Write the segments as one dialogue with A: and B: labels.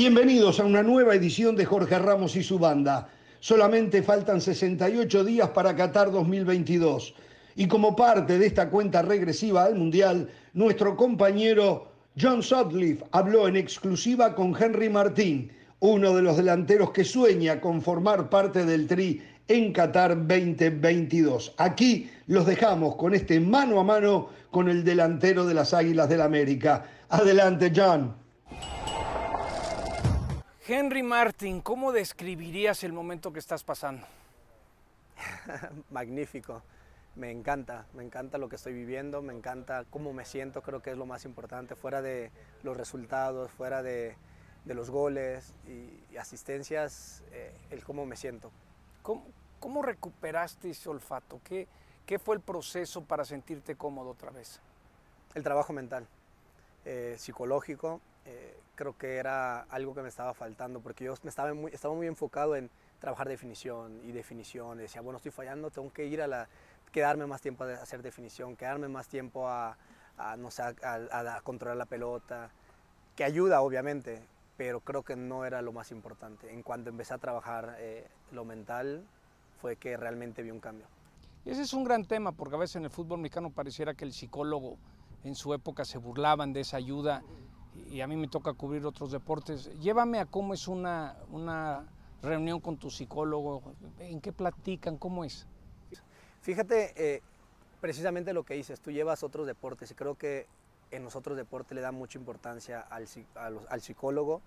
A: Bienvenidos a una nueva edición de Jorge Ramos y su banda. Solamente faltan 68 días para Qatar 2022. Y como parte de esta cuenta regresiva al Mundial, nuestro compañero John Sutcliffe habló en exclusiva con Henry Martín, uno de los delanteros que sueña con formar parte del Tri en Qatar 2022. Aquí los dejamos con este mano a mano con el delantero de las Águilas del América. Adelante, John.
B: Henry Martin, ¿cómo describirías el momento que estás pasando?
C: Magnífico, me encanta, me encanta lo que estoy viviendo, me encanta cómo me siento, creo que es lo más importante, fuera de los resultados, fuera de, los goles y, asistencias, eh, el cómo me siento.
B: ¿Cómo, recuperaste ese olfato? ¿Qué, ¿Qué, fue el proceso para sentirte cómodo otra vez?
C: El trabajo mental, eh, psicológico, eh, creo que era algo que me estaba faltando, porque yo me estaba muy, estaba muy enfocado en trabajar definición y definición. Decía, bueno, estoy fallando, tengo que ir a la, quedarme más tiempo a hacer definición, quedarme más tiempo a, no sé, a, controlar la pelota, que ayuda obviamente, pero creo que no era lo más importante. En cuanto empecé a trabajar eh, lo mental, fue que realmente vi un cambio.
B: Ese es un gran tema, porque a veces en el fútbol mexicano pareciera que el psicólogo en su época se burlaban de esa ayuda y a mí me toca cubrir otros deportes. Llévame a cómo es una, una reunión con tu psicólogo, en qué platican, cómo es.
C: Fíjate, eh, precisamente lo que dices, tú llevas otros deportes y creo que en los otros deportes le da mucha importancia al, al psicólogo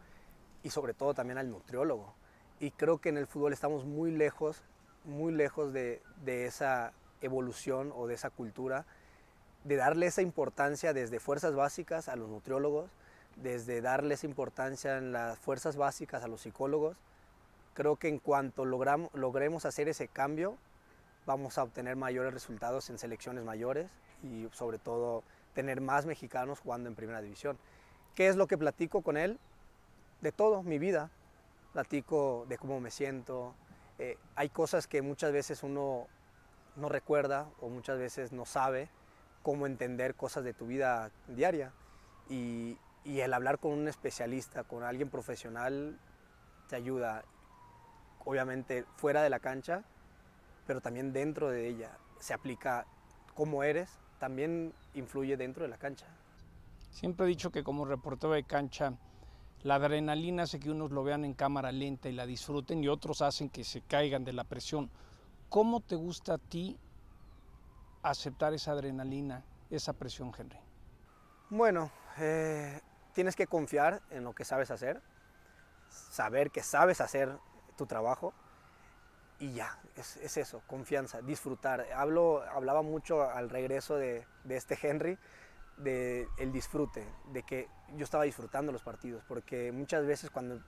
C: y sobre todo también al nutriólogo. Y creo que en el fútbol estamos muy lejos, muy lejos de, de esa evolución o de esa cultura, de darle esa importancia desde fuerzas básicas a los nutriólogos, desde darles importancia en las fuerzas básicas a los psicólogos, creo que en cuanto logramos, logremos hacer ese cambio, vamos a obtener mayores resultados en selecciones mayores y sobre todo tener más mexicanos jugando en primera división. ¿Qué es lo que platico con él? De todo, mi vida. Platico de cómo me siento. Eh, hay cosas que muchas veces uno no recuerda o muchas veces no sabe cómo entender cosas de tu vida diaria. Y, y el hablar con un especialista, con alguien profesional, te ayuda, obviamente fuera de la cancha, pero también dentro de ella. Se aplica cómo eres, también influye dentro de la cancha.
B: Siempre he dicho que como reportero de cancha, la adrenalina hace que unos lo vean en cámara lenta y la disfruten y otros hacen que se caigan de la presión. ¿Cómo te gusta a ti aceptar esa adrenalina, esa presión, Henry?
C: Bueno, eh, tienes que confiar en lo que sabes hacer, saber que sabes hacer tu trabajo y ya, es, eso, confianza, disfrutar. Hablo, hablaba mucho al regreso de, este Henry de el disfrute, de que yo estaba disfrutando los partidos, porque muchas veces cuando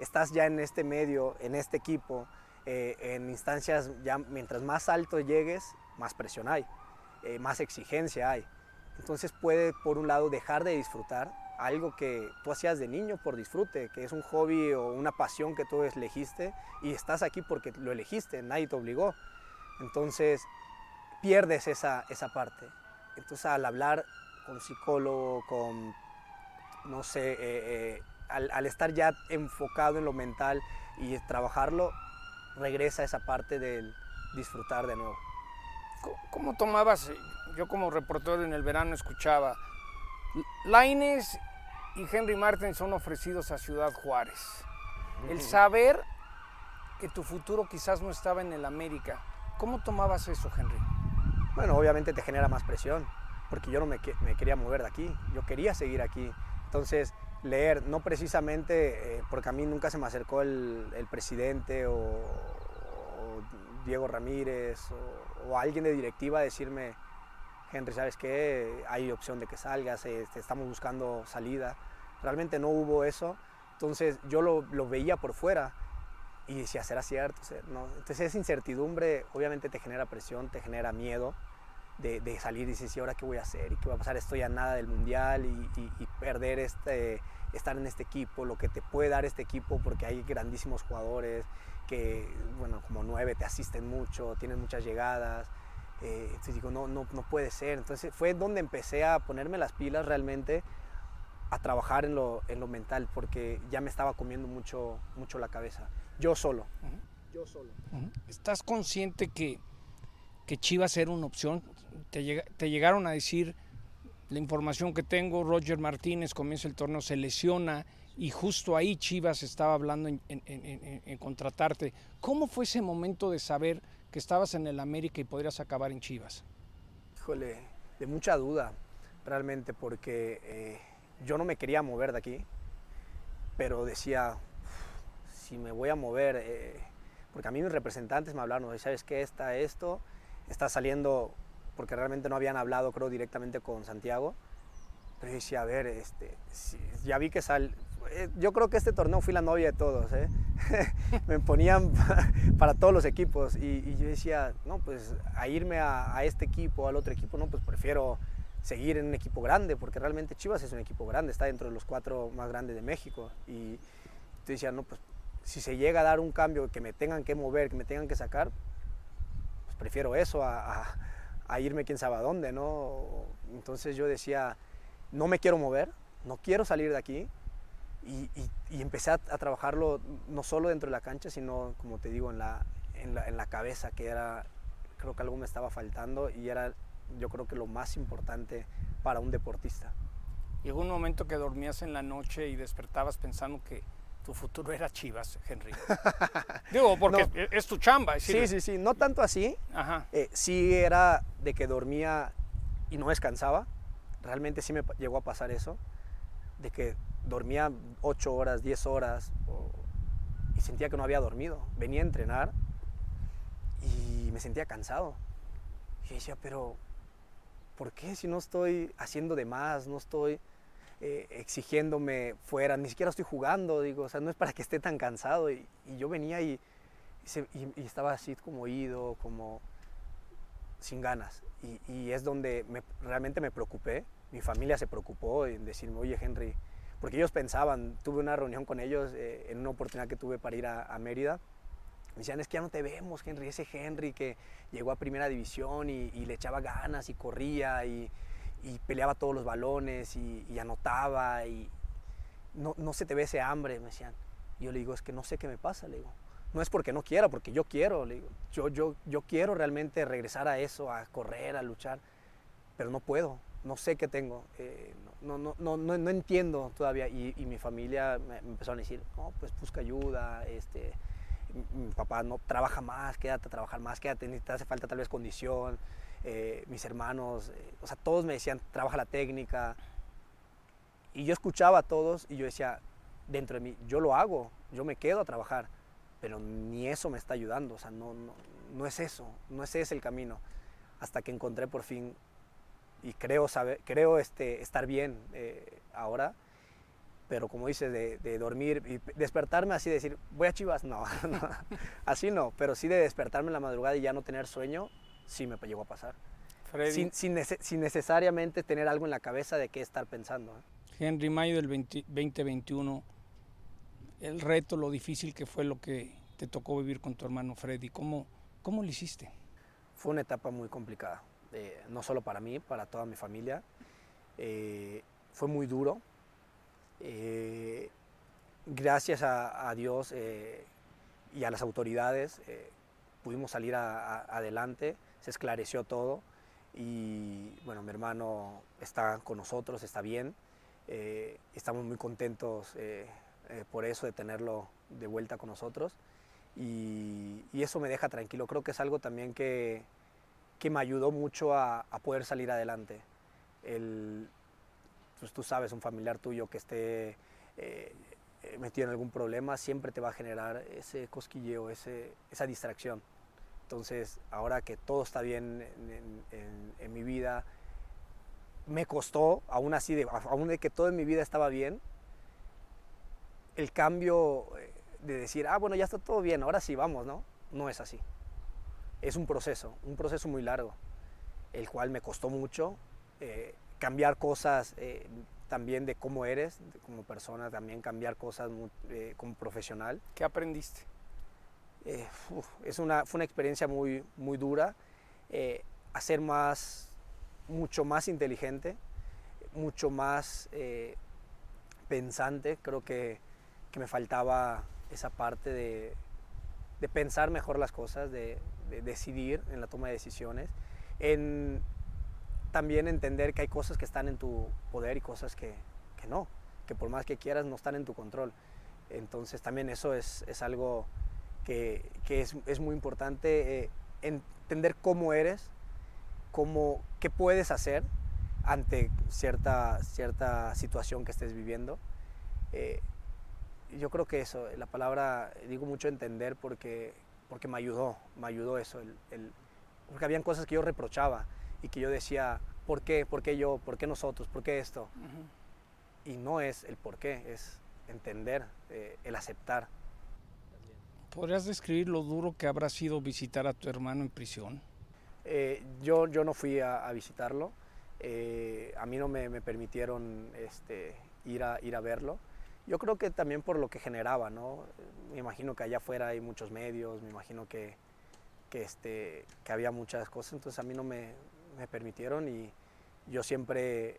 C: estás ya en este medio, en este equipo, eh, en instancias ya mientras más alto llegues, más presión hay, eh, más exigencia hay. Entonces puede por un lado dejar de disfrutar algo que tú hacías de niño por disfrute, que es un hobby o una pasión que tú elegiste y estás aquí porque lo elegiste, nadie te obligó. Entonces pierdes esa, esa parte. Entonces al hablar con psicólogo, con, no sé, eh, eh, al, estar ya enfocado en lo mental y trabajarlo, regresa esa parte del disfrutar de nuevo.
B: ¿Cómo tomabas? Yo como reportero en el verano escuchaba, Laines y Henry Martin son ofrecidos a Ciudad Juárez. El saber que tu futuro quizás no estaba en el América, ¿cómo tomabas eso, Henry?
C: Bueno, obviamente te genera más presión, porque yo no me, quería mover de aquí, yo quería seguir aquí. Entonces, leer, no precisamente, eh, porque a mí nunca se me acercó el, presidente o, Diego Ramírez o, o, alguien de directiva a decirme, Henry, ¿sabes qué? Hay opción de que salgas, este, estamos buscando salida. Realmente no hubo eso. Entonces yo lo, veía por fuera y decía, ¿será cierto? No. Entonces esa incertidumbre obviamente te genera presión, te genera miedo de, salir y dices, ¿y ahora qué voy a hacer? ¿Y qué va a pasar? Estoy a nada del mundial y, perder este, estar en este equipo, lo que te puede dar este equipo porque hay grandísimos jugadores que, bueno, como nueve te asisten mucho, tienen muchas llegadas. Eh, entonces digo, no, no, no puede ser. Entonces fue donde empecé a ponerme las pilas realmente a trabajar en lo, en lo mental porque ya me estaba comiendo mucho, mucho la cabeza. Yo solo. Yo solo.
B: ¿Estás consciente que, que Chivas era una opción? Te, te llegaron a decir la información que tengo, Roger Martínez comienza el torneo, se lesiona y justo ahí Chivas estaba hablando en, en, en, en, contratarte. ¿Cómo fue ese momento de saber que estabas en el América y podrías acabar en Chivas?
C: Híjole, de mucha duda, realmente, porque eh, yo no me quería mover de aquí, pero decía, si me voy a mover, eh, porque a mí mis representantes me hablaron, ¿sabes qué? Está esto, está saliendo, porque realmente no habían hablado, creo, directamente con Santiago. Pero yo decía, a ver, este, ya vi que sal, yo creo que este torneo fui la novia de todos, ¿eh? me ponían para todos los equipos y, y, yo decía, no, pues a irme a, a, este equipo, al otro equipo, no, pues prefiero seguir en un equipo grande, porque realmente Chivas es un equipo grande, está dentro de los cuatro más grandes de México. Y yo decía, no, pues si se llega a dar un cambio que me tengan que mover, que me tengan que sacar, pues prefiero eso a, a, a irme quién sabe a dónde, ¿no? Entonces yo decía, no me quiero mover, no quiero salir de aquí, y, y, y, empecé a, a, trabajarlo no solo dentro de la cancha, sino, como te digo, en la, en la, en la cabeza, que era, creo que algo me estaba faltando y era, yo creo que lo más importante para un deportista.
B: Llegó un momento que dormías en la noche y despertabas pensando que tu futuro era Chivas, Henry. Digo, porque no. es tu chamba.
C: Es sí, sí, sí, no tanto así. Ajá. Eh, sí era de que dormía y no descansaba. Realmente sí me llegó a pasar eso. De que dormía 8 horas, 10 horas o, y sentía que no había dormido. Venía a entrenar y me sentía cansado. Y decía, pero ¿por qué si no estoy haciendo de más, no estoy eh, exigiéndome fuera, ni siquiera estoy jugando? Digo, o sea, no es para que esté tan cansado. Y, y yo venía y, y, se, y, estaba así como oído, como sin ganas. Y, es donde me, realmente me preocupé. Mi familia se preocupó en decirme, oye Henry, porque ellos pensaban, tuve una reunión con ellos eh, en una oportunidad que tuve para ir a, Mérida. Me decían, es que ya no te vemos, Henry, ese Henry que llegó a primera división y, le echaba ganas y corría y, peleaba todos los balones y, anotaba y no, no, se te ve ese hambre, me decían. Yo le digo, es que no sé qué me pasa, le digo. No es porque no quiera, porque yo quiero, le digo. Yo, yo, yo quiero realmente regresar a eso, a correr, a luchar, pero no puedo, no sé qué tengo. Eh, no, no, no, no, entiendo todavía. Y, mi familia me empezaron a decir, no, pues busca ayuda, este, mi, papá no trabaja más, quédate a trabajar más, quédate, te hace falta tal vez condición. Eh, mis hermanos, eh, o sea, todos me decían, trabaja la técnica. Y yo escuchaba a todos y yo decía, dentro de mí, yo lo hago, yo me quedo a trabajar, pero ni eso me está ayudando, o sea, no, no, no es eso, no es ese el camino. Hasta que encontré por fin y creo, saber, creo este, estar bien eh, ahora, pero como dices, de, de, dormir y despertarme así, de decir, voy a Chivas, no, no, así no, pero sí de despertarme en la madrugada y ya no tener sueño, sí me llegó a pasar. Sin, sin, nece sin, necesariamente tener algo en la cabeza de qué estar pensando. ¿eh?
B: Henry, mayo del 20, 2021, el reto, lo difícil que fue lo que te tocó vivir con tu hermano Freddy, ¿cómo, cómo lo hiciste?
C: Fue una etapa muy complicada no solo para mí, para toda mi familia. Eh, fue muy duro. Eh, gracias a, Dios eh, y a las autoridades pudimos salir adelante, se esclareció todo y bueno, mi hermano está con nosotros, está bien. Estamos muy contentos por eso, de tenerlo de vuelta con nosotros. Y, eso me deja tranquilo. Creo que es algo también que, que me ayudó mucho a, poder salir adelante. El, pues tú sabes, un familiar tuyo que esté eh, metido en algún problema siempre te va a generar ese cosquilleo, ese, esa distracción. Entonces, ahora que todo está bien en, mi vida, me costó, aún así, de, aún de que todo en mi vida estaba bien, el cambio de decir, ah, bueno, ya está todo bien, ahora sí vamos, ¿no? No es así es un proceso, un proceso muy largo, el cual me costó mucho eh, cambiar cosas eh, también de cómo eres, de como persona, también cambiar cosas eh, como profesional.
B: ¿Qué aprendiste?
C: Uf, es una, fue una experiencia muy, muy dura, a ser más, mucho más inteligente, mucho más pensante, creo que, que me faltaba esa parte de, de, pensar mejor las cosas, de, de, decidir en la toma de decisiones, en también entender que hay cosas que están en tu poder y cosas que, que no, que por más que quieras no están en tu control. Entonces también eso es, es algo que, que es, es, muy importante, eh, entender cómo eres, cómo, qué puedes hacer ante cierta, cierta situación que estés viviendo. Eh, yo creo que eso, la palabra, digo mucho entender porque, porque me ayudó, me ayudó eso, el, el, porque habían cosas que yo reprochaba y que yo decía, ¿por qué? ¿Por qué yo? ¿Por qué nosotros? ¿Por qué esto? Uh -huh. Y no es el por qué, es entender, eh, el aceptar.
B: ¿Podrías describir lo duro que habrá sido visitar a tu hermano en prisión?
C: Eh, yo, yo no fui a, a visitarlo, eh, a mí no me, me permitieron este, ir, a, ir a verlo. Yo creo que también por lo que generaba, ¿no? Me imagino que allá afuera hay muchos medios, me imagino que, que, este, que había muchas cosas, entonces a mí no me, me permitieron y yo siempre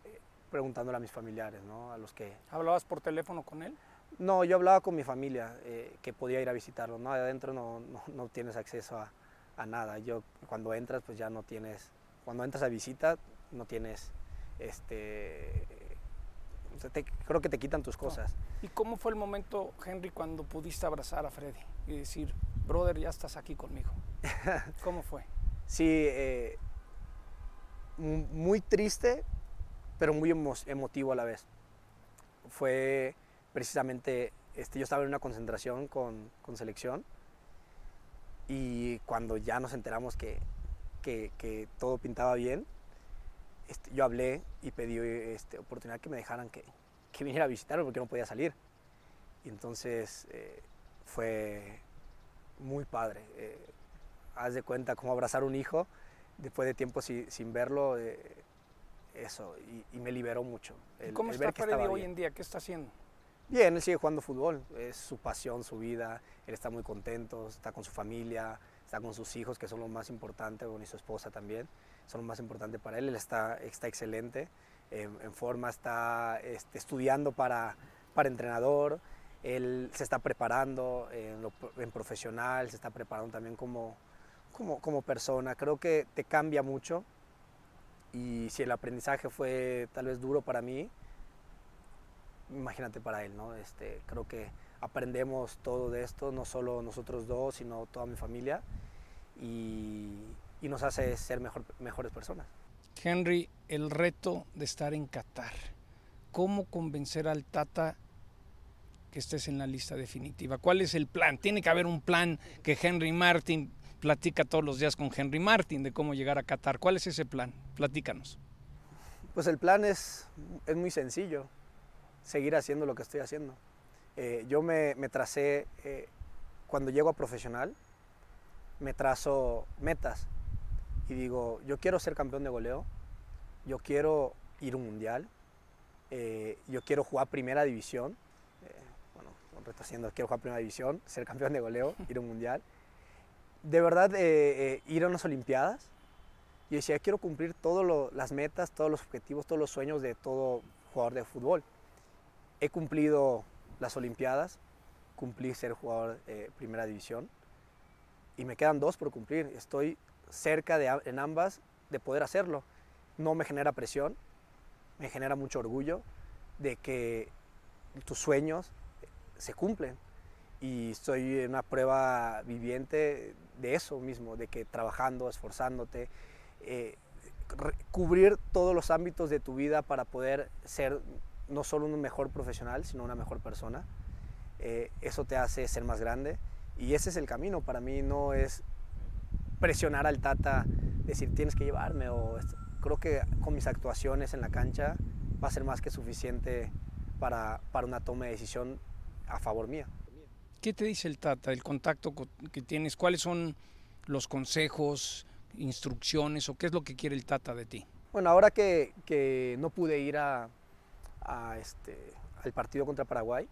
C: preguntándole a mis familiares, ¿no? A los que...
B: ¿Hablabas por teléfono con él?
C: No, yo hablaba con mi familia, eh, que podía ir a visitarlo, ¿no? Adentro no, no, no tienes acceso a, a, nada. Yo, cuando entras, pues ya no tienes... Cuando entras a visita, no tienes... Este, o sea, te, creo que te quitan tus cosas.
B: ¿Y cómo fue el momento, Henry, cuando pudiste abrazar a Freddy y decir, brother, ya estás aquí conmigo? ¿Cómo fue?
C: sí, eh, muy triste, pero muy emo emotivo a la vez. Fue precisamente, este, yo estaba en una concentración con, con selección y cuando ya nos enteramos que, que, que todo pintaba bien, este, yo hablé y pedí este, oportunidad que me dejaran que, que, viniera a visitarme porque no podía salir. Y entonces eh, fue muy padre. Eh, haz de cuenta como abrazar un hijo después de tiempo si, sin verlo. Eh, eso, y, y, me liberó mucho.
B: El, ¿Cómo el está Freddy hoy en día? ¿Qué está haciendo?
C: Bien, él sigue jugando fútbol, es su pasión, su vida, él está muy contento, está con su familia, está con sus hijos, que son lo más importante, bueno, y su esposa también, son lo más importante para él, él está, está excelente, en forma, está este, estudiando para, para entrenador, él se está preparando en profesional, se está preparando también como, como, como persona, creo que te cambia mucho, y si el aprendizaje fue tal vez duro para mí, imagínate para él, ¿no? Este, creo que aprendemos todo de esto, no solo nosotros dos, sino toda mi familia, y, y nos hace ser mejor, mejores personas.
B: Henry, el reto de estar en Qatar, ¿cómo convencer al Tata que estés en la lista definitiva? ¿Cuál es el plan? Tiene que haber un plan que Henry Martin platica todos los días con Henry Martin de cómo llegar a Qatar. ¿Cuál es ese plan? Platícanos.
C: Pues el plan es, es muy sencillo, seguir haciendo lo que estoy haciendo. Eh, yo me, me tracé, eh, cuando llego a profesional, me trazo metas y digo, yo quiero ser campeón de goleo, yo quiero ir a un mundial, eh, yo quiero jugar primera división, bueno, retrocediendo, quiero jugar primera división, ser campeón de goleo, ir a un mundial. De verdad, ir a unas olimpiadas, yo decía, quiero cumplir todas las metas, todos los objetivos, todos los sueños de todo jugador de fútbol. He cumplido las Olimpiadas, cumplí ser jugador eh, primera división y me quedan dos por cumplir. Estoy cerca de, en ambas de poder hacerlo. No me genera presión, me genera mucho orgullo de que tus sueños se cumplen. Y soy una prueba viviente de eso mismo, de que trabajando, esforzándote, eh, cubrir todos los ámbitos de tu vida para poder ser no solo un mejor profesional, sino una mejor persona. Eh, eso te hace ser más grande y ese es el camino. Para mí no es presionar al Tata, decir tienes que llevarme o creo que con mis actuaciones en la cancha va a ser más que suficiente para, para una toma de decisión a favor mía.
B: ¿Qué te dice el Tata, el contacto que tienes? ¿Cuáles son los consejos, instrucciones o qué es lo que quiere el Tata de ti?
C: Bueno, ahora que, que no pude ir a, a este, al partido contra Paraguay,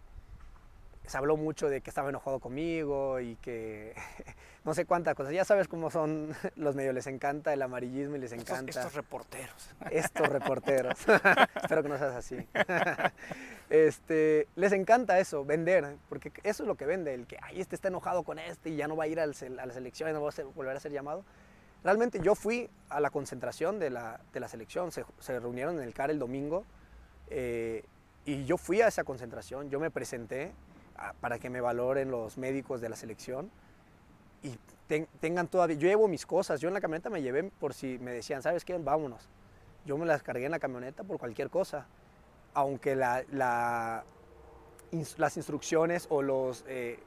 C: se habló mucho de que estaba enojado conmigo y que no sé cuántas cosas. Ya sabes cómo son los medios, les encanta el amarillismo y les encanta.
B: Estos, reporteros.
C: Estos reporteros. Espero que no seas así. este, les encanta eso, vender, porque eso es lo que vende, el que, ay, este está enojado con este y ya no va a ir a la selección y no va a volver a ser llamado. Realmente yo fui a la concentración de la, de la selección, se, se, reunieron en el CAR el domingo eh, y yo fui a esa concentración, yo me presenté para que me valoren los médicos de la selección y tengan todavía, yo llevo mis cosas, yo en la camioneta me llevé por si me decían, ¿sabes qué? Vámonos. Yo me las cargué en la camioneta por cualquier cosa, aunque la, las instrucciones o los eh,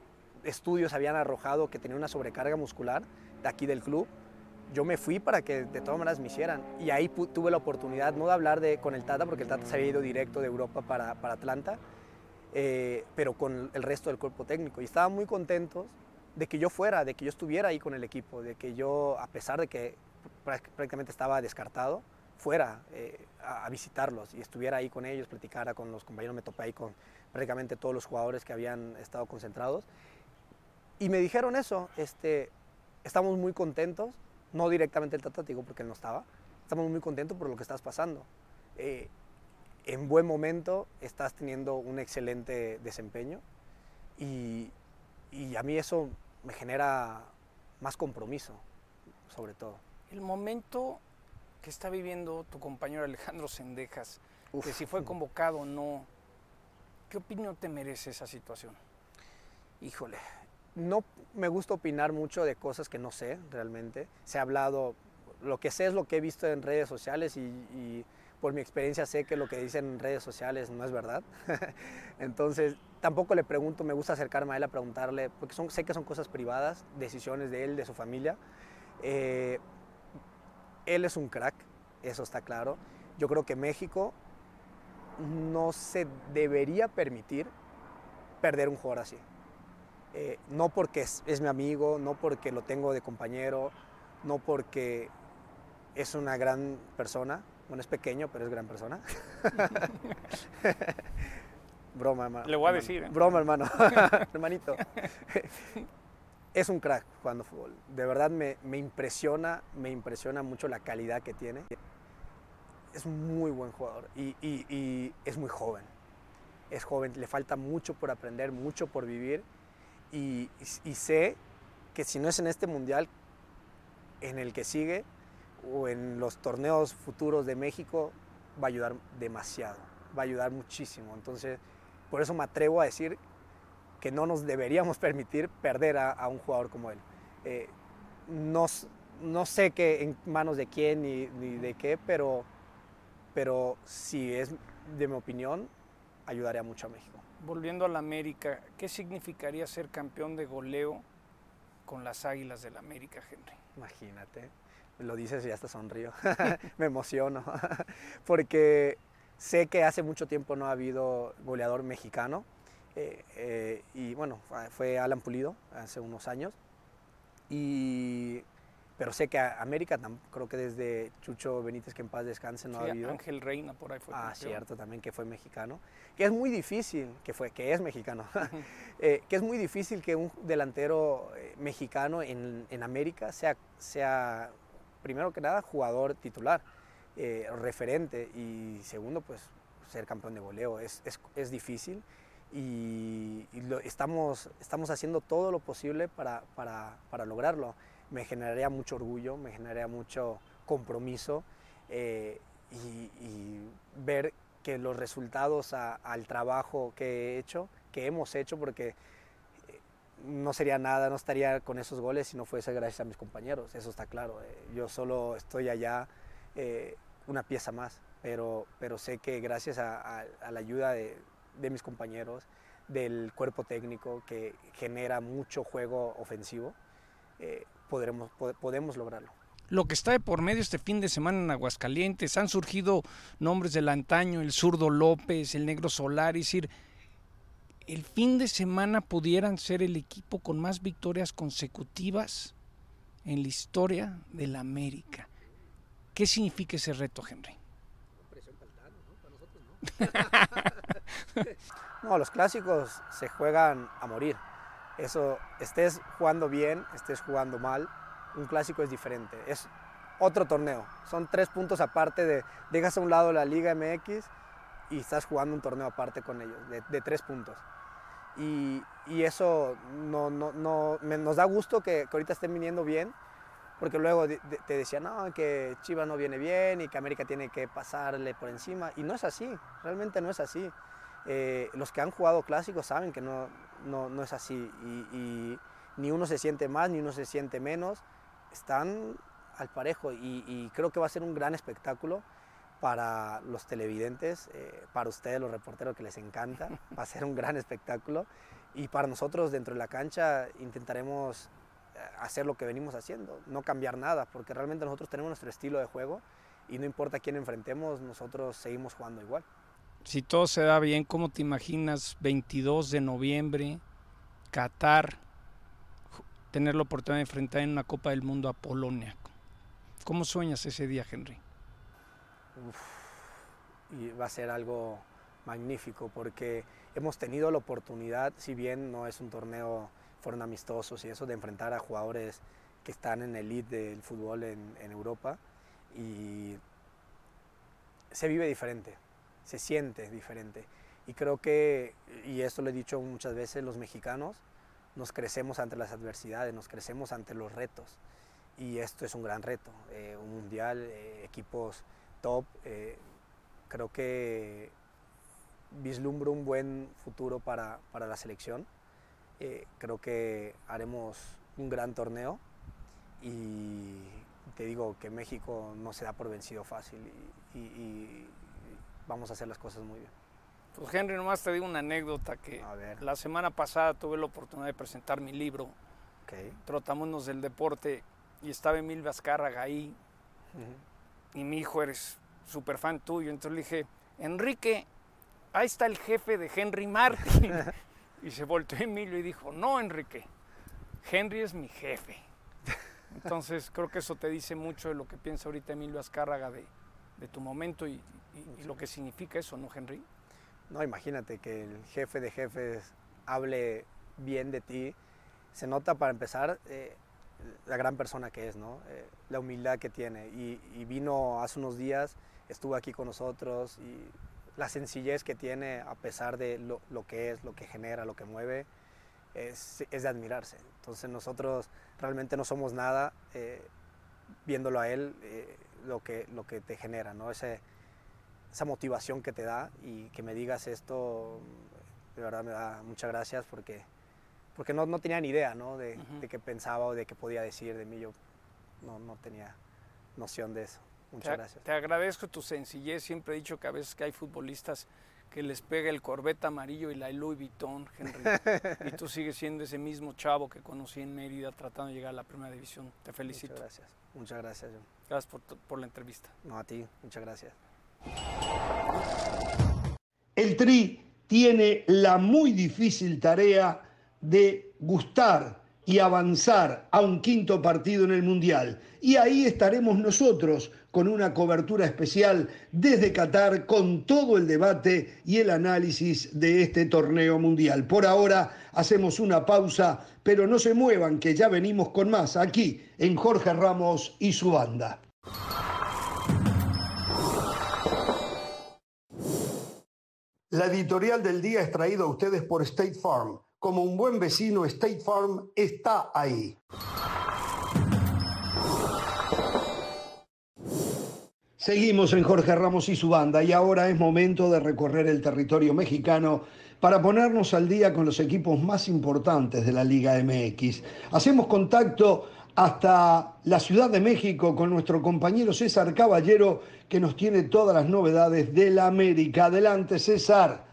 C: estudios habían arrojado que tenía una sobrecarga muscular de aquí del club, yo me fui para que de todas maneras me hicieran. Y ahí tuve la oportunidad, no de hablar de, con el Tata, porque el Tata se había ido directo de Europa para, para Atlanta, eh, pero con el resto del cuerpo técnico. Y estaban muy contentos de que yo fuera, de que yo estuviera ahí con el equipo, de que yo, a pesar de que prácticamente estaba descartado, fuera eh, a, visitarlos y estuviera ahí con ellos, platicara con los compañeros, me topé ahí con prácticamente todos los jugadores que habían estado concentrados. Y me dijeron eso, este, estamos muy contentos, no directamente el Tata, porque él no estaba, estamos muy contentos por lo que estás pasando. Eh, en buen momento estás teniendo un excelente desempeño y, y a mí eso me genera más compromiso, sobre todo.
B: El momento que está viviendo tu compañero Alejandro Sendejas, que si fue convocado o no, ¿qué opinión te merece esa situación?
C: Híjole, no me gusta opinar mucho de cosas que no sé realmente. Se ha hablado, lo que sé es lo que he visto en redes sociales y, por mi experiencia sé que lo que dicen en redes sociales no es verdad. Entonces, tampoco le pregunto, me gusta acercarme a él a preguntarle, porque son, sé que son cosas privadas, decisiones de él, de su familia. Eh, él es un crack, eso está claro. Yo creo que México no se debería permitir perder un jugador así. Eh, no porque es, mi amigo, no porque lo tengo de compañero, no porque es una gran persona, bueno, es pequeño, pero es gran persona. Broma, hermano.
B: Le voy a decir.
C: ¿eh? Broma, hermano. Hermanito. es un crack jugando fútbol. De verdad me, me, impresiona, me impresiona mucho la calidad que tiene. Es muy buen jugador y, y, y es muy joven. Es joven, le falta mucho por aprender, mucho por vivir y, sé que si no es en este mundial, en el que sigue o en los torneos futuros de México, va a ayudar demasiado, va a ayudar muchísimo. Entonces, por eso me atrevo a decir que no nos deberíamos permitir perder a, un jugador como él. Eh, no, no, sé qué en manos de quién ni, ni, de qué, pero, pero si es de mi opinión, ayudaría mucho a México
B: volviendo a la América, ¿qué significaría ser campeón de goleo con las Águilas del la América, Henry?
C: Imagínate, lo dices y ya hasta sonrío, me emociono, porque sé que hace mucho tiempo no ha habido goleador mexicano, eh, eh, y bueno, fue Alan Pulido hace unos años, y pero sé que América, creo que desde Chucho Benítez, que en paz descanse, no ha habido.
B: Ángel Reina por ahí fue.
C: Ah, cierto, también que fue mexicano. Que es muy difícil, que fue, que es mexicano, eh, que es muy difícil que un delantero mexicano en, en, América sea, sea, primero que nada, jugador titular, eh, referente, y segundo, pues ser campeón de goleo. Es, es, es difícil y, estamos, estamos haciendo todo lo posible para, para, para lograrlo me generaría mucho orgullo, me generaría mucho compromiso eh, y, ver que los resultados al trabajo que he hecho, que hemos hecho, porque no sería nada, no estaría con esos goles si no fuese gracias a mis compañeros, eso está claro. Eh, yo solo estoy allá una pieza más, pero, pero sé que gracias a, la ayuda de, mis compañeros, del cuerpo técnico que genera mucho juego ofensivo, podremos, podemos lograrlo.
B: Lo que está de por medio este fin de semana en Aguascalientes, han surgido nombres del antaño, el zurdo López, el negro Solar, es decir, el fin de semana pudieran ser el equipo con más victorias consecutivas en la historia de la América. ¿Qué significa ese reto, Henry?
C: no, los clásicos se juegan a morir. Eso, estés jugando bien, estés jugando mal, un clásico es diferente. Es otro torneo. Son tres puntos aparte de, dejas a un lado la Liga MX y estás jugando un torneo aparte con ellos, de, tres puntos. Y, eso no, no, no, nos da gusto que, ahorita estén viniendo bien, porque luego te decían, no, que Chivas no viene bien y que América tiene que pasarle por encima. Y no es así, realmente no es así. Eh, los que han jugado clásicos saben que no, no, es así. Y, ni uno se siente más, ni uno se siente menos. Están al parejo y, creo que va a ser un gran espectáculo para los televidentes, eh, para ustedes los reporteros que les encanta, va a ser un gran espectáculo y para nosotros dentro de la cancha intentaremos eh, hacer lo que venimos haciendo, no cambiar nada, porque realmente nosotros tenemos nuestro estilo de juego y no importa quién enfrentemos, nosotros seguimos jugando igual.
B: Si todo se da bien, ¿cómo te imaginas 22 de noviembre, Qatar, tener la oportunidad de enfrentar en una Copa del Mundo a Polonia? ¿Cómo sueñas ese día, Henry?
C: Y va a ser algo magnífico porque hemos tenido la oportunidad, si bien no es un torneo, fueron amistosos y eso, de enfrentar a jugadores que están en el elite del fútbol en, en Europa y se vive diferente, se siente diferente. Y creo que, y esto lo he dicho muchas veces, los mexicanos nos crecemos ante las adversidades, nos crecemos ante los retos y esto es un gran reto. Eh, un mundial, eh, equipos top, eh, creo que vislumbro un buen futuro para, para la selección. creo que haremos un gran torneo y te digo que México no se da por vencido fácil y, vamos a hacer las cosas muy bien.
B: Pues Henry, nomás te digo una anécdota que la semana pasada tuve la oportunidad de presentar mi libro, okay. Trotamundos del Deporte, y estaba Emil Vazcárraga ahí. Y mi hijo eres súper fan tuyo. Entonces le dije, Enrique, ahí está el jefe de Henry Martin. y se volteó Emilio y dijo, no, Enrique, Henry es mi jefe. Entonces creo que eso te dice mucho de lo que piensa ahorita Emilio Azcárraga de, de tu momento y, lo que significa eso, ¿no, Henry?
C: No, imagínate que el jefe de jefes hable bien de ti. Se nota para empezar eh, la gran persona que es, ¿no? Eh, la humildad que tiene. Y, vino hace unos días, estuvo aquí con nosotros y la sencillez que tiene a pesar de lo, que es, lo que genera, lo que mueve, es, de admirarse. Entonces nosotros realmente no somos nada eh, viéndolo a él, eh, lo, que, lo que te genera, ¿no? Ese, esa motivación que te da y que me digas esto, de verdad me da muchas gracias porque porque no, no tenía ni idea ¿no? de, de, qué pensaba o de qué podía decir de mí. Yo no, no tenía noción de eso. Muchas gracias.
B: Te agradezco tu sencillez. Siempre he dicho que a veces que hay futbolistas que les pega el Corvette amarillo y la Louis Vuitton, Henry. y tú sigues siendo ese mismo chavo que conocí en Mérida tratando de llegar a la primera división. Te felicito.
C: Muchas gracias. Muchas gracias, John.
B: Gracias por, por la entrevista.
C: No, a ti. Muchas gracias.
D: El Tri tiene la muy difícil tarea de gustar y avanzar a un quinto partido en el Mundial. Y ahí estaremos nosotros con una cobertura especial desde Qatar con todo el debate y el análisis de este torneo mundial. Por ahora hacemos una pausa, pero no se muevan que ya venimos con más aquí en Jorge Ramos y su banda. La editorial del día es traída a ustedes por State Farm como un buen vecino, State Farm está ahí. Seguimos en Jorge Ramos y su banda y ahora es momento de recorrer el territorio mexicano para ponernos al día con los equipos más importantes de la Liga MX. Hacemos contacto hasta la Ciudad de México con nuestro compañero César Caballero que nos tiene todas las novedades de la América. Adelante César.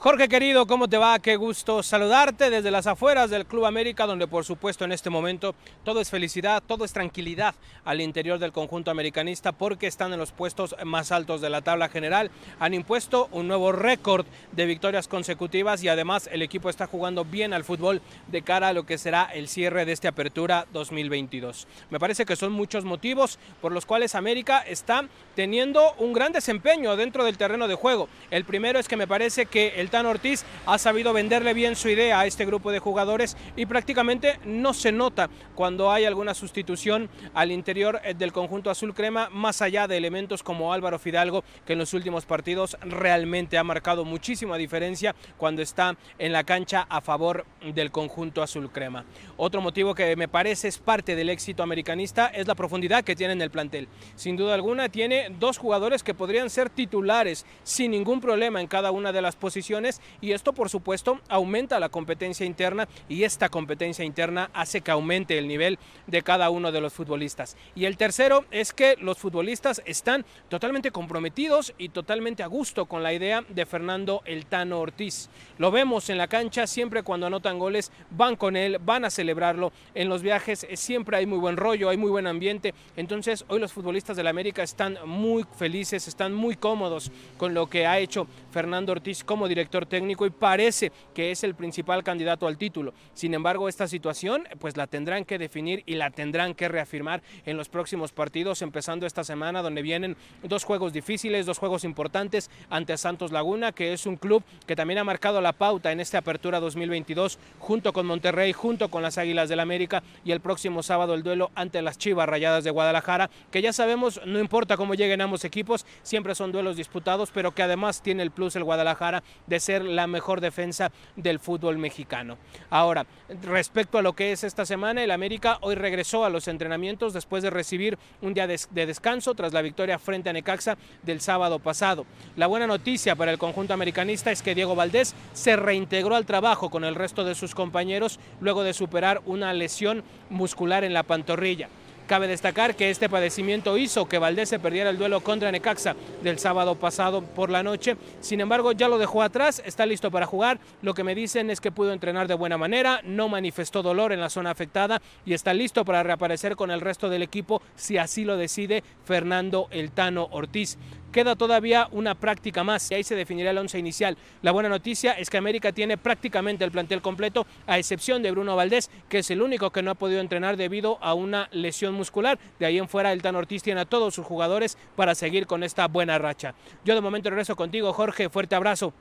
E: Jorge querido, ¿cómo te va? Qué gusto saludarte desde las afueras del Club América, donde por supuesto en este momento todo es felicidad, todo es tranquilidad al interior del conjunto americanista porque están en los puestos más altos de la tabla general. Han impuesto un nuevo récord de victorias consecutivas y además el equipo está jugando bien al fútbol de cara a lo que será el cierre de esta apertura 2022. Me parece que son muchos motivos por los cuales América está teniendo un gran desempeño dentro del terreno de juego. El primero es que me parece que el Tan Ortiz ha sabido venderle bien su idea a este grupo de jugadores y prácticamente no se nota cuando hay alguna sustitución al interior eh, del conjunto azul crema, más allá de elementos como Álvaro Fidalgo, que en los últimos partidos realmente ha marcado muchísima diferencia cuando está en la cancha a favor del conjunto azul crema. Otro motivo que me parece es parte del éxito americanista es la profundidad que tiene en el plantel. Sin duda alguna tiene dos jugadores que podrían ser titulares sin ningún problema en cada una de las posiciones y esto por supuesto aumenta la competencia interna y esta competencia interna hace que aumente el nivel de cada uno de los futbolistas. Y el tercero es que los futbolistas están totalmente comprometidos y totalmente a gusto con la idea de Fernando El Tano Ortiz. Lo vemos en la cancha siempre cuando anotan goles, van con él, van a celebrarlo. En los viajes siempre hay muy buen rollo, hay muy buen ambiente. Entonces hoy los futbolistas del América están muy felices, están muy cómodos con lo que ha hecho Fernando Ortiz como director técnico y parece que es el principal candidato al título. Sin embargo, esta situación pues la tendrán que definir y la tendrán que reafirmar en los próximos partidos, empezando esta semana donde vienen dos juegos difíciles, dos juegos importantes ante Santos Laguna, que es un club que también ha marcado la pauta en esta apertura 2022 junto con Monterrey, junto con las Águilas del América y el próximo sábado el duelo ante las Chivas Rayadas de Guadalajara, que ya sabemos, no importa cómo lleguen ambos equipos, siempre son duelos disputados, pero que además tiene el plus el Guadalajara de ser la mejor defensa del fútbol mexicano. Ahora, respecto a lo que es esta semana, el América hoy regresó a los entrenamientos después de recibir un día de, descanso tras la victoria frente a Necaxa del sábado pasado. La buena noticia para el conjunto americanista es que Diego Valdés se reintegró al trabajo con el resto de sus compañeros luego de superar una lesión muscular en la pantorrilla. Cabe destacar que este padecimiento hizo que Valdés se perdiera el duelo contra Necaxa del sábado pasado por la noche. Sin embargo, ya lo dejó atrás, está listo para jugar. Lo que me dicen es que pudo entrenar de buena manera, no manifestó dolor en la zona afectada y está listo para reaparecer con el resto del equipo si así lo decide Fernando Eltano Ortiz. Queda todavía una práctica más y ahí se definirá el once inicial. La buena noticia es que América tiene prácticamente el plantel completo, a excepción de Bruno Valdés, que es el único que no ha podido entrenar debido a una lesión muscular. De ahí en fuera, el Tan Ortiz tiene a todos sus jugadores para seguir con esta buena racha. Yo de momento regreso contigo, Jorge. Fuerte abrazo.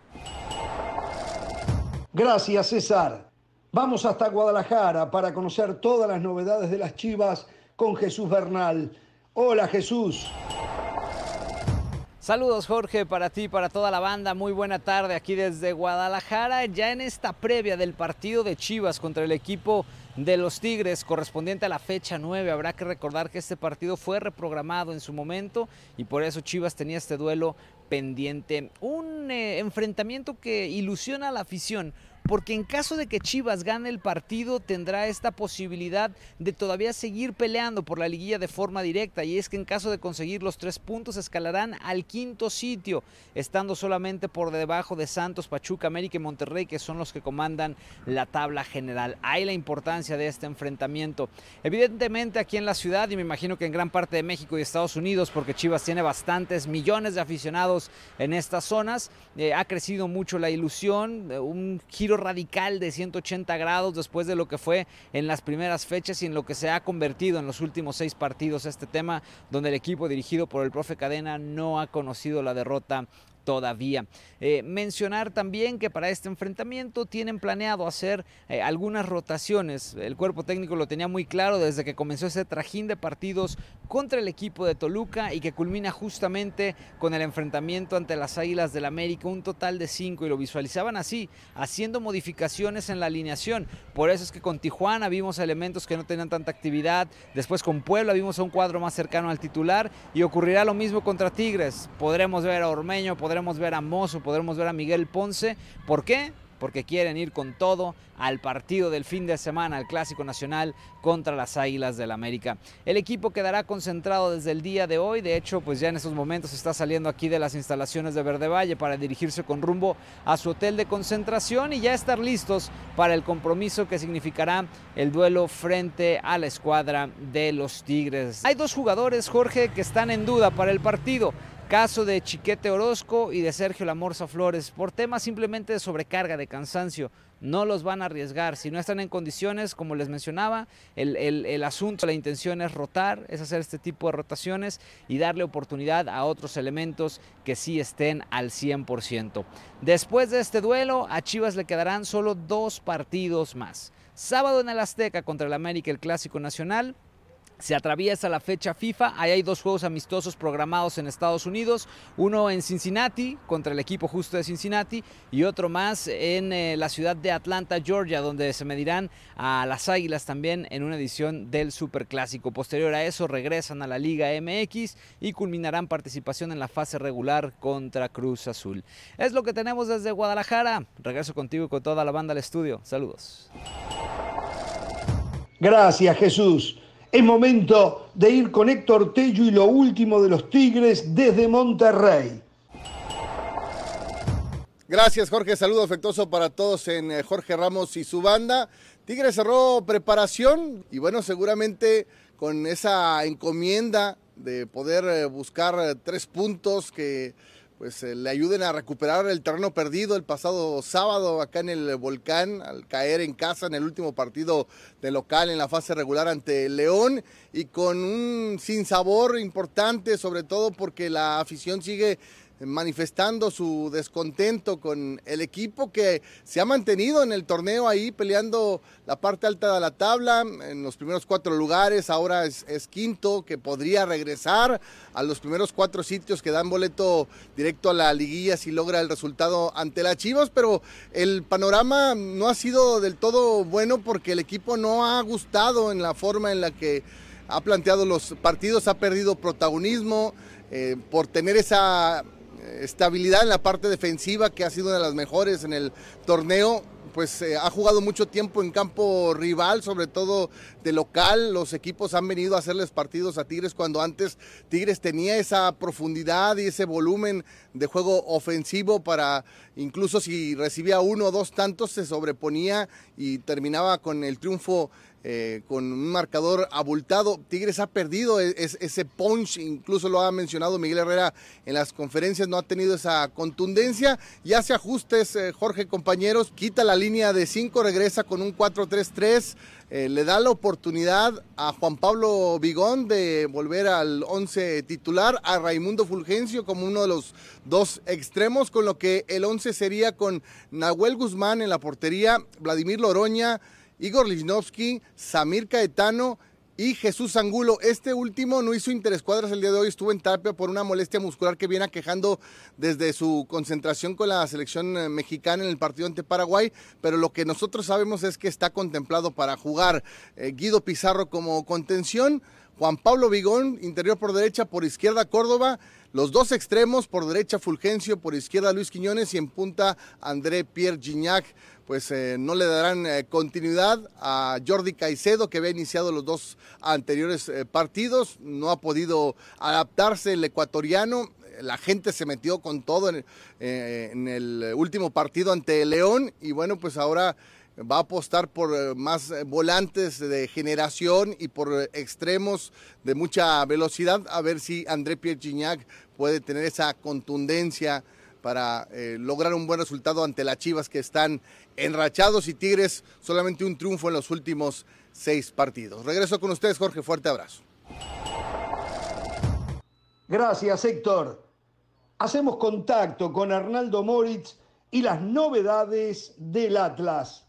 A: Gracias, César. Vamos hasta Guadalajara para conocer todas las novedades de las Chivas con Jesús Bernal. Hola, Jesús.
F: Saludos Jorge para ti, para toda la banda, muy buena tarde aquí desde Guadalajara, ya en esta previa del partido de Chivas contra el equipo de los Tigres correspondiente a la fecha 9. Habrá que recordar que este partido fue reprogramado en su momento y por eso Chivas tenía este duelo pendiente. Un eh, enfrentamiento que ilusiona a la afición porque en caso de que Chivas gane el partido tendrá esta posibilidad de todavía seguir peleando por la liguilla de forma directa y es que en caso de conseguir los tres puntos escalarán al quinto sitio, estando solamente por debajo de Santos, Pachuca, América y Monterrey que son los que comandan la tabla general. Hay la importancia de este enfrentamiento. Evidentemente aquí en la ciudad y me imagino que en gran parte de México y Estados Unidos porque Chivas tiene bastantes millones de aficionados en estas zonas, eh, ha crecido mucho la ilusión, eh, un giro radical de 180 grados después de lo que fue en las primeras fechas y en lo que se ha convertido en los últimos seis partidos este tema, donde el equipo dirigido por el profe Cadena no ha conocido la derrota todavía. Eh, mencionar también que para este enfrentamiento tienen planeado hacer eh, algunas rotaciones. El cuerpo técnico lo tenía muy claro desde que comenzó ese trajín de partidos contra el equipo de Toluca y que culmina justamente con el enfrentamiento ante las Águilas del América, un total de cinco y lo visualizaban así, haciendo modificaciones en la alineación. Por eso es que con Tijuana vimos elementos que no tenían tanta actividad, después con Puebla vimos a un cuadro más cercano al titular y ocurrirá lo mismo contra Tigres. Podremos ver a Ormeño, podremos podremos ver a Mozo, podremos ver a Miguel Ponce. ¿Por qué? porque quieren ir con todo al partido del fin de semana, al Clásico Nacional contra las Águilas del América. El equipo quedará concentrado desde el día de hoy, de hecho pues ya en estos momentos está saliendo aquí de las instalaciones de Verde Valle para dirigirse con rumbo a su hotel de concentración y ya estar listos para el compromiso que significará el duelo frente a la escuadra de los Tigres. Hay dos jugadores, Jorge, que están en duda para el partido. Caso de Chiquete Orozco y de Sergio Lamorza Flores, por temas simplemente de sobrecarga, de cansancio, no los van a arriesgar. Si no están en condiciones, como les mencionaba, el, el, asunto, la intención es rotar, es hacer este tipo de rotaciones y darle oportunidad a otros elementos que sí estén al 100%. Después de este duelo, a Chivas le quedarán solo dos partidos más. Sábado en el Azteca contra el América, el Clásico Nacional, se atraviesa la fecha FIFA, ahí hay dos juegos amistosos programados en Estados Unidos, uno en Cincinnati contra el equipo justo de Cincinnati y otro más en eh, la ciudad de Atlanta, Georgia, donde se medirán a las Águilas también en una edición del Superclásico. Posterior a eso regresan a la Liga MX y culminarán participación en la fase regular contra Cruz Azul. Es lo que tenemos desde Guadalajara. Regreso contigo y con toda la banda al estudio. Saludos.
A: Gracias Jesús. Es momento de ir con Héctor Tello y lo último de los Tigres desde Monterrey.
G: Gracias Jorge, saludo afectuoso para todos en eh, Jorge Ramos y su banda. Tigres cerró preparación y bueno, seguramente con esa encomienda de poder eh, buscar eh, tres puntos que pues eh, le ayuden a recuperar el terreno perdido el pasado sábado acá en el volcán al caer en casa en el último partido de local en la fase regular ante León y con un sinsabor importante sobre todo porque la afición sigue manifestando su descontento con el equipo que se ha mantenido en el torneo ahí peleando la parte alta de la tabla en los primeros cuatro lugares, ahora es, quinto que podría regresar a los primeros cuatro sitios que dan boleto directo a la liguilla si logra el resultado ante la Chivas, pero el panorama no ha sido del todo bueno porque el equipo no ha gustado en la forma en la que ha planteado los partidos, ha perdido protagonismo eh, por tener esa estabilidad en la parte defensiva, que ha sido una de las mejores en el torneo. Pues eh, ha jugado mucho tiempo en campo rival, sobre todo de local. Los equipos han venido a hacerles partidos a Tigres cuando antes Tigres tenía esa profundidad y ese volumen de juego ofensivo para incluso si recibía uno o dos tantos se sobreponía y terminaba con el triunfo eh, con un marcador abultado. Tigres ha perdido e-, ese punch, incluso lo ha mencionado Miguel Herrera en las conferencias, no ha tenido esa contundencia y hace ajustes, eh, Jorge, compañeros, quita la línea de 5, regresa con un 4-3-3. Eh, le da la oportunidad a Juan Pablo Vigón de volver al 11 titular, a Raimundo Fulgencio como uno de los dos extremos, con lo que el 11 sería con Nahuel Guzmán en la portería, Vladimir Loroña, Igor Lichnowsky, Samir Caetano y Jesús Angulo. Este último no hizo interescuadras el día de hoy, estuvo en Tapia por una molestia muscular que viene aquejando desde su concentración con la selección eh, mexicana en el partido ante Paraguay, pero lo que nosotros sabemos es que está contemplado para jugar eh, Guido Pizarro como contención. Juan Pablo Vigón, interior por derecha, por izquierda Córdoba, los dos extremos, por derecha Fulgencio, por izquierda Luis Quiñones y en punta André Pierre Gignac. Pues eh, no le darán eh, continuidad a Jordi Caicedo, que había iniciado los dos anteriores eh, partidos, no ha podido adaptarse el ecuatoriano. La gente se metió con todo en, en el último partido ante León. Y bueno, pues ahora va a apostar por más volantes de generación y por extremos de mucha velocidad, a ver si André Pierre puede tener esa contundencia para eh, lograr un buen resultado ante las Chivas que están enrachados y Tigres solamente un triunfo en los últimos seis partidos. Regreso con ustedes, Jorge, fuerte abrazo.
A: Gracias, Héctor. Hacemos contacto con Arnaldo Moritz y las novedades del Atlas.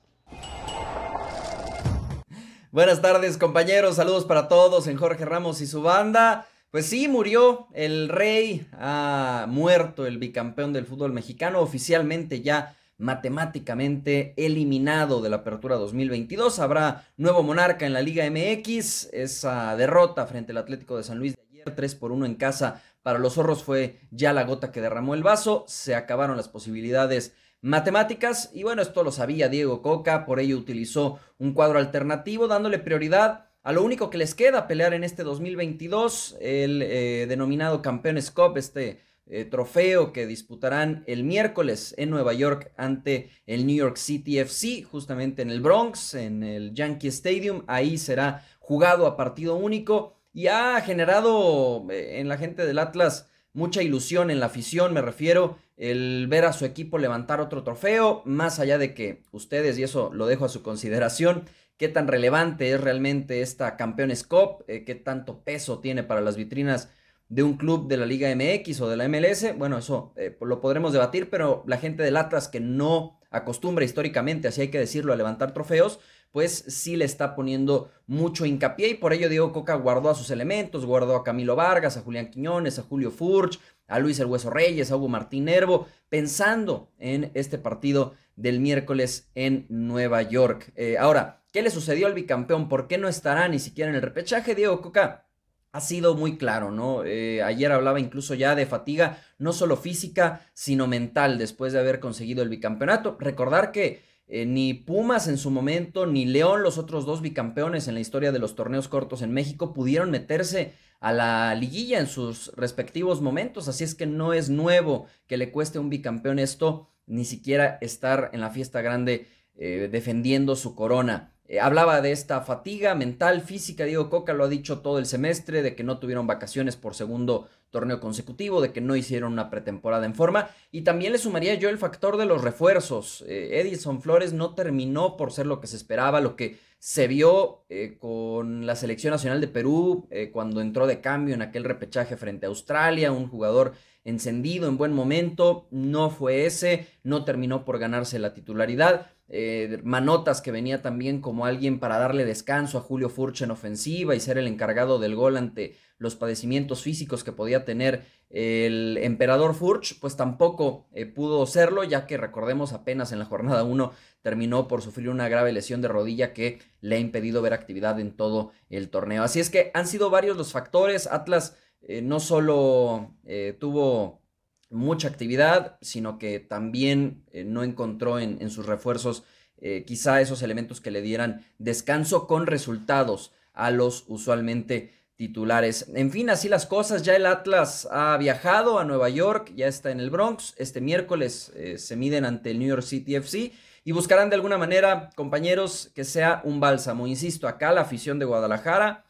H: Buenas tardes, compañeros. Saludos para todos en Jorge Ramos y su banda. Pues sí, murió el rey, ha muerto el bicampeón del fútbol mexicano, oficialmente ya matemáticamente eliminado de la apertura 2022. Habrá nuevo monarca en la Liga MX. Esa derrota frente al Atlético de San Luis de ayer, 3 por 1 en casa para los zorros fue ya la gota que derramó el vaso. Se acabaron las posibilidades matemáticas. Y bueno, esto lo sabía Diego Coca, por ello utilizó un cuadro alternativo, dándole prioridad a lo único que les queda pelear en este 2022, el eh, denominado Campeones Cup, este eh, trofeo que disputarán el miércoles en Nueva York ante el New York City FC, justamente en el Bronx, en el Yankee Stadium. Ahí será jugado a partido único y ha generado eh, en la gente del Atlas mucha ilusión en la afición, me refiero, el ver a su equipo levantar otro trofeo, más allá de que ustedes, y eso lo dejo a su consideración, qué tan relevante es realmente esta Campeones Cup, eh, qué tanto peso tiene para las vitrinas de un club de la Liga MX o de la MLS. Bueno, eso eh, lo podremos debatir, pero la gente del Atlas que no acostumbra históricamente, así hay que decirlo, a levantar trofeos, pues sí le está poniendo mucho hincapié y por ello Diego Coca guardó a sus elementos, guardó a Camilo Vargas, a Julián Quiñones, a Julio Furch, a Luis El Hueso Reyes, a Hugo Martín Nervo, pensando en este partido del miércoles en Nueva York. Eh, ahora, ¿qué le sucedió al bicampeón? ¿Por qué no estará ni siquiera en el repechaje? Diego Coca ha sido muy claro, ¿no? Eh, ayer hablaba incluso ya de fatiga, no solo física, sino mental, después de haber conseguido el bicampeonato. Recordar que eh, ni Pumas en su momento, ni León, los otros dos bicampeones en la historia de los torneos cortos en México, pudieron meterse a la liguilla en sus respectivos momentos. Así es que no es nuevo que le cueste a un bicampeón esto, ni siquiera estar en la fiesta grande eh, defendiendo su corona. Eh, hablaba de esta fatiga mental, física, Diego Coca lo ha dicho todo el semestre, de que no tuvieron vacaciones por segundo torneo consecutivo, de que no hicieron una pretemporada en forma. Y también le sumaría yo el factor de los refuerzos. Eh, Edison Flores no terminó por ser lo que se esperaba, lo que se vio eh, con la selección nacional de Perú cuando entró de cambio en aquel repechaje frente a Australia, un jugador encendido en buen momento, no fue ese, no terminó por ganarse la titularidad. Eh, Manotas que venía también como alguien para darle descanso a Julio Furch en ofensiva y ser el encargado del gol ante los padecimientos físicos que podía tener el emperador Furch, pues tampoco eh, pudo serlo, ya que recordemos apenas en la jornada 1 terminó por sufrir una grave lesión de rodilla que le ha impedido ver actividad en todo el torneo. Así es que han sido varios los factores, Atlas eh, no solo tuvo mucha actividad, sino que también eh, no encontró en, sus refuerzos eh, quizá esos elementos que le dieran descanso con resultados a los usualmente titulares. En fin, así las cosas, ya el Atlas ha viajado a Nueva York, ya está en el Bronx, este miércoles eh, se miden ante el New York City FC y buscarán de alguna manera, compañeros, que sea un bálsamo. Insisto, acá la afición de Guadalajara,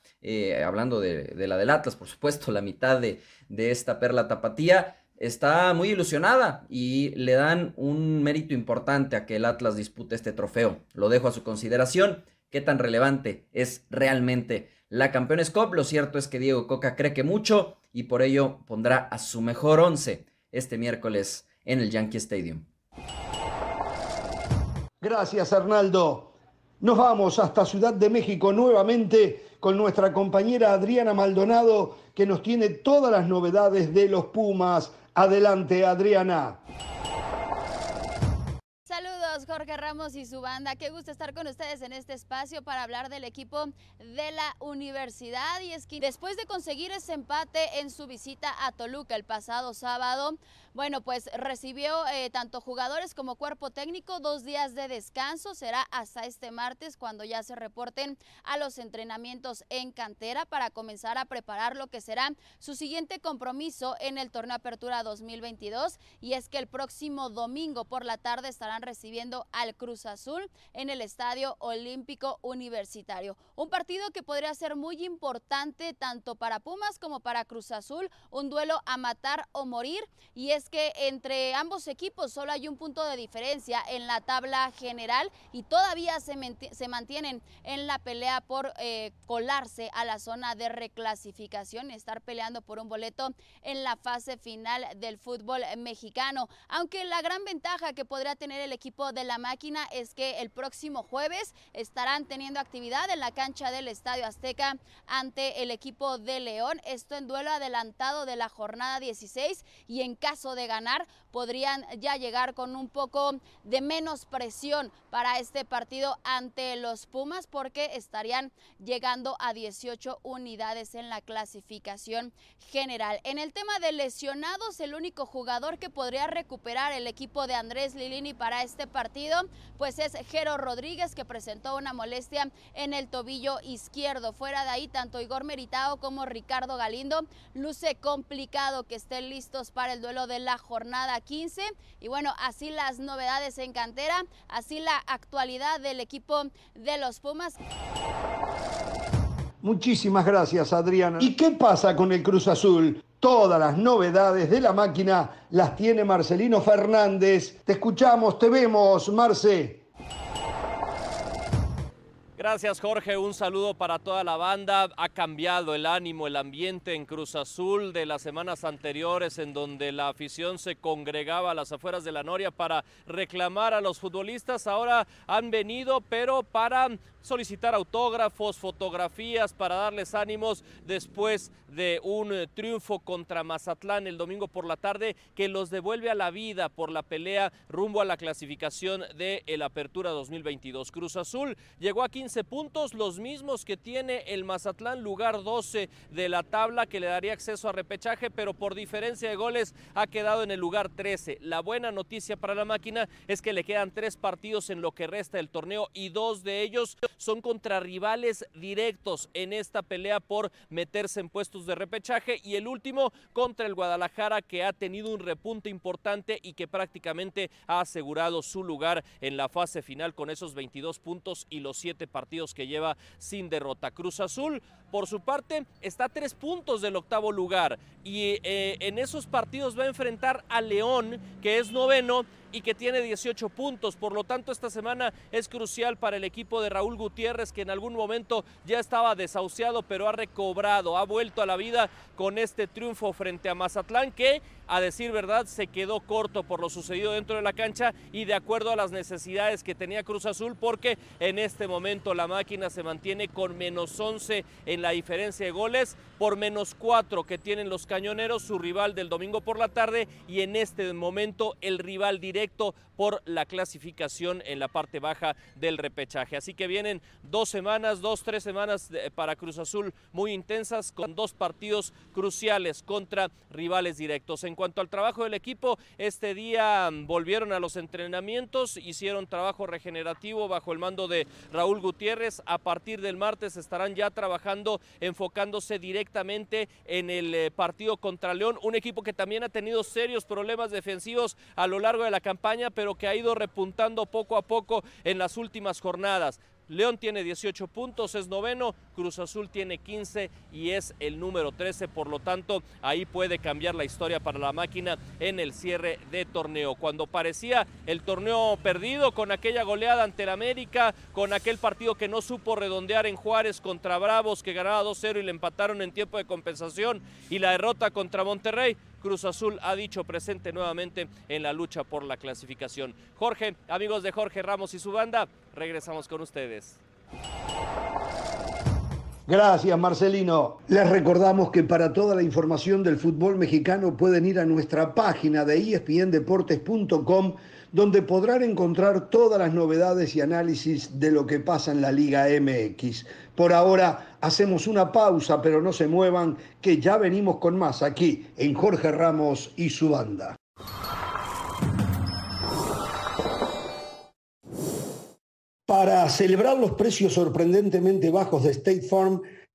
H: hablando de, la del Atlas, por supuesto, la mitad de, de esta perla tapatía, está muy ilusionada y le dan un mérito importante a que el Atlas dispute este trofeo. Lo dejo a su consideración. ¿Qué tan relevante es realmente la Campeones Cup? Lo cierto es que Diego Coca cree que mucho y por ello pondrá a su mejor once este miércoles en el Yankee Stadium.
A: Gracias, Arnaldo. Nos vamos hasta Ciudad de México nuevamente con nuestra compañera Adriana Maldonado, que nos tiene todas las novedades de los Pumas. Adelante, Adriana.
I: Jorge Ramos y su banda. Qué gusto estar con ustedes en este espacio para hablar del equipo de la universidad. Y es que después de conseguir ese empate en su visita a Toluca el pasado sábado, bueno, pues recibió eh, tanto jugadores como cuerpo técnico dos días de descanso. Será hasta este martes cuando ya se reporten a los entrenamientos en cantera para comenzar a preparar lo que será su siguiente compromiso en el torneo Apertura 2022. Y es que el próximo domingo por la tarde estarán recibiendo al Cruz Azul en el Estadio Olímpico Universitario. Un partido que podría ser muy importante tanto para Pumas como para Cruz Azul. Un duelo a matar o morir. Y es que entre ambos equipos solo hay un punto de diferencia en la tabla general y todavía se, se mantienen en la pelea por eh, colarse a la zona de reclasificación, estar peleando por un boleto en la fase final del fútbol mexicano. Aunque la gran ventaja que podría tener el equipo de la máquina es que el próximo jueves estarán teniendo actividad en la cancha del Estadio Azteca ante el equipo de León. Esto en duelo adelantado de la jornada 16 y en caso de ganar podrían ya llegar con un poco de menos presión para este partido ante los Pumas porque estarían llegando a 18 unidades en la clasificación general. En el tema de lesionados, el único jugador que podría recuperar el equipo de Andrés Lilini para este partido, pues es Jero Rodríguez que presentó una molestia en el tobillo izquierdo. Fuera de ahí, tanto Igor Meritao como Ricardo Galindo luce complicado que estén listos para el duelo de la jornada 15. Y bueno, así las novedades en cantera, así la actualidad del equipo de los Pumas.
D: Muchísimas gracias, Adriana. ¿Y qué pasa con el Cruz Azul? Todas las novedades de la máquina las tiene Marcelino Fernández. Te escuchamos, te vemos, Marce.
J: Gracias Jorge, un saludo para toda la banda. Ha cambiado el ánimo, el ambiente en Cruz Azul de las semanas anteriores en donde la afición se congregaba a las afueras de la Noria para reclamar a los futbolistas. Ahora han venido, pero para solicitar autógrafos, fotografías, para darles ánimos después de un triunfo contra Mazatlán el domingo por la tarde que los devuelve a la vida por la pelea rumbo a la clasificación de el Apertura 2022. Cruz Azul llegó a 15 puntos, los mismos que tiene el Mazatlán, lugar 12 de la tabla que le daría acceso a repechaje, pero por diferencia de goles ha quedado en el lugar 13. La buena noticia para la máquina es que le quedan tres partidos en lo que resta del torneo y dos de ellos son contra rivales directos en esta pelea por meterse en puestos de repechaje y el último contra el Guadalajara que ha tenido un repunte importante y que prácticamente ha asegurado su lugar en la fase final con esos 22 puntos y los 7 partidos que lleva sin derrota. Cruz Azul, por su parte, está a 3 puntos del octavo lugar y eh, en esos partidos va a enfrentar a León, que es noveno y que tiene 18 puntos. Por lo tanto, esta semana es crucial para el equipo de Raúl Gutiérrez, que en algún momento ya estaba desahuciado, pero ha recobrado, ha vuelto a la vida con este triunfo frente a Mazatlán, que a decir verdad, se quedó corto por lo sucedido dentro de la cancha y de acuerdo a las necesidades que tenía Cruz Azul, porque en este momento la máquina se mantiene con menos 11 en la diferencia de goles, por menos 4 que tienen los cañoneros, su rival del domingo por la tarde, y en este momento el rival directo por la clasificación en la parte baja del repechaje. Así que vienen dos semanas, dos, tres semanas para Cruz Azul muy intensas, con dos partidos cruciales contra rivales directos. En cuanto al trabajo del equipo, este día volvieron a los entrenamientos, hicieron trabajo regenerativo bajo el mando de Raúl Gutiérrez. A partir del martes estarán ya trabajando, enfocándose directamente en el eh, partido contra León, un equipo que también ha tenido serios problemas defensivos a lo largo de la campaña, pero que ha ido repuntando poco a poco en las últimas jornadas. León tiene 18 puntos, es noveno, Cruz Azul tiene 15 y es el número 13, por lo tanto ahí puede cambiar la historia para la máquina en el cierre de torneo. Cuando parecía el torneo perdido con aquella goleada ante el América, con aquel partido que no supo redondear en Juárez contra Bravos que ganaba 2-0 y le empataron en tiempo de compensación y la derrota contra Monterrey, Cruz Azul ha dicho presente nuevamente en la lucha por la clasificación. Jorge, amigos de Jorge Ramos y su banda, regresamos con ustedes.
D: Gracias, Marcelino. Les recordamos que para toda la información del fútbol mexicano pueden ir a nuestra página de espndeportes.com donde podrán encontrar todas las novedades y análisis de lo que pasa en la Liga MX. Por ahora hacemos una pausa, pero no se muevan, que ya venimos con más aquí en Jorge Ramos y su banda. Para celebrar los precios sorprendentemente bajos de State Farm,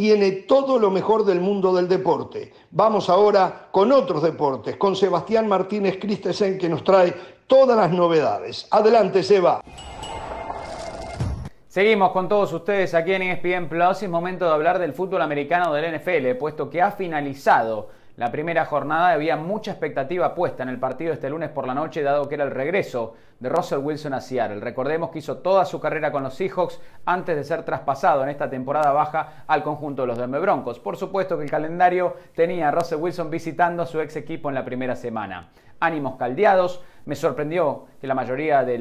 D: tiene todo lo mejor del mundo del deporte. Vamos ahora con otros deportes, con Sebastián Martínez Christensen que nos trae todas las novedades. Adelante, Seba.
K: Seguimos con todos ustedes aquí en ESPN Plus. Es momento de hablar del fútbol americano del NFL, puesto que ha finalizado la primera jornada. Había mucha expectativa puesta en el partido este lunes por la noche, dado que era el regreso de Russell Wilson a Seattle. Recordemos que hizo toda su carrera con los Seahawks antes de ser traspasado en esta temporada baja al conjunto de los Denver Broncos. Por supuesto que el calendario tenía a Russell Wilson visitando a su ex equipo en la primera semana. Ánimos caldeados, me sorprendió que la mayoría de,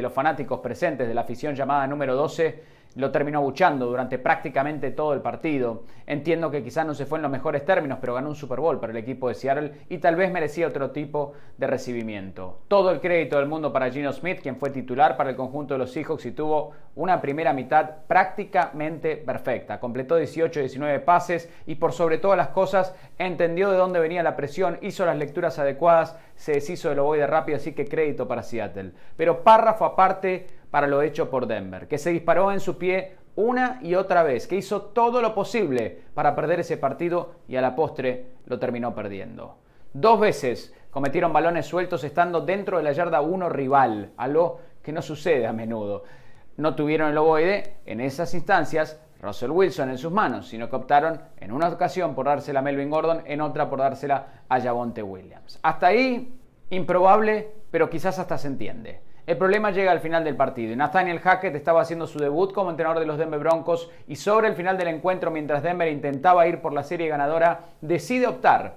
K: los fanáticos presentes de la afición llamada número 12 lo terminó buchando durante prácticamente todo el partido. Entiendo que quizás no se fue en los mejores términos, pero ganó un Super Bowl para el equipo de Seattle y tal vez merecía otro tipo de recibimiento. Todo el crédito del mundo para Gino Smith, quien fue titular para el conjunto de los Seahawks y tuvo una primera mitad prácticamente perfecta. Completó 18-19 pases y por sobre todas las cosas entendió de dónde venía la presión, hizo las lecturas adecuadas, se deshizo del ovoide rápido, así que crédito para Seattle. Pero párrafo aparte para lo hecho por Denver, que se disparó en su pie una y otra vez, que hizo todo lo posible para perder ese partido y a la postre lo terminó perdiendo. Dos veces cometieron balones sueltos estando dentro de la yarda 1 rival, algo que no sucede a menudo. No tuvieron el ovoide en esas instancias Russell Wilson en sus manos, sino que optaron en una ocasión por dársela a Melvin Gordon, en otra por dársela a Javonte Williams. Hasta ahí, improbable, pero quizás hasta se entiende. El problema llega al final del partido Nathaniel Hackett estaba haciendo su debut como entrenador de los Denver Broncos y sobre el final del encuentro, mientras Denver intentaba ir por la serie ganadora, decide optar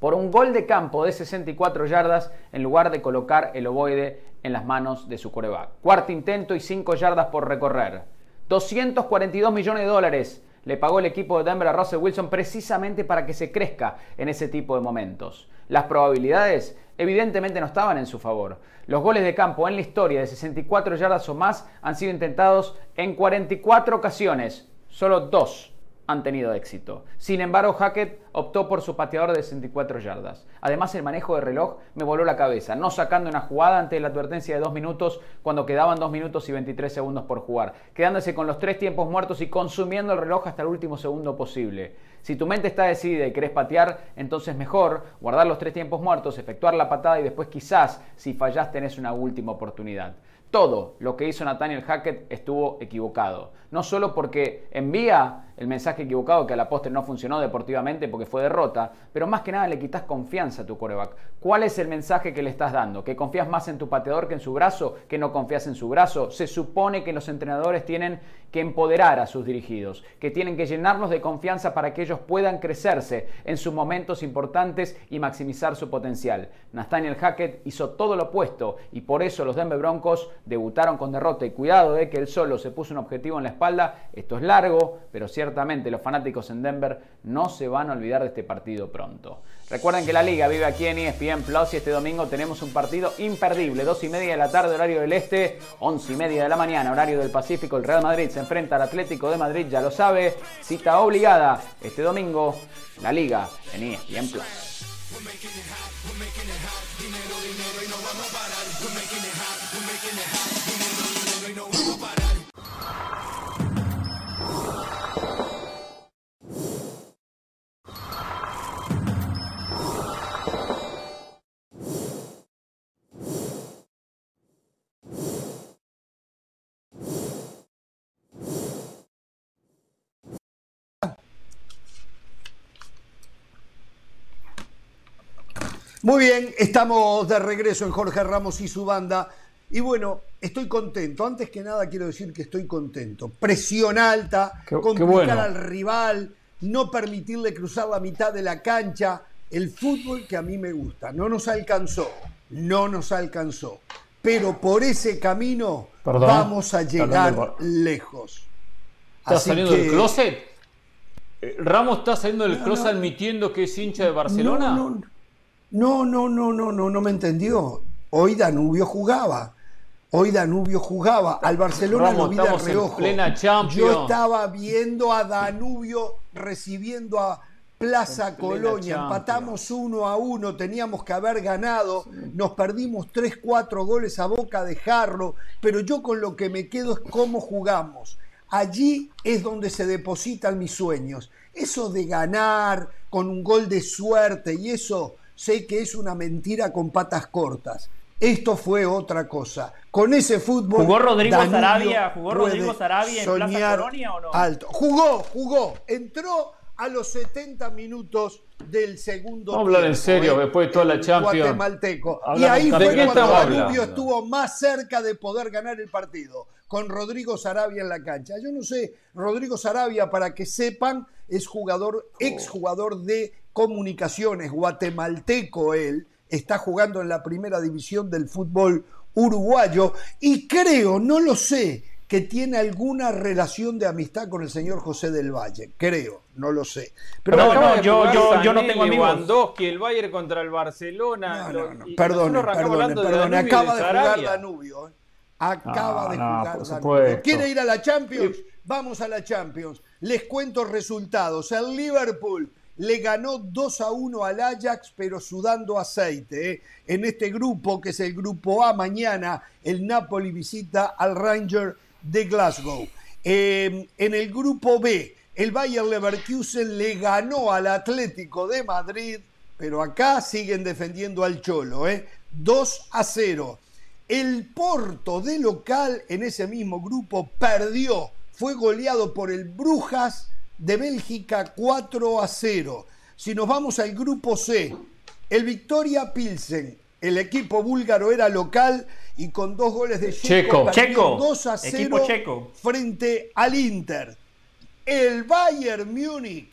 K: por un gol de campo de 64 yardas en lugar de colocar el ovoide en las manos de su coreback. Cuarto intento y 5 yardas por recorrer. 242 millones de dólares le pagó el equipo de Denver a Russell Wilson precisamente para que se crezca en ese tipo de momentos. Las probabilidades evidentemente no estaban en su favor. Los goles de campo en la historia de 64 yardas o más han sido intentados en 44 ocasiones, solo dos han tenido éxito. Sin embargo, Hackett optó por su pateador de 64 yardas. Además, el manejo de reloj me voló la cabeza, no sacando una jugada ante la advertencia de dos minutos cuando quedaban dos minutos y 23 segundos por jugar, quedándose con los tres tiempos muertos y consumiendo el reloj hasta el último segundo posible. Si tu mente está decidida y querés patear, entonces mejor guardar los tres tiempos muertos, efectuar la patada y después quizás, si fallás, tenés una última oportunidad. Todo lo que hizo Nathaniel Hackett estuvo equivocado. No solo porque envía el mensaje equivocado que a la postre no funcionó deportivamente porque fue derrota, pero más que nada le quitas confianza a tu coreback. ¿Cuál es el mensaje que le estás dando? ¿Que confías más en tu pateador que en su brazo? ¿Que no confías en su brazo? Se supone que los entrenadores tienen que empoderar a sus dirigidos, que tienen que llenarlos de confianza para que ellos puedan crecerse en sus momentos importantes y maximizar su potencial. Nathaniel Hackett hizo todo lo opuesto y por eso los Denver Broncos debutaron con derrota y cuidado de que él solo se puso un objetivo en la espalda. Esto es largo, pero cierto ciertamente los fanáticos en Denver no se van a olvidar de este partido pronto. Recuerden que la liga vive aquí en ESPN Plus y este domingo tenemos un partido imperdible, 2 y media de la tarde, horario del este, 11 y media de la mañana, horario del Pacífico. El Real Madrid se enfrenta al Atlético de Madrid, ya lo sabe, cita obligada este domingo, la liga en ESPN Plus.
D: Muy bien, estamos de regreso en Jorge Ramos y su banda. Y bueno, estoy contento. Antes que nada quiero decir que estoy contento. Presión alta, complicar al rival, no permitirle cruzar la mitad de la cancha. El fútbol que a mí me gusta. No nos alcanzó, no nos alcanzó. Pero por ese camino vamos a llegar lejos.
L: ¿Estás saliendo del closet? Eh, ¿Ramos está saliendo del closet admitiendo que es hincha de Barcelona?
D: no, no. No, no, no, no, no, no me entendió. Hoy Danubio jugaba. Hoy Danubio jugaba. Al Barcelona lo vi de reojo. Yo estaba viendo a Danubio recibiendo a Plaza Colonia. Empatamos uno a uno, teníamos que haber ganado. Nos perdimos tres, cuatro goles a boca de jarro. Pero yo con lo que me quedo es cómo jugamos. Allí es donde se depositan mis sueños. Eso de ganar con un gol de suerte y eso sé que es una mentira con patas cortas, Esto fue otra cosa. Con ese fútbol.
M: ¿Jugó Rodrigo
D: Danubio
M: Sarabia? ¿Jugó Rodrigo Sarabia en Plaza Colonia o no?
D: Alto. Jugó, jugó. Entró a los 70 minutos del segundo
M: Vamos hablar en
D: tiempo,
M: serio,
D: ¿eh?
M: después de toda la Champions.
D: guatemalteco. Y ahí fue
M: ¿De qué
D: cuando Danubio estuvo más cerca de poder ganar el partido, con Rodrigo Sarabia en la cancha. Yo no sé, Rodrigo Sarabia, para que sepan, es jugador, exjugador de comunicaciones, guatemalteco él, está jugando en la primera división del fútbol uruguayo y creo, no lo sé, que tiene alguna relación de amistad con el señor José del Valle. Creo, no lo sé. Pero
M: No, no, yo- yo- yo no tengo amigos.
N: Lewandowski, el Bayern contra el Barcelona.
D: No, no, no, perdone, perdone, perdone. Acaba de jugar. Danubio. ¿eh? Acaba
M: No,
D: de jugar Danubio.
M: supuesto.
D: ¿Quiere ir a la Champions? Vamos a la Champions. Les cuento resultados. El Liverpool le ganó 2 a 1 al Ajax, pero sudando aceite. ¿eh? En este grupo, que es el grupo A, mañana el Napoli visita al Ranger de Glasgow. Eh, en el grupo B, el Bayer Leverkusen le ganó al Atlético de Madrid, pero acá siguen defendiendo al Cholo, ¿eh? 2 a 0. El Porto de local en ese mismo grupo perdió, fue goleado por el Brujas de Bélgica 4 a 0. Si nos vamos al grupo C, el Victoria Pilsen, el equipo búlgaro era local y con dos goles de
M: Checo. Checo.
D: 2 a 0
M: Equipo checo.
D: frente al Inter. El Bayern Múnich,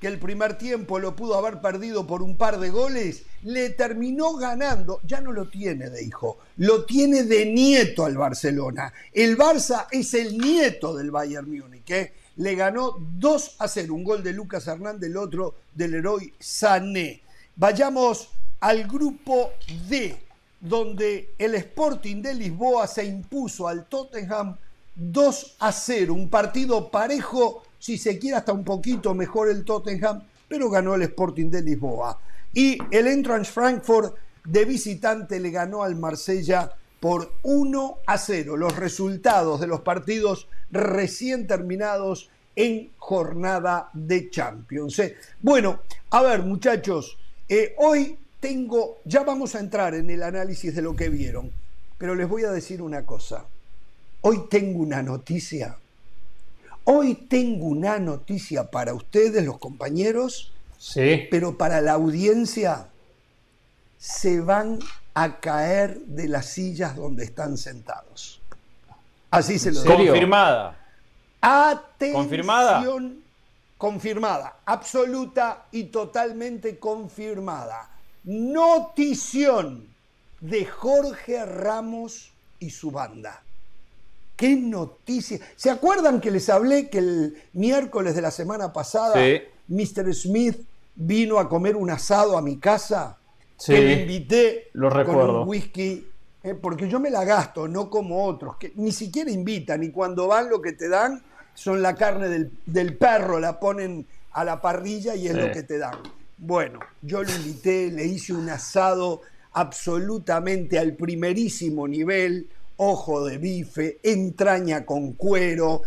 D: que el primer tiempo lo pudo haber perdido por un par de goles, le terminó ganando, ya no lo tiene de hijo, lo tiene de nieto al Barcelona. El Barça es el nieto del Bayern Múnich, ¿eh? le ganó 2 a 0, un gol de Lucas Hernández, el otro del héroe Sané. Vayamos al grupo D, donde el Sporting de Lisboa se impuso al Tottenham 2 a 0, un partido parejo, si se quiere hasta un poquito mejor el Tottenham, pero ganó el Sporting de Lisboa. Y el Eintracht Frankfurt de visitante le ganó al Marsella por 1 a 0. Los resultados de los partidos recién terminados en jornada de Champions. ¿eh? Bueno, a ver muchachos, eh, hoy tengo, ya vamos a entrar en el análisis de lo que vieron, pero les voy a decir una cosa. Hoy tengo una noticia. Hoy tengo una noticia para ustedes, los compañeros,
M: Sí.
D: pero para la audiencia se van a caer de las sillas donde están sentados. Así se lo digo.
N: Confirmada.
D: Atención.
N: ¿Confirmada?
D: Confirmada. Absoluta y totalmente confirmada. Notición de Jorge Ramos y su banda. ¡Qué noticia! ¿Se acuerdan que les hablé que el miércoles de la semana pasada
N: Sí.
D: Mr. Smith vino a comer un asado a mi casa?
M: Sí,
D: que le invité
M: lo
D: con
M: recuerdo.
D: un whisky, eh, porque yo me la gasto, no como otros, que ni siquiera invitan, y cuando van lo que te dan son la carne del, del perro, la ponen a la parrilla y es
M: Sí.
D: lo que te dan. Bueno, yo lo invité, le hice un asado absolutamente al primerísimo nivel, ojo de bife, entraña con cuero.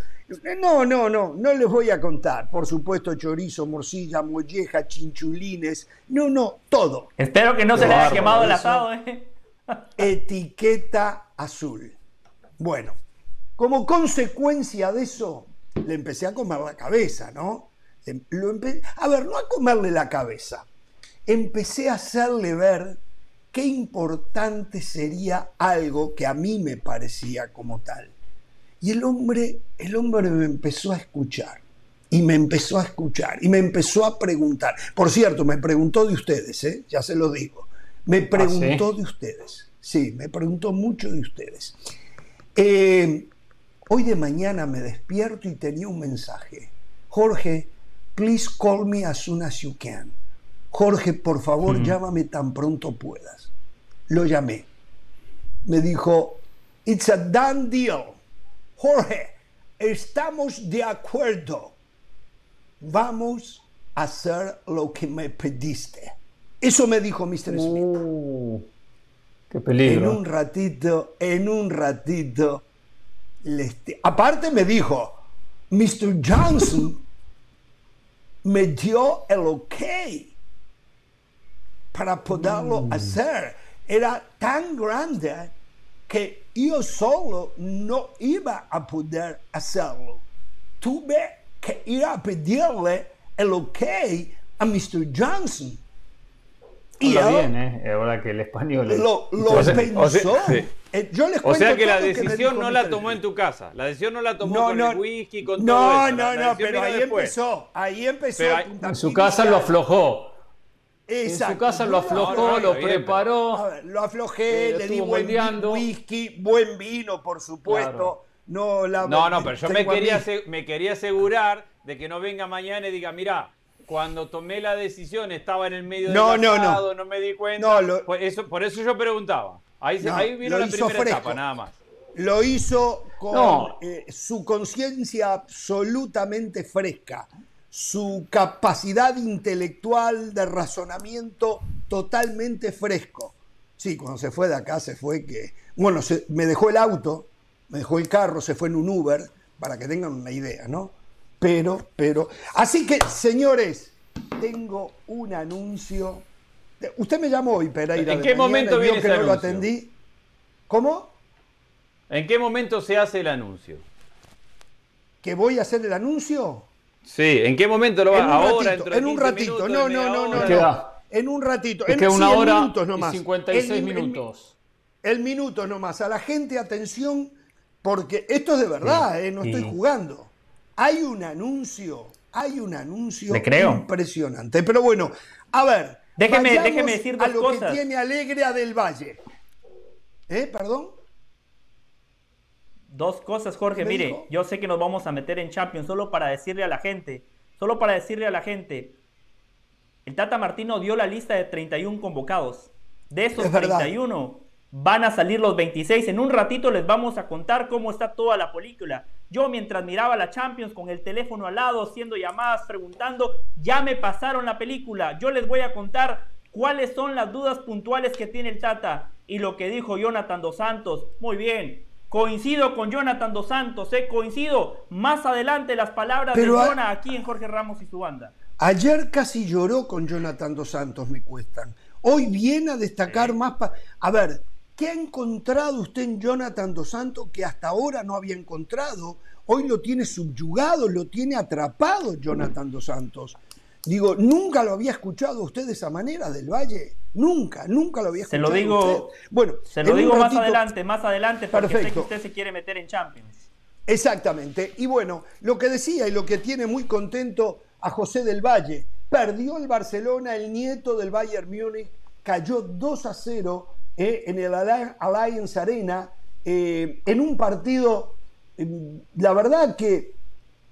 D: No, no, no, no les voy a contar. Por supuesto, chorizo, morcilla, molleja, chinchulines. No, no, todo
M: Espero que no se le haya quemado el asado, ¿eh?
D: etiqueta azul. Bueno, como consecuencia de eso, le empecé a comer la cabeza, ¿no? Lo a ver, no a comerle la cabeza. Empecé a hacerle ver qué importante sería algo que a mí me parecía como tal. Y el hombre, el hombre me empezó a escuchar. Y me empezó a escuchar. Y me empezó a preguntar. Por cierto, me preguntó de ustedes, ¿eh? ya se lo digo. Me preguntó de ustedes. Sí, me preguntó mucho de ustedes. Eh, hoy de mañana me despierto y tenía un mensaje. Jorge, please call me as soon as you can. Jorge, por favor, llámame tan pronto puedas. Lo llamé. Me dijo, it's a done deal. Jorge, estamos de acuerdo. Vamos a hacer lo que me pediste. Eso me dijo Mr. Smith.
M: Uh, qué
D: En
M: peligro.
D: un ratito, en un ratito. les te- Aparte me dijo, Mr. Johnson me dio el ok para poderlo hacer. Era tan grande que yo solo no iba a poder hacerlo. Tuve que ir a pedirle el ok a Mr. Johnson.
L: Y bien, ¿eh? Ahora que el español es...
D: Lo, lo pensó.
L: O sea, sí.
D: Eh, yo les
L: o sea que la decisión
D: dijo
L: no la tomó en tu casa. La decisión no la tomó
D: No,
L: con
D: no,
L: el whisky, con
D: no,
L: todo eso.
D: No, no,
L: decisión
D: pero ahí
L: después.
D: empezó. Ahí empezó.
L: Pero ahí- en su casa lo aflojó.
D: Exacto.
L: En su casa lo aflojó, lo bien, preparó.
D: A ver, lo aflojé,
L: Eh,
D: le di buen
L: moldeando.
D: whisky, buen vino, por supuesto.
L: Claro.
D: No, la,
L: No, no, pero yo me quería, me quería asegurar de que no venga mañana y diga, mira, cuando tomé la decisión estaba en el medio
D: No,
L: del
D: no, no.
L: me di cuenta.
D: No, lo-
L: por, eso, por eso yo preguntaba. Ahí, se-
D: No,
L: ahí vino la primera
D: fresco.
L: etapa, nada más.
D: Lo hizo con
L: No.
D: eh, su conciencia absolutamente fresca, su capacidad intelectual de razonamiento totalmente fresco. Sí, cuando se fue de acá se fue que, bueno, se- me dejó el auto, me dejó el carro, se fue en un Uber, para que tengan una idea, ¿no? Pero, pero, así que, señores, tengo un anuncio. Usted me llamó hoy, Pereira.
L: ¿En qué momento viene
D: que
L: ese
D: no lo atendí. ¿Cómo?
L: ¿En qué momento se hace el anuncio?
D: ¿Que voy a hacer el anuncio?
L: Sí, ¿en qué momento lo va?
D: En un
L: Ahora,
D: ratito, en un
L: 15
D: ratito.
L: minutos,
D: No, no, no, no. En un ratito.
L: Es
D: en
L: que una
D: sí, en
L: hora
D: minutos
L: y
D: nomás.
L: 56
D: El- el-
L: minutos.
D: El, minuto nomás. A la gente, atención, porque esto es de verdad, eh, no estoy
M: Sí.
D: jugando. Hay un anuncio, hay un anuncio
M: creo.
D: impresionante. Pero bueno, a ver.
M: Déjeme- déjeme decir
D: a
M: dos
D: lo
M: cosas.
D: que tiene Alegre a del Valle. ¿Eh? ¿Perdón?
M: Dos cosas, Jorge.
D: ¿Me
M: Mire,
D: dijo?
M: yo sé que nos vamos a meter en Champions solo para decirle a la gente, solo para decirle a la gente, el Tata Martino dio la lista de 31 convocados. De esos
D: Es verdad.
M: 31 van a salir los 26. En un ratito les vamos a contar cómo está toda la película. Yo mientras miraba la Champions con el teléfono al lado, haciendo llamadas, preguntando, ya me pasaron la película. Yo les voy a contar cuáles son las dudas puntuales que tiene el Tata y lo que dijo Jonathan Dos Santos. Muy bien. Coincido con Jonathan Dos Santos, eh, coincido. Más adelante las palabras
D: Pero
M: de Jonah aquí en Jorge Ramos y su banda.
D: Ayer casi lloró con Jonathan Dos Santos, me cuestan. Hoy viene a destacar más. pa- a ver, ¿qué ha encontrado usted en Jonathan Dos Santos que hasta ahora no había encontrado? Hoy lo tiene subyugado, lo tiene atrapado Jonathan Dos Santos. Digo, nunca lo había escuchado usted de esa manera del Valle. Nunca, nunca lo había
M: Se
D: escuchado.
M: lo digo,
D: usted. Bueno,
M: se lo digo más adelante, más adelante, porque sé que
D: Perfecto.
M: usted se quiere meter en Champions.
D: Exactamente. Y bueno, lo que decía y lo que tiene muy contento a José del Valle, perdió el Barcelona, el nieto del Bayern Múnich, cayó 2 a 0 eh, en el Alli- Allianz Arena, eh, en un partido, eh, la verdad que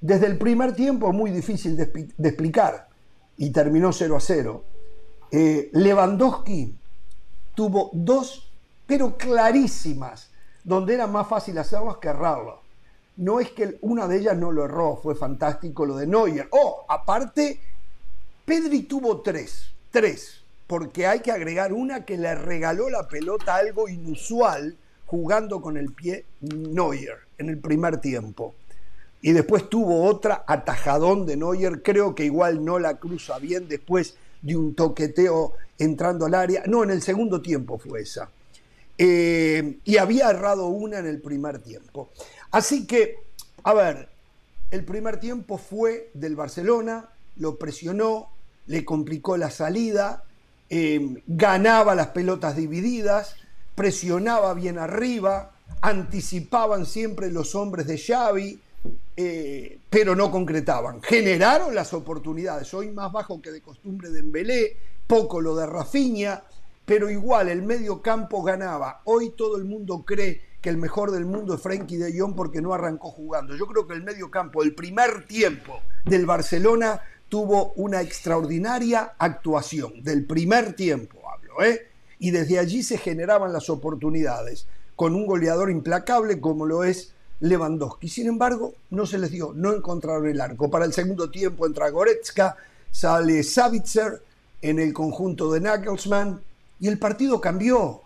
D: desde el primer tiempo muy difícil de explicar, y terminó 0 a 0. Eh, Lewandowski tuvo dos, pero clarísimas, donde era más fácil hacerlos que errarlos. No es que una de ellas no lo erró, fue fantástico lo de Neuer. Oh, aparte, Pedri tuvo tres, tres, porque hay que agregar una que le regaló la pelota algo inusual jugando con el pie Neuer en el primer tiempo. Y después tuvo otra atajadón de Neuer, creo que igual no la cruza bien después de un toqueteo entrando al área. No, en el segundo tiempo fue esa. Eh, y había errado una en el primer tiempo. Así que, a ver, el primer tiempo fue del Barcelona, lo presionó, le complicó la salida, eh, ganaba las pelotas divididas, presionaba bien arriba, anticipaban siempre los hombres de Xavi, eh, pero no concretaban. Generaron las oportunidades, hoy más bajo que de costumbre de Embelé, poco lo de Rafinha, pero igual el medio campo ganaba. Hoy todo el mundo cree que el mejor del mundo es Frenkie de Jong porque no arrancó jugando. Yo creo que el medio campo, el primer tiempo del Barcelona tuvo una extraordinaria actuación, del primer tiempo hablo, ¿eh? Y desde allí se generaban las oportunidades, con un goleador implacable como lo es Lewandowski. Sin embargo, no se les dio, no encontraron el arco. Para el segundo tiempo entra Goretzka, sale Savitzer en el conjunto de Nagelsmann y el partido cambió.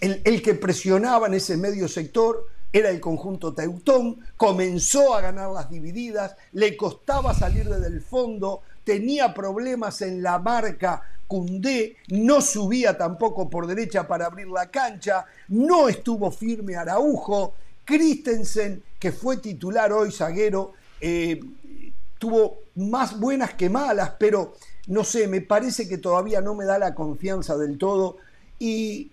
D: El, el que presionaba en ese medio sector era el conjunto Teutón, comenzó a ganar las divididas, le costaba salir desde el fondo, tenía problemas en la marca Cundé, no subía tampoco por derecha para abrir la cancha, no estuvo firme Araujo, Christensen, que fue titular hoy zaguero, eh, tuvo más buenas que malas, pero no sé, me parece que todavía no me da la confianza del todo. Y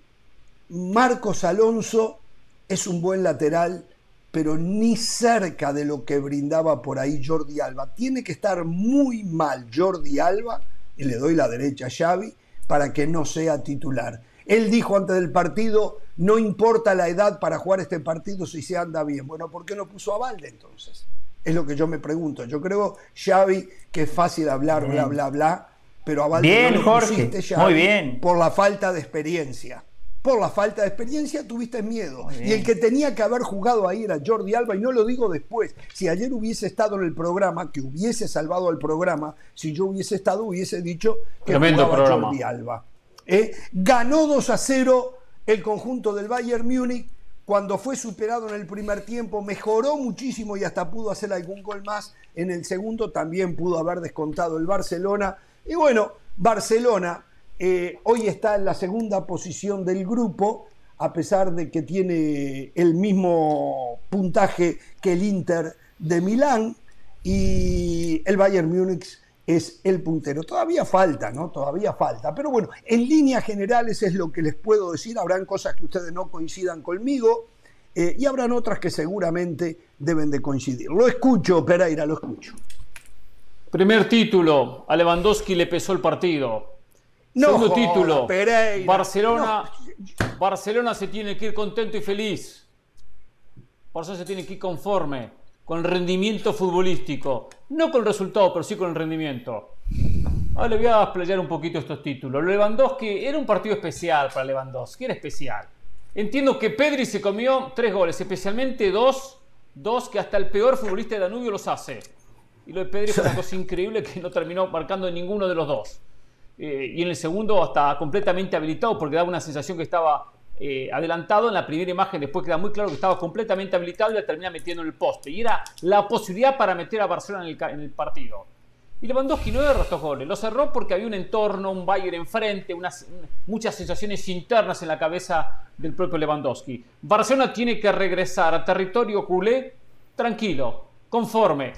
D: Marcos Alonso es un buen lateral, pero ni cerca de lo que brindaba por ahí Jordi Alba. Tiene que estar muy mal Jordi Alba, y le doy la derecha a Xavi, para que no sea titular. Él dijo antes del partido, no importa la edad para jugar este partido si se anda bien. Bueno, ¿por qué no puso a Valde entonces? Es lo que yo me pregunto. Yo creo, Xavi, que es fácil hablar, bla, bla, bla, pero a Valde
M: bien,
D: no
M: Jorge, muy bien.
D: por la falta de experiencia. Por la falta de experiencia tuviste miedo. Y el que tenía que haber jugado ahí era Jordi Alba, y no lo digo después. Si ayer hubiese estado en el programa, que hubiese salvado al programa, si yo hubiese estado, hubiese dicho que
L: Tremendo
D: jugaba
L: programa.
D: Jordi Alba. ¿Eh? Ganó 2 a 0 el conjunto del Bayern Múnich cuando fue superado en el primer tiempo, mejoró muchísimo y hasta pudo hacer algún gol más. En el segundo también pudo haber descontado el Barcelona. Y bueno, Barcelona eh, hoy está en la segunda posición del grupo, a pesar de que tiene el mismo puntaje que el Inter de Milán y el Bayern Múnich es el puntero. Todavía falta, ¿no? Todavía falta. Pero bueno, en líneas generales es lo que les puedo decir. Habrán cosas que ustedes no coincidan conmigo eh, y habrán otras que seguramente deben de coincidir. Lo escucho, Pereira, lo escucho.
L: Primer título, a Lewandowski le pesó el partido.
D: No
L: Segundo
D: joda,
L: título,
D: Pereira.
L: Barcelona, Barcelona se tiene que ir contento y feliz. Barcelona se tiene que ir conforme con rendimiento futbolístico. No con el resultado, pero sí con el rendimiento. Ahora le voy a explayar un poquito estos títulos. Lewandowski era un partido especial para Lewandowski, era especial. Entiendo que Pedri se comió tres goles, especialmente dos, dos que hasta el peor futbolista de Danubio los hace. Y lo de Pedri fue una cosa increíble que no terminó marcando en ninguno de los dos. Eh, y en el segundo hasta completamente habilitado porque daba una sensación que estaba eh, adelantado en la primera imagen, después queda muy claro que estaba completamente habilitado y la termina metiendo en el poste. Y era la posibilidad para meter a Barcelona en el, partido. Y Lewandowski no erró estos goles, lo cerró porque había un entorno, un Bayern enfrente, unas, muchas sensaciones internas en la cabeza del propio Lewandowski. Barcelona tiene que regresar a territorio culé tranquilo, conforme.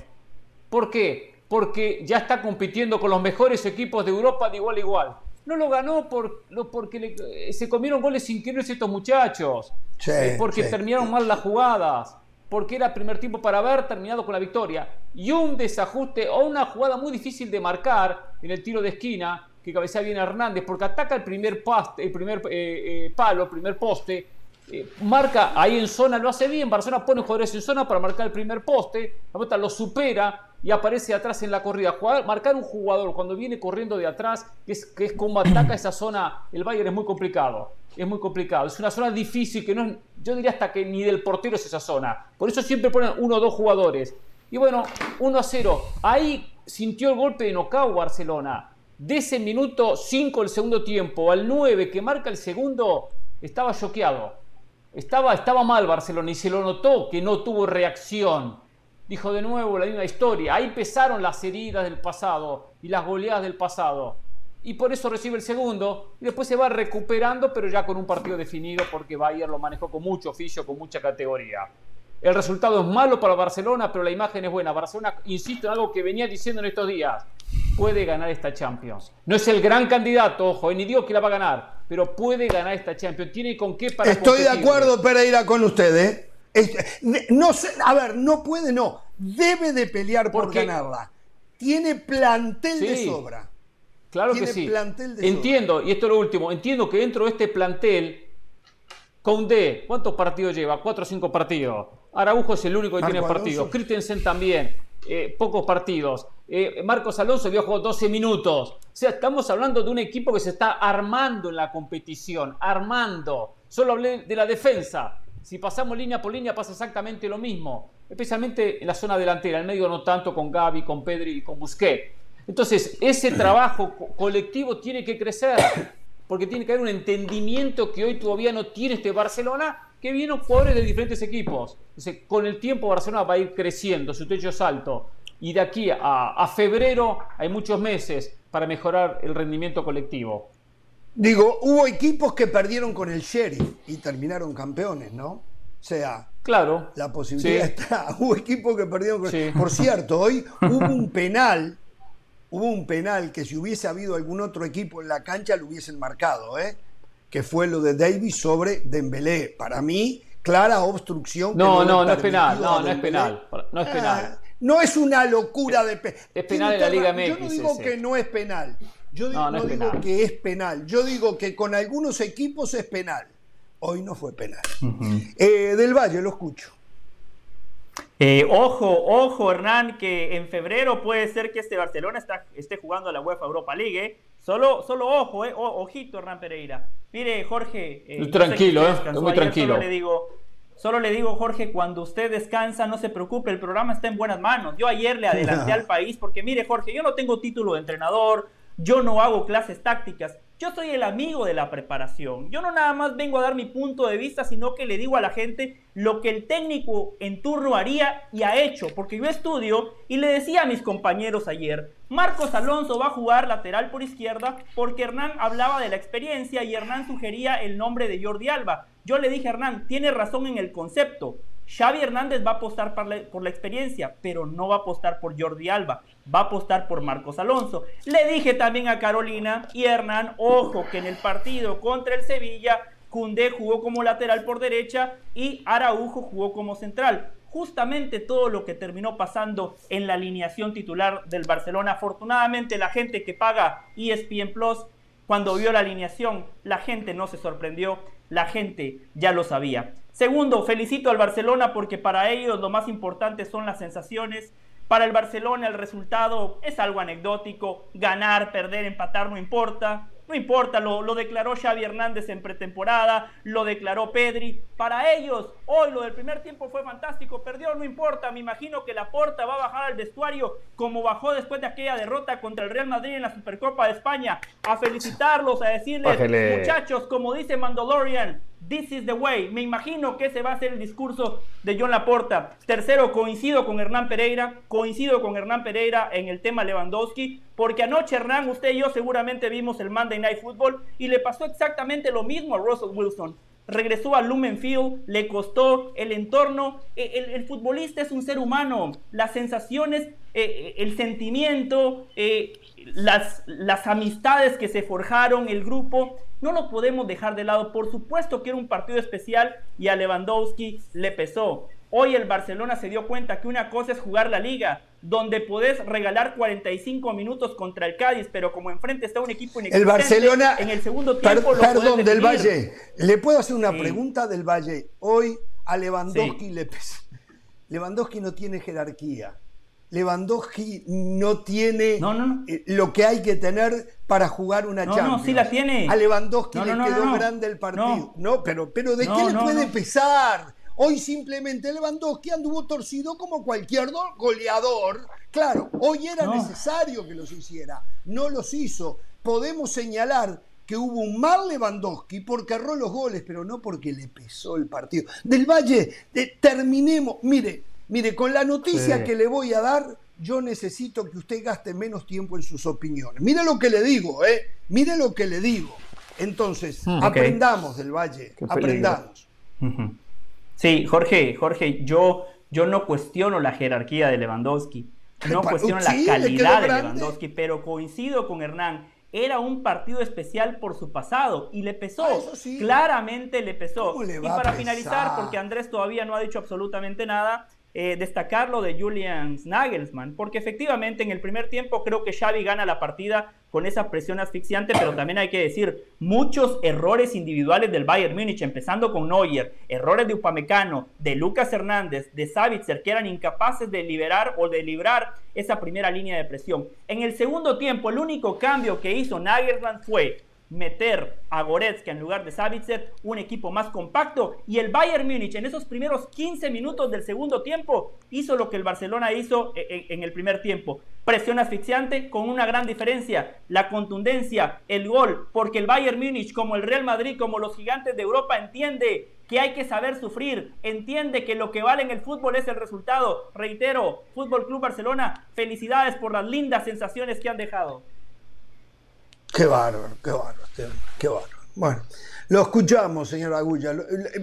L: ¿Por qué? Porque ya está compitiendo con los mejores equipos de Europa de igual a igual. No lo ganó por, lo- porque le- eh, se comieron goles increíbles estos muchachos.
D: Sí,
L: Eh, porque
D: sí.
L: terminaron mal las jugadas. Porque era primer tiempo para haber terminado con la victoria. Y un desajuste o una jugada muy difícil de marcar en el tiro de esquina que cabecea bien Hernández. Porque ataca el primer, paste, el primer eh, eh, palo, el primer poste. eh, marca ahí en zona, lo hace bien. Barcelona pone jugadores en zona para marcar el primer poste. La pelota lo supera y aparece atrás en la corrida. Marcar un jugador cuando viene corriendo de atrás, que es, que es como ataca esa zona, el Bayern es muy complicado. Es muy complicado. Es una zona difícil que no yo diría hasta que ni del portero es esa zona. Por eso siempre ponen uno o dos jugadores. Y bueno, 1 a 0. Ahí sintió el golpe de knockout Barcelona. De ese minuto 5 del segundo tiempo al 9 que marca el segundo, estaba choqueado. Estaba, estaba mal Barcelona y se lo notó que no tuvo reacción. Dijo de nuevo la misma historia. Ahí pesaron las heridas del pasado y las goleadas del pasado. Y por eso recibe el segundo. Y después se va recuperando, pero ya con un partido definido porque Bayern lo manejó con mucho oficio, con mucha categoría. El resultado es malo para Barcelona, pero la imagen es buena. Barcelona, insisto en algo que venía diciendo en estos días, puede ganar esta Champions. No es el gran candidato, ojo, y ni digo que la va a ganar, pero puede ganar esta Champions. Tiene con qué para
D: Estoy de acuerdo, Pereira, con usted. No sé, a ver, no puede, no. Debe de pelear por
L: Porque-
D: ganarla. Tiene plantel de sobra.
L: Claro que
D: Tiene
L: sí.
D: plantel de
L: Entiendo, y esto es lo último, entiendo que dentro de este plantel, Conde, ¿cuántos partidos lleva? Cuatro o cinco partidos. Araujo es el único que
D: Marco
L: tiene partidos. Christensen también. eh, pocos partidos. Eh, Marcos Alonso había jugado 12 minutos. O sea, estamos hablando de un equipo que se está armando en la competición. Armando. Solo hablé de la defensa. Si pasamos línea por línea pasa exactamente lo mismo. Especialmente en la zona delantera. En medio no tanto con Gaby, con Pedri y con Busquets. Entonces, ese trabajo co- colectivo tiene que crecer, porque tiene que haber un entendimiento que hoy todavía no tiene este Barcelona, que vienen jugadores de diferentes equipos. Entonces, con el tiempo Barcelona va a ir creciendo, su techo es alto. Y de aquí a, a febrero hay muchos meses para mejorar el rendimiento colectivo.
D: Digo, hubo equipos que perdieron con el Sheriff y terminaron campeones, ¿no? O sea,
L: Claro.
D: la posibilidad
L: Sí.
D: está. Hubo equipos que perdieron con
L: Sí.
D: Por cierto, hoy hubo un penal, hubo un penal que si hubiese habido algún otro equipo en la cancha lo hubiesen marcado, ¿eh? Que fue lo de Davis sobre Dembélé. Para mí, clara obstrucción. que
L: No, no, no es penal. No, no es penal. No es
D: Ah,
L: penal.
D: no es una locura de pe-
L: Es penal en la Liga
D: ra- Yo no
L: MX
D: digo
L: ese.
D: que no es penal. Yo digo,
L: No,
D: no,
L: no es
D: digo
L: penal.
D: que es penal. Yo digo que con algunos equipos es penal. Hoy no fue penal. Eh, del Valle, lo escucho.
M: Eh, ojo, ojo, Hernán, que en febrero puede ser que este Barcelona está- esté jugando a la UEFA Europa League. ¿eh? Solo, solo ojo, eh, o- ojito, Hernán Pereira. Mire, Jorge. eh,
L: Tranquilo, eh,
M: descansó
L: muy
M: ayer,
L: tranquilo.
M: Solo le digo, solo le digo, Jorge, cuando usted descansa, no se preocupe, el programa está en buenas manos. Yo ayer le adelanté al país porque, mire, Jorge, yo no tengo título de entrenador, yo no hago clases tácticas. Yo soy el amigo de la preparación. Yo no nada más vengo a dar mi punto de vista, sino que le digo a la gente lo que el técnico en turno haría y ha hecho. Porque yo estudio y le decía a mis compañeros ayer, Marcos Alonso va a jugar lateral por izquierda porque Hernán hablaba de la experiencia y Hernán sugería el nombre de Jordi Alba. Yo le dije, Hernán, tiene razón en el concepto. Xavi Hernández va a apostar por la, experiencia, pero no va a apostar por Jordi Alba, va a apostar por Marcos Alonso. Le dije también a Carolina y Hernán, ojo, que en el partido contra el Sevilla, Cundé jugó como lateral por derecha y Araujo jugó como central. Justamente todo lo que terminó pasando en la alineación titular del Barcelona. Afortunadamente la gente que paga ESPN Plus cuando vio la alineación, la gente no se sorprendió, la gente ya lo sabía. Segundo, felicito al Barcelona porque para ellos lo más importante son las sensaciones. Para el Barcelona el resultado es algo anecdótico, ganar, perder, empatar no importa. No importa, lo, lo declaró Xavi Hernández en pretemporada, lo declaró Pedri. Para ellos, hoy lo del primer tiempo fue fantástico, perdió, no importa. Me imagino que la Porta va a bajar al vestuario como bajó después de aquella derrota contra el Real Madrid en la Supercopa de España, a felicitarlos, a decirles, muchachos, como dice Mandalorian, This is the way. Me imagino que ese va a ser el discurso de John Laporta. Tercero, coincido con Hernán Pereira, coincido con Hernán Pereira en el tema Lewandowski, porque anoche Hernán, usted y yo seguramente vimos el Monday Night Football y le pasó exactamente lo mismo a Russell Wilson. Regresó al Lumen Field, le costó el entorno. Eh, El, futbolista es un ser humano. Las sensaciones, eh, el sentimiento, eh, las, las amistades que se forjaron, el grupo, no lo podemos dejar de lado. Por supuesto que era un partido especial y a Lewandowski le pesó. Hoy el Barcelona se dio cuenta que una cosa es jugar la liga, donde podés regalar 45 minutos contra el Cádiz, pero como enfrente está un equipo
D: El
M: inexistente,
D: Barcelona.
M: en el segundo
D: Per-
M: tiempo lo
D: perdón, del. Valle. ¿Le puedo hacer una
M: Sí.
D: pregunta del Valle? Hoy a Lewandowski le pesa. Lewandowski no tiene jerarquía. Lewandowski no tiene eh, lo que hay que tener para jugar una
M: No, no,
D: Champions.
M: sí la tiene.
D: A Lewandowski
M: No,
D: le
M: no, no,
D: quedó
M: no, no.
D: grande el partido.
M: No.
D: No, pero, pero ¿de
M: No,
D: qué le
M: no,
D: puede
M: no.
D: pesar? Hoy simplemente Lewandowski anduvo torcido como cualquier do- goleador. Claro, hoy era
M: No.
D: necesario que los hiciera. No los hizo. Podemos señalar que hubo un mal Lewandowski porque erró los goles, pero no porque le pesó el partido. Del Valle, terminemos. Mire, mire, con la noticia
N: Sí.
D: que le voy a dar, yo necesito que usted gaste menos tiempo en sus opiniones. Mire lo que le digo, ¿eh? Mire lo que le digo. Entonces,
M: Hmm.
D: Aprendamos del Valle, aprendamos.
M: Sí, Jorge, Jorge, yo, yo no cuestiono la jerarquía de Lewandowski, no cuestiono
D: sí,
M: la calidad de. Lewandowski, pero coincido con Hernán. Era un partido especial por su pasado y le pesó.
D: Ah, eso sí.
M: Claramente le pesó.
D: ¿Cómo le
M: y para finalizar, porque Andrés todavía no ha dicho absolutamente nada, eh, destacar lo de Julian Nagelsmann, porque efectivamente en el primer tiempo creo que Xavi gana la partida con esa presión asfixiante, pero también hay que decir muchos errores individuales del Bayern Múnich, empezando con Neuer, errores de Upamecano, de Lucas Hernández, de Savitzer, que eran incapaces de liberar o de librar esa primera línea de presión. En el segundo tiempo, el único cambio que hizo Nagelsmann fue meter a Goretzka en lugar de Savitzer, un equipo más compacto. Y el Bayern Múnich en esos primeros 15 minutos del segundo tiempo hizo lo que el Barcelona hizo en, en, el primer tiempo. Presión asfixiante con una gran diferencia, la contundencia, el gol, porque el Bayern Múnich, como el Real Madrid, como los gigantes de Europa, entiende que hay que saber sufrir, entiende que lo que vale en el fútbol es el resultado. Reitero, Fútbol Club Barcelona, felicidades por las lindas sensaciones que han dejado.
D: Qué bárbaro, qué bárbaro, qué bárbaro. Bueno, lo escuchamos, señor Agulla.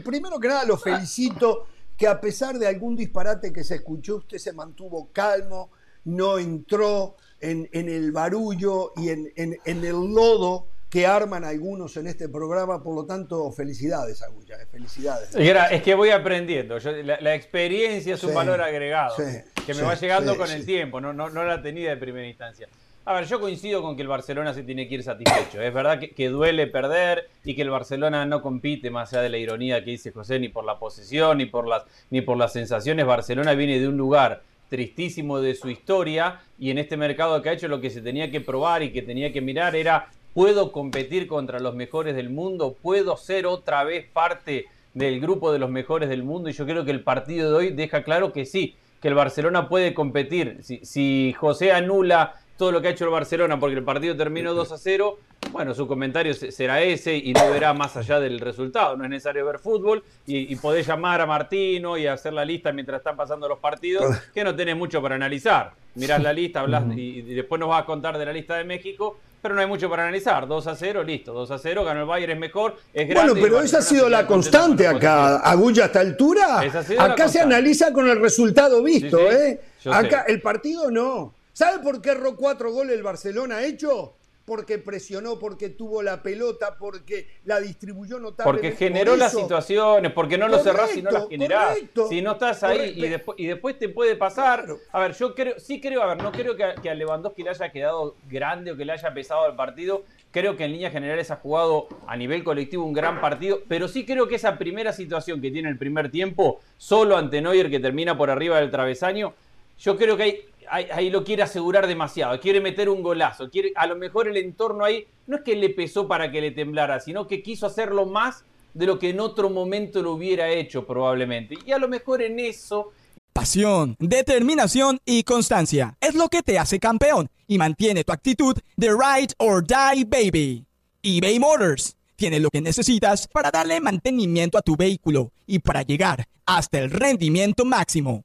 D: Primero que nada, lo felicito que a pesar de algún disparate que se escuchó, usted se mantuvo calmo, no entró en, el barullo y en, el lodo que arman algunos en este programa, por lo tanto, felicidades, Agulla, felicidades.
N: Es que voy aprendiendo, la, experiencia es un valor agregado, que me va llegando con el tiempo, no, no, no la tenía de primera instancia. A ver, yo coincido con que el Barcelona se tiene que ir satisfecho. Es verdad que, duele perder y que el Barcelona no compite, más allá de la ironía que dice José, ni por la posesión, ni por las, ni por las sensaciones. Barcelona viene de un lugar tristísimo de su historia y en este mercado que ha hecho lo que se tenía que probar y que tenía que mirar era, ¿puedo competir contra los mejores del mundo? ¿Puedo ser otra vez parte del grupo de los mejores del mundo? Y yo creo que el partido de hoy deja claro que sí, que el Barcelona puede competir. Si José anula todo lo que ha hecho el Barcelona porque el partido terminó 2 a 0, bueno, su comentario será ese y no verá más allá del resultado. No es necesario ver fútbol y, y podés llamar a Martino y hacer la lista mientras están pasando los partidos, que no tenés mucho para analizar. Mirás la lista, hablas y, después nos vas a contar de la lista de México, pero no hay mucho para analizar. 2 a 0, listo. 2 a 0, ganó el Bayern, es mejor, es grande.
D: Bueno, pero esa ha sido la constante acá, Agulla, a esta altura. Acá se analiza con el resultado visto, ¿eh? Acá el partido no. ¿Sabe por qué erró cuatro goles el Barcelona ha hecho? Porque presionó, porque tuvo la pelota, porque la distribuyó notablemente.
N: Porque generó las situaciones, porque no lo cerrás y no las generás. si no estás ahí y después, y después te puede pasar. A ver, yo creo, sí creo, a ver, no creo que a, que a Lewandowski le haya quedado grande o que le haya pesado el partido. Creo que en líneas generales ha jugado a nivel colectivo un gran partido, pero sí creo que esa primera situación que tiene el primer tiempo, solo ante Neuer que termina por arriba del travesaño, yo creo que hay ahí, lo quiere asegurar demasiado, quiere meter un golazo, quiere, a lo mejor el entorno ahí no es que le pesó para que le temblara, sino que quiso hacerlo más de lo que en otro momento lo hubiera hecho probablemente. Y a lo mejor en eso...
O: Pasión, determinación y constancia es lo que te hace campeón y mantiene tu actitud de ride or die baby. eBay Motors tiene lo que necesitas para darle mantenimiento a tu vehículo y para llegar hasta el rendimiento máximo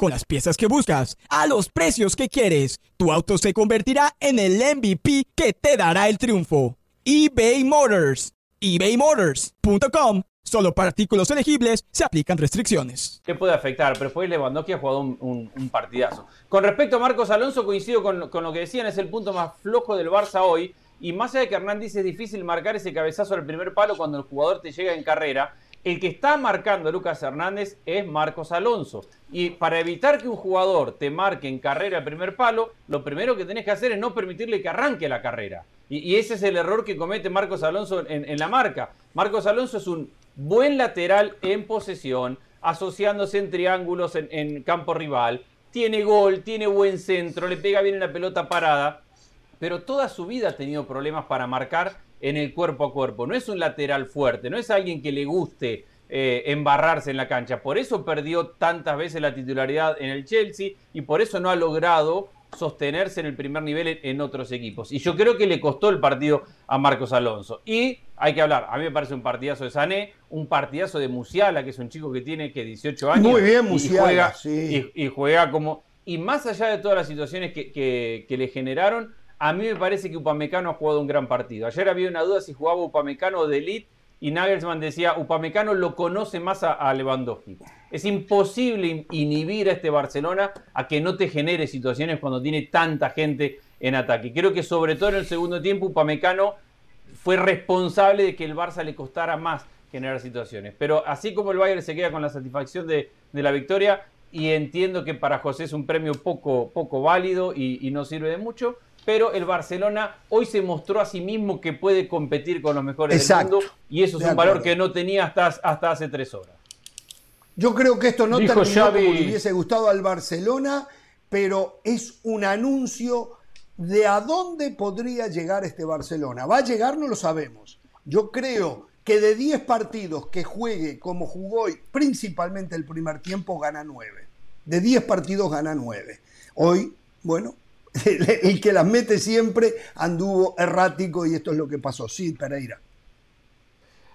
O: con las piezas que buscas, a los precios que quieres. Tu auto se convertirá en el MVP que te dará el triunfo. eBay Motors. ebaymotors.com. Solo para artículos elegibles se aplican restricciones.
N: ¿Qué puede afectar? Pero fue Lewandowski ha jugado un, partidazo. Con respecto a Marcos Alonso, coincido con, lo que decían, es el punto más flojo del Barça hoy. Y más allá de que Hernán dice es difícil marcar ese cabezazo al primer palo cuando el jugador te llega en carrera, el que está marcando a Lucas Hernández es Marcos Alonso. Y para evitar que un jugador te marque en carrera el primer palo, lo primero que tenés que hacer es no permitirle que arranque la carrera. Y, ese es el error que comete Marcos Alonso en, la marca. Marcos Alonso es un buen lateral en posesión, asociándose en triángulos en, en campo rival. Tiene gol, tiene buen centro, le pega bien en la pelota parada. Pero toda su vida ha tenido problemas para marcar en el cuerpo a cuerpo. No es un lateral fuerte, no es alguien que le guste eh, embarrarse en la cancha. Por eso perdió tantas veces la titularidad en el Chelsea y por eso no ha logrado sostenerse en el primer nivel en, otros equipos. Y yo creo que le costó el partido a Marcos Alonso. Y hay que hablar, a mí me parece un partidazo de Sané, un partidazo de Musiala, que es un chico que tiene que 18 años.
D: Muy bien, Musiala.
N: Y juega, y, juega como... Y más allá de todas las situaciones que, que le generaron, a mí me parece que Upamecano ha jugado un gran partido. Ayer había una duda si jugaba Upamecano de elite y Nagelsmann decía, Upamecano lo conoce más a, Lewandowski. Es imposible inhibir a este Barcelona a que no te genere situaciones cuando tiene tanta gente en ataque. Creo que sobre todo en el segundo tiempo Upamecano fue responsable de que el Barça le costara más generar situaciones. Pero así como el Bayern se queda con la satisfacción de, la victoria, y entiendo que para José es un premio poco válido y, no sirve de mucho, pero el Barcelona hoy se mostró a sí mismo que puede competir con los mejores del mundo y eso es un valor que no tenía hasta, hasta hace tres horas.
D: Yo creo que esto no terminó como le hubiese gustado al Barcelona, pero es un anuncio de a dónde podría llegar este Barcelona. ¿Va a llegar? No lo sabemos. Yo creo que de 10 partidos que juegue como jugó hoy, principalmente el primer tiempo, gana 9. De 10 partidos gana 9. Hoy, bueno, el que las mete siempre anduvo errático y esto es lo que pasó. Sí, Pereira.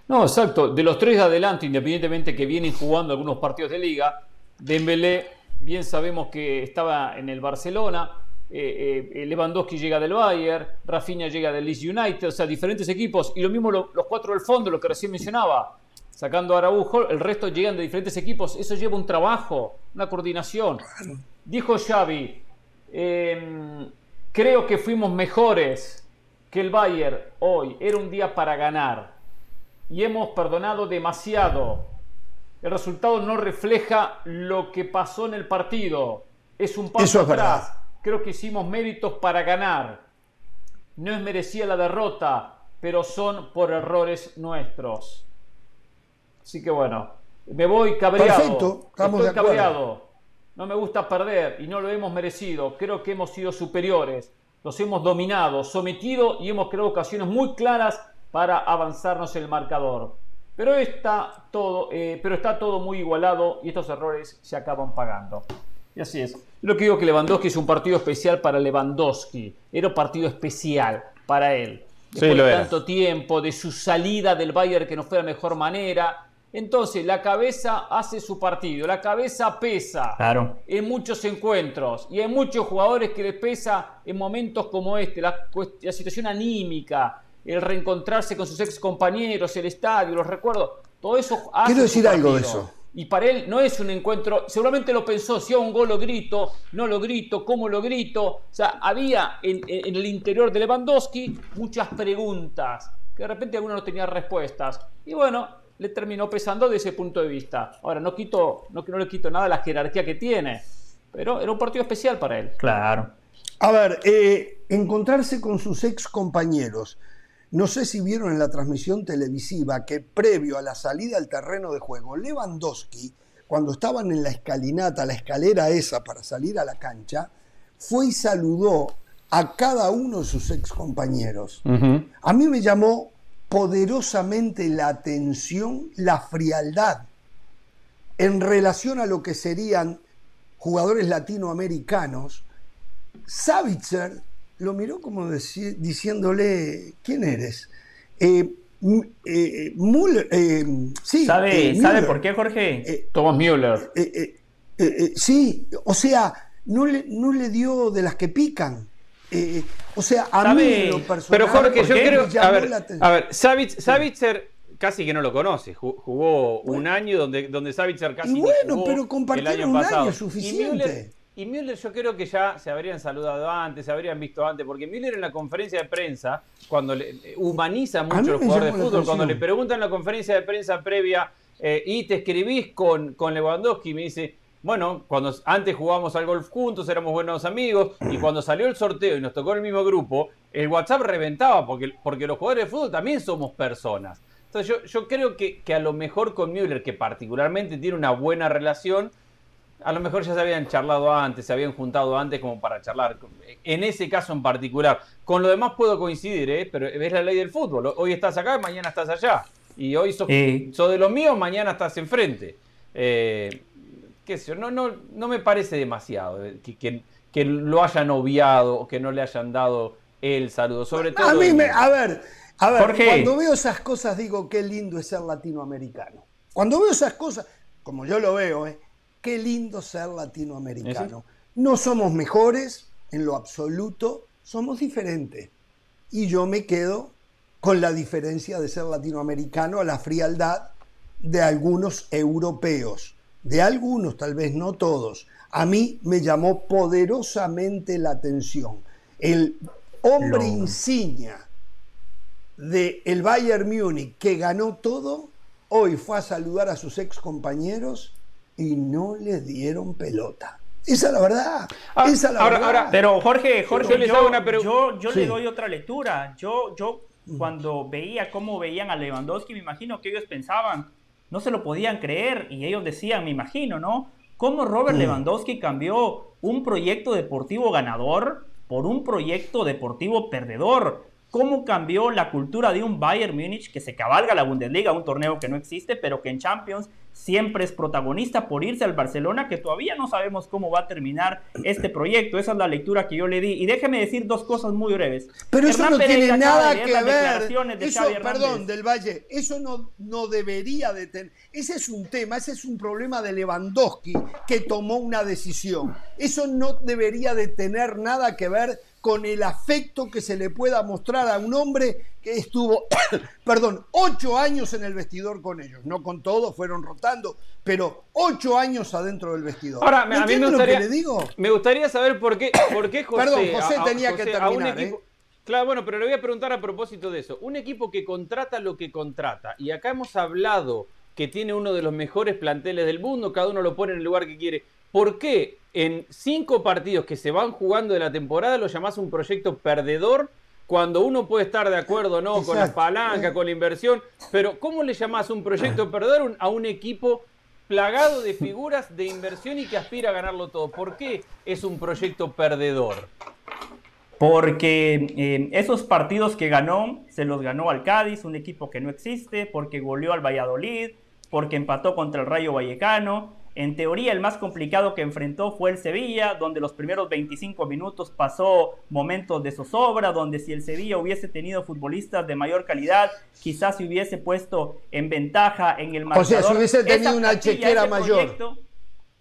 L: No, exacto. De los tres de adelante, independientemente que vienen jugando algunos partidos de liga, Dembélé, bien sabemos que estaba en el Barcelona, eh, eh, Lewandowski llega del Bayern, Rafinha llega del Leeds United, o sea, diferentes equipos, y lo mismo los cuatro del fondo, lo que recién mencionaba, sacando a Araujo, el resto llegan de diferentes equipos, eso lleva un trabajo, una coordinación. Dijo Xavi, em, creo que fuimos mejores que el Bayern hoy, era un día para ganar, y hemos perdonado demasiado. El resultado no refleja lo que pasó en el partido, es un paso atrás creo que hicimos méritos para ganar. No es merecida la derrota, pero son por errores nuestros. Así que bueno, me voy cabreado.
D: Perfecto, estamos
L: Estoy cabreado. No me gusta perder y no lo hemos merecido. Creo que hemos sido superiores. Los hemos dominado, sometido y hemos creado ocasiones muy claras para avanzarnos en el marcador. Pero está todo, eh, pero está todo muy igualado y estos errores se acaban pagando. Y así es. Lo que digo que Lewandowski es un partido especial para Lewandowski. Era un partido especial para él. Después de tanto tiempo, de su salida del Bayern que no fue la mejor manera. Entonces, la cabeza hace su partido, la cabeza pesa
M: claro.
L: en muchos encuentros y hay muchos jugadores que les pesa en momentos como este, la, la situación anímica, el reencontrarse con sus ex compañeros, el estadio, los recuerdos, todo eso hace
D: Quiero decir algo de eso.
L: Y para él no es un encuentro, seguramente lo pensó, si a un gol lo grito, no lo grito, cómo lo grito, o sea, había en, el interior de Lewandowski muchas preguntas, que de repente alguno no tenía respuestas, y bueno, le terminó pesando desde ese punto de vista. Ahora, no, quito, no, no le quito nada a la jerarquía que tiene, pero era un partido especial para él.
M: Claro.
D: A ver, eh, encontrarse con sus ex compañeros, no sé si vieron en la transmisión televisiva que previo a la salida al terreno de juego, Lewandowski, cuando estaban en la escalinata, la escalera esa para salir a la cancha, fue y saludó a cada uno de sus ex compañeros. A mí me llamó poderosamente la atención, la frialdad en relación a lo que serían jugadores latinoamericanos. Savitzer lo miró como diciéndole, ¿quién eres? Eh, eh, eh sí,
M: ¿Sabe, eh, ¿Sabe por qué, Jorge?
L: Thomas Müller.
D: sí, o sea, no le, no le dio de las que pican. O sea, a mí lo personal,
N: Pero Jorge, yo creo. A ver, a ver Savitzer casi que no lo conoce. Jugó un año donde, donde Savitzer casi.
D: Y bueno, pero compartieron un año suficiente.
N: Y Müller yo creo que ya se habrían saludado antes, se habrían visto antes, porque Müller en la conferencia de prensa, cuando le, eh, humaniza mucho los jugadores de fútbol, cuando le preguntan en la conferencia de prensa previa, eh, y te escribís con, con Lewandowski, me dice, bueno, cuando antes jugábamos al golf juntos, éramos buenos amigos, y cuando salió el sorteo y nos tocó el mismo grupo, el WhatsApp reventaba, porque, porque los jugadores de fútbol también somos personas. Entonces yo, yo creo que, que a lo mejor con Müller, que particularmente tiene una buena relación, a lo mejor ya se habían charlado antes, se habían juntado antes como para charlar. En ese caso en particular. Con lo demás puedo coincidir, ¿eh? pero es la ley del fútbol. Hoy estás acá, mañana estás allá. Y hoy sos, de los míos, mañana estás enfrente. Eh, qué sé yo, no, no, no me parece demasiado eh, que, que, lo hayan obviado o que no le hayan dado el saludo. Sobre todo.
D: A mí me, a ver, a ver, cuando veo esas cosas digo qué lindo es ser latinoamericano. Cuando veo esas cosas, como yo lo veo, ¿eh? qué lindo ser latinoamericano. No somos mejores en lo absoluto, somos diferentes. Y yo me quedo con la diferencia de ser latinoamericano a la frialdad de algunos europeos, de algunos, tal vez no todos. A mí me llamó poderosamente la atención. El hombre insignia del el Bayern Múnich, que ganó todo, hoy fue a saludar a sus ex compañeros y no le dieron pelota. Esa es la verdad.
M: Ah,
D: esa es la
M: ahora,
D: verdad.
M: ahora, pero Jorge, Jorge,
N: Yo les
M: yo,
N: hago una pregunta.
M: yo- yo
D: Sí.
M: le doy otra lectura. Yo, yo cuando veía cómo veían a Lewandowski, me imagino que ellos pensaban, no se lo podían creer, y ellos decían, me imagino, ¿no? ¿Cómo Robert
D: Mm.
M: Lewandowski cambió un proyecto deportivo ganador por un proyecto deportivo perdedor? ¿Cómo cambió la cultura de un Bayern Múnich que se cabalga la Bundesliga, un torneo que no existe, pero que en Champions siempre es protagonista por irse al Barcelona, que todavía no sabemos cómo va a terminar este proyecto? Esa es la lectura que yo le di. Y déjeme decir dos cosas muy breves.
D: Pero eso no tiene
M: de
D: nada que ver.
M: de
D: Eso, perdón, del Valle, eso no, no debería de tener. Ese es un tema, ese es un problema de Lewandowski que tomó una decisión. Eso no debería de tener nada que ver con el afecto que se le pueda mostrar a un hombre que estuvo, perdón, ocho años en el vestidor con ellos. No con todos, fueron rotando, pero ocho años adentro del vestidor.
N: Ahora, a mí me
D: ¿Entiende lo
N: gustaría,
D: que le digo?
N: me gustaría saber por qué, por qué José.
D: Perdón, José tenía que
N: un
D: terminar,
N: equipo-
D: ¿eh?
N: Claro, bueno, pero le voy a preguntar a propósito de eso. Un equipo que contrata lo que contrata, y acá hemos hablado que tiene uno de los mejores planteles del mundo, cada uno lo pone en el lugar que quiere. ¿Por qué en cinco partidos que se van jugando de la temporada lo llamás un proyecto perdedor? Cuando uno puede estar de acuerdo o no con la palanca, con la inversión, pero ¿cómo le llamás un proyecto perdedor un- a un equipo plagado de figuras de inversión y que aspira a ganarlo todo? ¿Por qué es un proyecto perdedor?
M: Porque eh, esos partidos que ganó, se los ganó al Cádiz, un equipo que no existe, porque goleó al Valladolid, porque empató contra el Rayo Vallecano. En teoría, el más complicado que enfrentó fue el Sevilla, donde los primeros 25 minutos pasó momentos de zozobra, donde si el Sevilla hubiese tenido futbolistas de mayor calidad, quizás se hubiese puesto en ventaja en el
D: O
M: marcador.
D: sea, si hubiese
M: Esa
D: tenido una chequera mayor.
M: proyecto,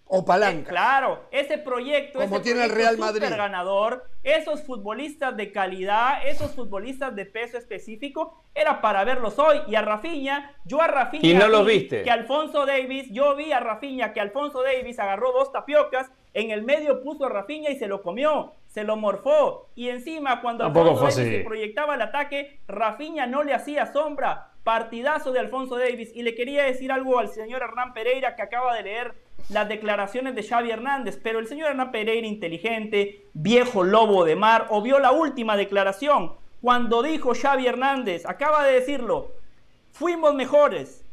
D: O palanca.
M: Claro, ese proyecto,
D: Como
M: ese
D: tiene el Real Madrid.
M: ganador, esos futbolistas de calidad, esos futbolistas de peso específico, era para verlos hoy. Y a Rafinha, yo a Rafinha
N: Y no los
M: vi
N: viste.
M: que Alfonso Davis, yo vi a Rafinha que Alfonso Davis agarró dos tapiocas, en el medio puso a Rafinha y se lo comió, se lo morfó. Y encima cuando
N: Tampoco
M: Alfonso Davis se proyectaba el ataque, Rafinha no le hacía sombra. Partidazo de Alfonso Davis. Y le quería decir algo al señor Hernán Pereira que acaba de leer las declaraciones de Xavi Hernández, pero el señor Hernán Pereira, inteligente, viejo lobo de mar, o vio la última declaración, cuando dijo Xavi Hernández, acaba de decirlo, fuimos mejores,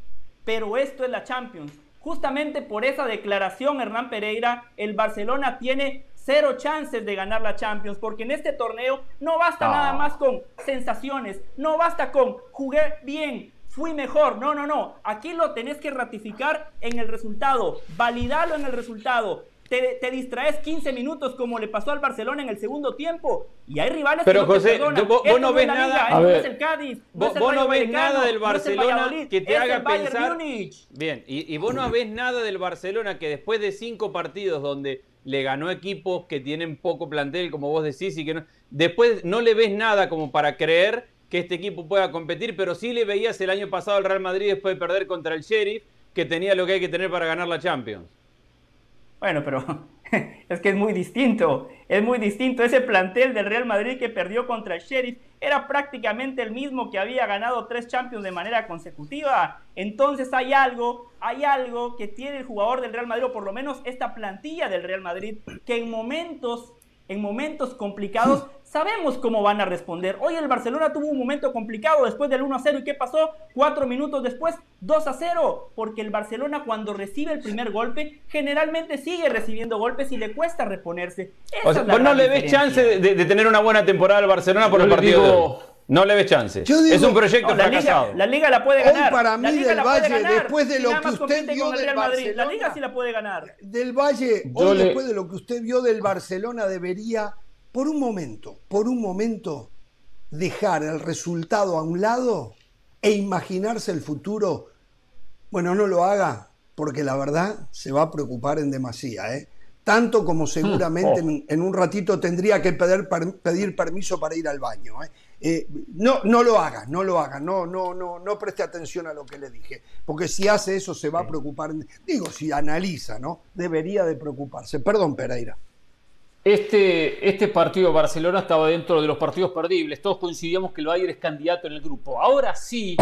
M: pero esto es la Champions. Justamente por esa declaración, Hernán Pereira, el Barcelona tiene cero chances de ganar la Champions, porque en este torneo no basta
N: No.
M: nada más con sensaciones, no basta con jugué bien, fui mejor, no, no, no, aquí lo tenés que ratificar en el resultado, validarlo en el resultado. Te, te distraes 15 minutos como le pasó al Barcelona en el segundo tiempo y hay rivales
N: Pero,
M: que no
N: José,
M: te
N: vos- vos no
M: es
N: ves nada-
M: Liga,
N: A
M: no
N: ver,
M: es el Cádiz, no
N: Vos, no ves nada del Barcelona que te haga pensar.
M: Múnich.
N: Bien, y, y vos no ves nada del Barcelona que después de cinco partidos donde le ganó equipos que tienen poco plantel, como vos decís, y que no, después no le ves nada como para creer que este equipo pueda competir, pero sí le veías el año pasado al Real Madrid después de perder contra el Sheriff, que tenía lo que hay que tener para ganar la Champions.
M: Bueno, pero es que es muy distinto. Es muy distinto. Ese plantel del Real Madrid que perdió contra el Sheriff era prácticamente el mismo que había ganado tres Champions de manera consecutiva. Entonces hay algo, hay algo que tiene el jugador del Real Madrid, o por lo menos esta plantilla del Real Madrid, que en momentos, en momentos complicados, sabemos cómo van a responder. Hoy el Barcelona tuvo un momento complicado después del 1 a 0. ¿Y qué pasó? Cuatro minutos después, 2 a 0. Porque el Barcelona cuando recibe el primer golpe, generalmente sigue recibiendo golpes y le cuesta reponerse. Esa
N: O sea,
M: es la
N: vos no le ves
M: diferencia.
N: chance de, tener una buena temporada al Barcelona por
M: digo-
N: de hoy. No le ves chance.
D: Digo-
N: es un proyecto
M: No, la,
N: fracasado.
M: liga, la liga la puede
D: Hoy
M: ganar.
D: para
M: La
D: mí
M: liga
D: del
M: la puede
D: Valle,
M: ganar.
D: después de lo que usted vio
M: el
D: del
M: Madrid, La
D: Barcelona,
M: liga sí la puede ganar.
D: Del Valle,
M: Yo
D: hoy
M: le-
D: después de lo que usted vio del Barcelona, debería, por un momento, por un momento, dejar el resultado a un lado e imaginarse el futuro. Bueno, no lo haga, porque la verdad se va a preocupar en demasía, ¿eh? Tanto como seguramente
K: Oh.
D: en, en un ratito tendría que pedir, pedir permiso para ir al baño. ¿eh? Eh, no, no lo haga, no lo haga, no, no, no, no preste atención a lo que le dije, porque si hace eso se va a preocupar. Digo, si analiza, ¿no? Debería de preocuparse. Perdón, Pereira.
L: Este, este partido de Barcelona estaba dentro de los partidos perdibles. Todos coincidíamos que el Bayern es candidato en el grupo. Ahora sí,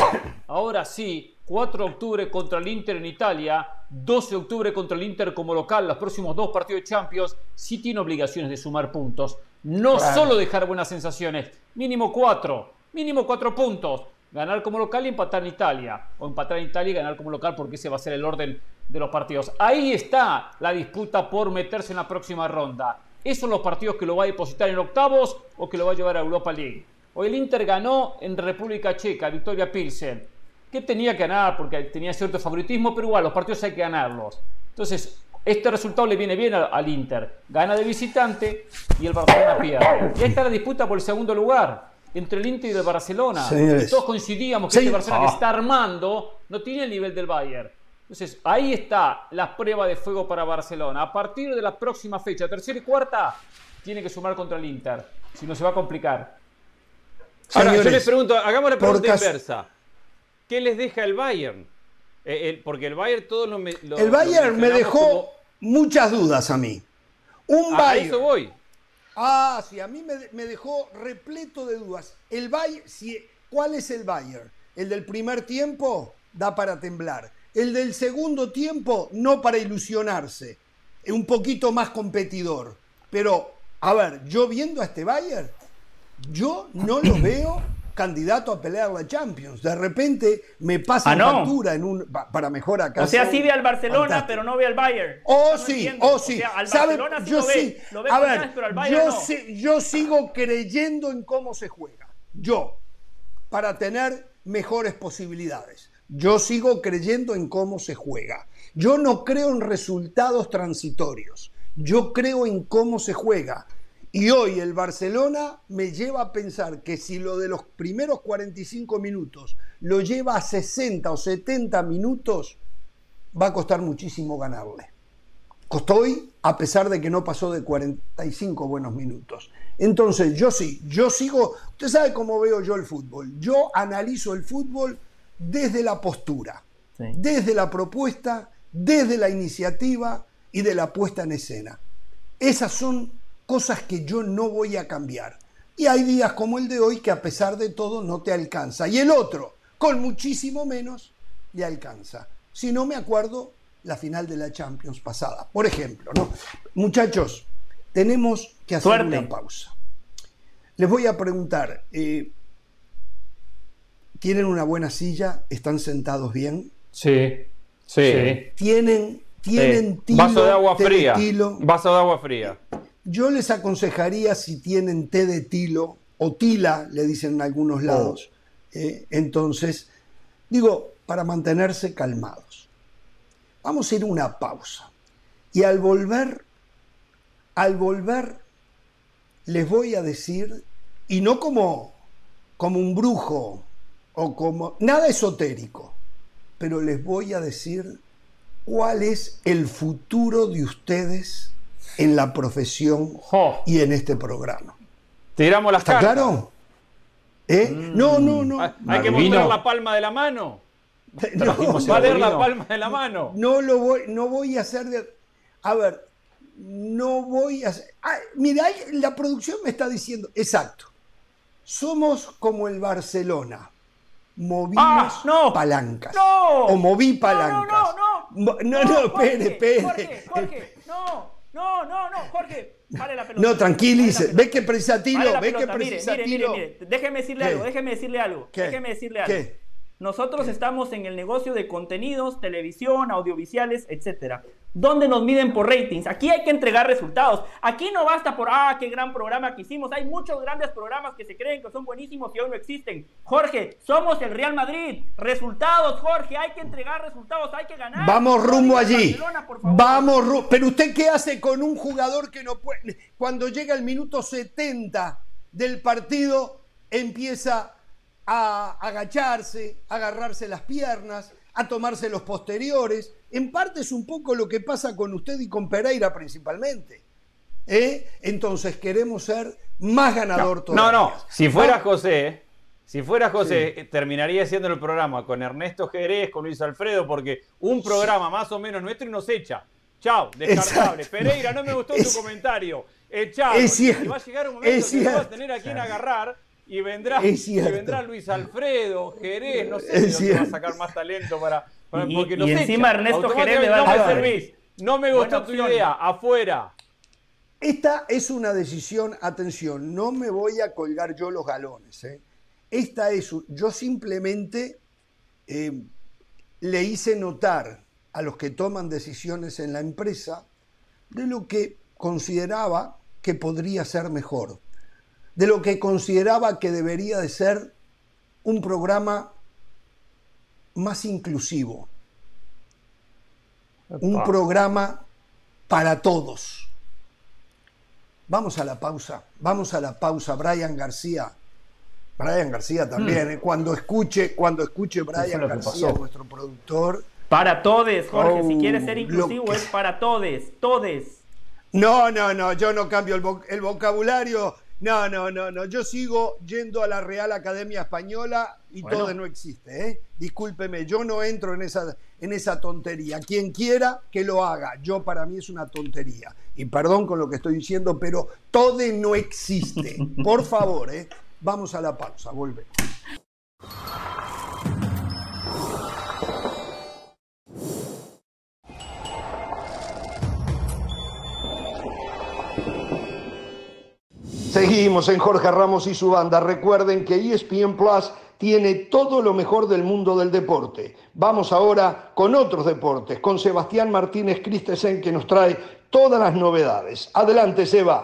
L: ahora sí, 4 de octubre contra el Inter en Italia, 12 de octubre contra el Inter como local, los próximos dos partidos de Champions, sí tiene obligaciones de sumar puntos. No
D: Claro.
L: solo dejar buenas sensaciones, mínimo 4, mínimo 4 puntos. Ganar como local y empatar en Italia. O empatar en Italia y ganar como local porque ese va a ser el orden de los partidos. Ahí está la disputa por meterse en la próxima ronda. Esos son los partidos que lo va a depositar en octavos o que lo va a llevar a Europa League. Hoy el Inter ganó en República Checa, Victoria Pilsen. Que tenía que ganar porque tenía cierto favoritismo, pero igual los partidos hay que ganarlos. Entonces, este resultado le viene bien al, Inter. Gana de visitante y el Barcelona pierde. Y ahí está la disputa por el segundo lugar entre el Inter y el Barcelona.
D: Señores.
L: Todos coincidíamos que este Barcelona
D: Ah.
L: que está armando no tiene el nivel del Bayern. Entonces, ahí está la prueba de fuego para Barcelona. A partir de la próxima fecha, tercera y cuarta, tiene que sumar contra el Inter. Si no, se va a complicar.
N: Ahora, yo les pregunto, hagamos la pregunta
D: caso-
N: inversa. ¿Qué les deja el Bayern? Eh, el- porque el Bayern todo lo, lo-
D: El
N: lo
D: Bayern me dejó
N: como-
D: muchas dudas a mí. Un
N: A
D: Bayern.
N: eso voy.
D: Ah, sí, a mí me, me dejó repleto de dudas. El Bayern, si, ¿cuál es el Bayern? El del primer tiempo da para temblar. El del segundo tiempo no para ilusionarse. Un poquito más competidor. Pero, a ver, yo viendo a este Bayern, yo no lo veo candidato a pelear la Champions. De repente me pasa
M: Ah, no.
D: factura en un, pa- para mejor acá.
M: O sea, sí ve al Barcelona, pero no ve al Bayern.
D: Oh,
M: No
D: sí,
M: entiendo.
D: oh,
M: O
D: sí.
M: sea, al
D: ¿Sabe?
M: Barcelona sí
D: yo
M: lo ve.
D: sí.
M: Lo ve
D: A ver,
M: pero al Bayern
D: yo,
M: no.
D: sí- yo sigo creyendo en cómo se juega. Yo, para tener mejores posibilidades. Yo sigo creyendo en cómo se juega. Yo no creo en resultados transitorios. Yo creo en cómo se juega. Y hoy el Barcelona me lleva a pensar que si lo de los primeros 45 minutos lo lleva a 60 o 70 minutos, va a costar muchísimo ganarle. Costó hoy a pesar de que no pasó de 45 buenos minutos. Entonces, yo sí, yo sigo, usted sabe cómo veo yo el fútbol. Yo analizo el fútbol desde la postura, desde la propuesta, desde la iniciativa y de la puesta en escena. Esas son cosas que yo no voy a cambiar. Y hay días como el de hoy que a pesar de todo no te alcanza. Y el otro, con muchísimo menos, le alcanza. Si no me acuerdo, la final de la Champions pasada. Por ejemplo, ¿no? Muchachos, tenemos que hacer
M: Suerte.
D: una pausa. Les voy a preguntar, eh, ¿tienen una buena silla? ¿Están sentados bien?
N: Sí, sí.
D: ¿Tienen, tienen
N: Sí.
D: tilo?
N: Vaso de agua fría.
D: tilo?
N: Vaso de agua fría.
D: Yo les aconsejaría si tienen té de tilo o tila, le dicen en algunos lados. eh, entonces, digo, para mantenerse calmados. Vamos a ir a una pausa. Y al volver, al volver, les voy a decir, y no como, como un brujo o como nada esotérico, pero les voy a decir cuál es el futuro de ustedes en la profesión y en este programa.
N: Tiramos las
D: ¿Está
N: cartas.
D: claro? ¿Eh? No, no, no.
N: Hay, hay que mostrar la palma de la mano.
D: No,
N: Va a leer la
D: no.
N: palma de la mano.
D: No lo voy, no voy a hacer de. A ver, no voy a hacer. Ah, mira, la producción me está diciendo, exacto. Somos como el Barcelona. Movimos palancas.
M: ¡No!
D: O moví palancas.
M: No,
D: no, no. No, espere,
M: Jorge,
D: espere.
M: Jorge, Jorge, no, no, no, no, Jorge, pare la pelota.
D: No, tranquilice. ¿Ves que precisa
M: la
D: ¿Ves que
M: mire,
D: precisa
M: mire, mire,
D: Tilo?
M: mire. Déjeme decirle
D: ¿Qué?
M: algo, déjeme decirle algo.
D: ¿Qué?
M: Déjeme decirle algo.
D: ¿Qué?
M: Nosotros estamos en el negocio de contenidos, televisión, audiovisuales, etcétera. ¿Dónde nos miden por ratings? Aquí hay que entregar resultados. Aquí no basta por, ah, qué gran programa que hicimos. Hay muchos grandes programas que se creen que son buenísimos y hoy no existen. Jorge, somos el Real Madrid. Resultados, Jorge, hay que entregar resultados, hay que ganar.
D: Vamos rumbo allí. Vamos rumbo. Pero usted qué hace con un jugador que no puede. Cuando llega el minuto 70 del partido, empieza a agacharse, a agarrarse las piernas, a tomarse los posteriores. En parte es un poco lo que pasa con usted y con Pereira principalmente. ¿Eh? Entonces queremos ser más ganador
N: No,
D: todavía.
N: no. Si fuera
D: Ah,
N: José, si fuera José, eh, terminaría haciendo el programa con Ernesto Jerez, con Luis Alfredo, porque un programa más o menos nuestro y nos echa. Chao, descartable.
D: Exacto.
N: Pereira, no me gustó tu comentario. echado.
D: Es cierto,
N: Y va a llegar un momento
D: es
N: que no va a tener a quien agarrar y vendrá, y vendrá Luis Alfredo, Jerez, no sé dónde va a sacar más talento para, para-
M: Y-
N: porque
M: y
N: nos
M: encima
N: echa.
M: Ernesto Jerez le va a
N: no me
M: dar-
N: servís. No me gustó tu idea, afuera.
D: Esta es una decisión, atención, no me voy a colgar yo los galones. ¿eh? Esta es, yo simplemente eh, le hice notar a los que toman decisiones en la empresa de lo que consideraba que podría ser mejor, de lo que consideraba que debería de ser un programa más inclusivo, un programa para todos. Vamos a la pausa, vamos a la pausa, Brian García. Brian García también,
M: Hmm.
D: ¿eh? cuando escuche, cuando escuche Brian García, nuestro productor.
M: Para todes, Jorge. si
D: Oh,
M: quieres ser
D: lo
M: inclusivo,
D: que-
M: es para todes. Todes.
D: No, no, no, yo no cambio el vocabulario. No, no, no, no. Yo sigo yendo a la Real Academia Española y
M: Bueno.
D: todo no existe, ¿eh? Discúlpeme, yo no entro en esa, en esa tontería. Quien quiera que lo haga, yo para mí es una tontería. Y perdón con lo que estoy diciendo, pero todo no existe. Por favor, ¿eh? Vamos a la pausa, volvemos.
A: Seguimos en Jorge Ramos y su banda. Recuerden que ESPN Plus tiene todo lo mejor del mundo del deporte. Vamos ahora con otros deportes, con Sebastián Martínez Christensen que nos trae todas las novedades. Adelante, Seba.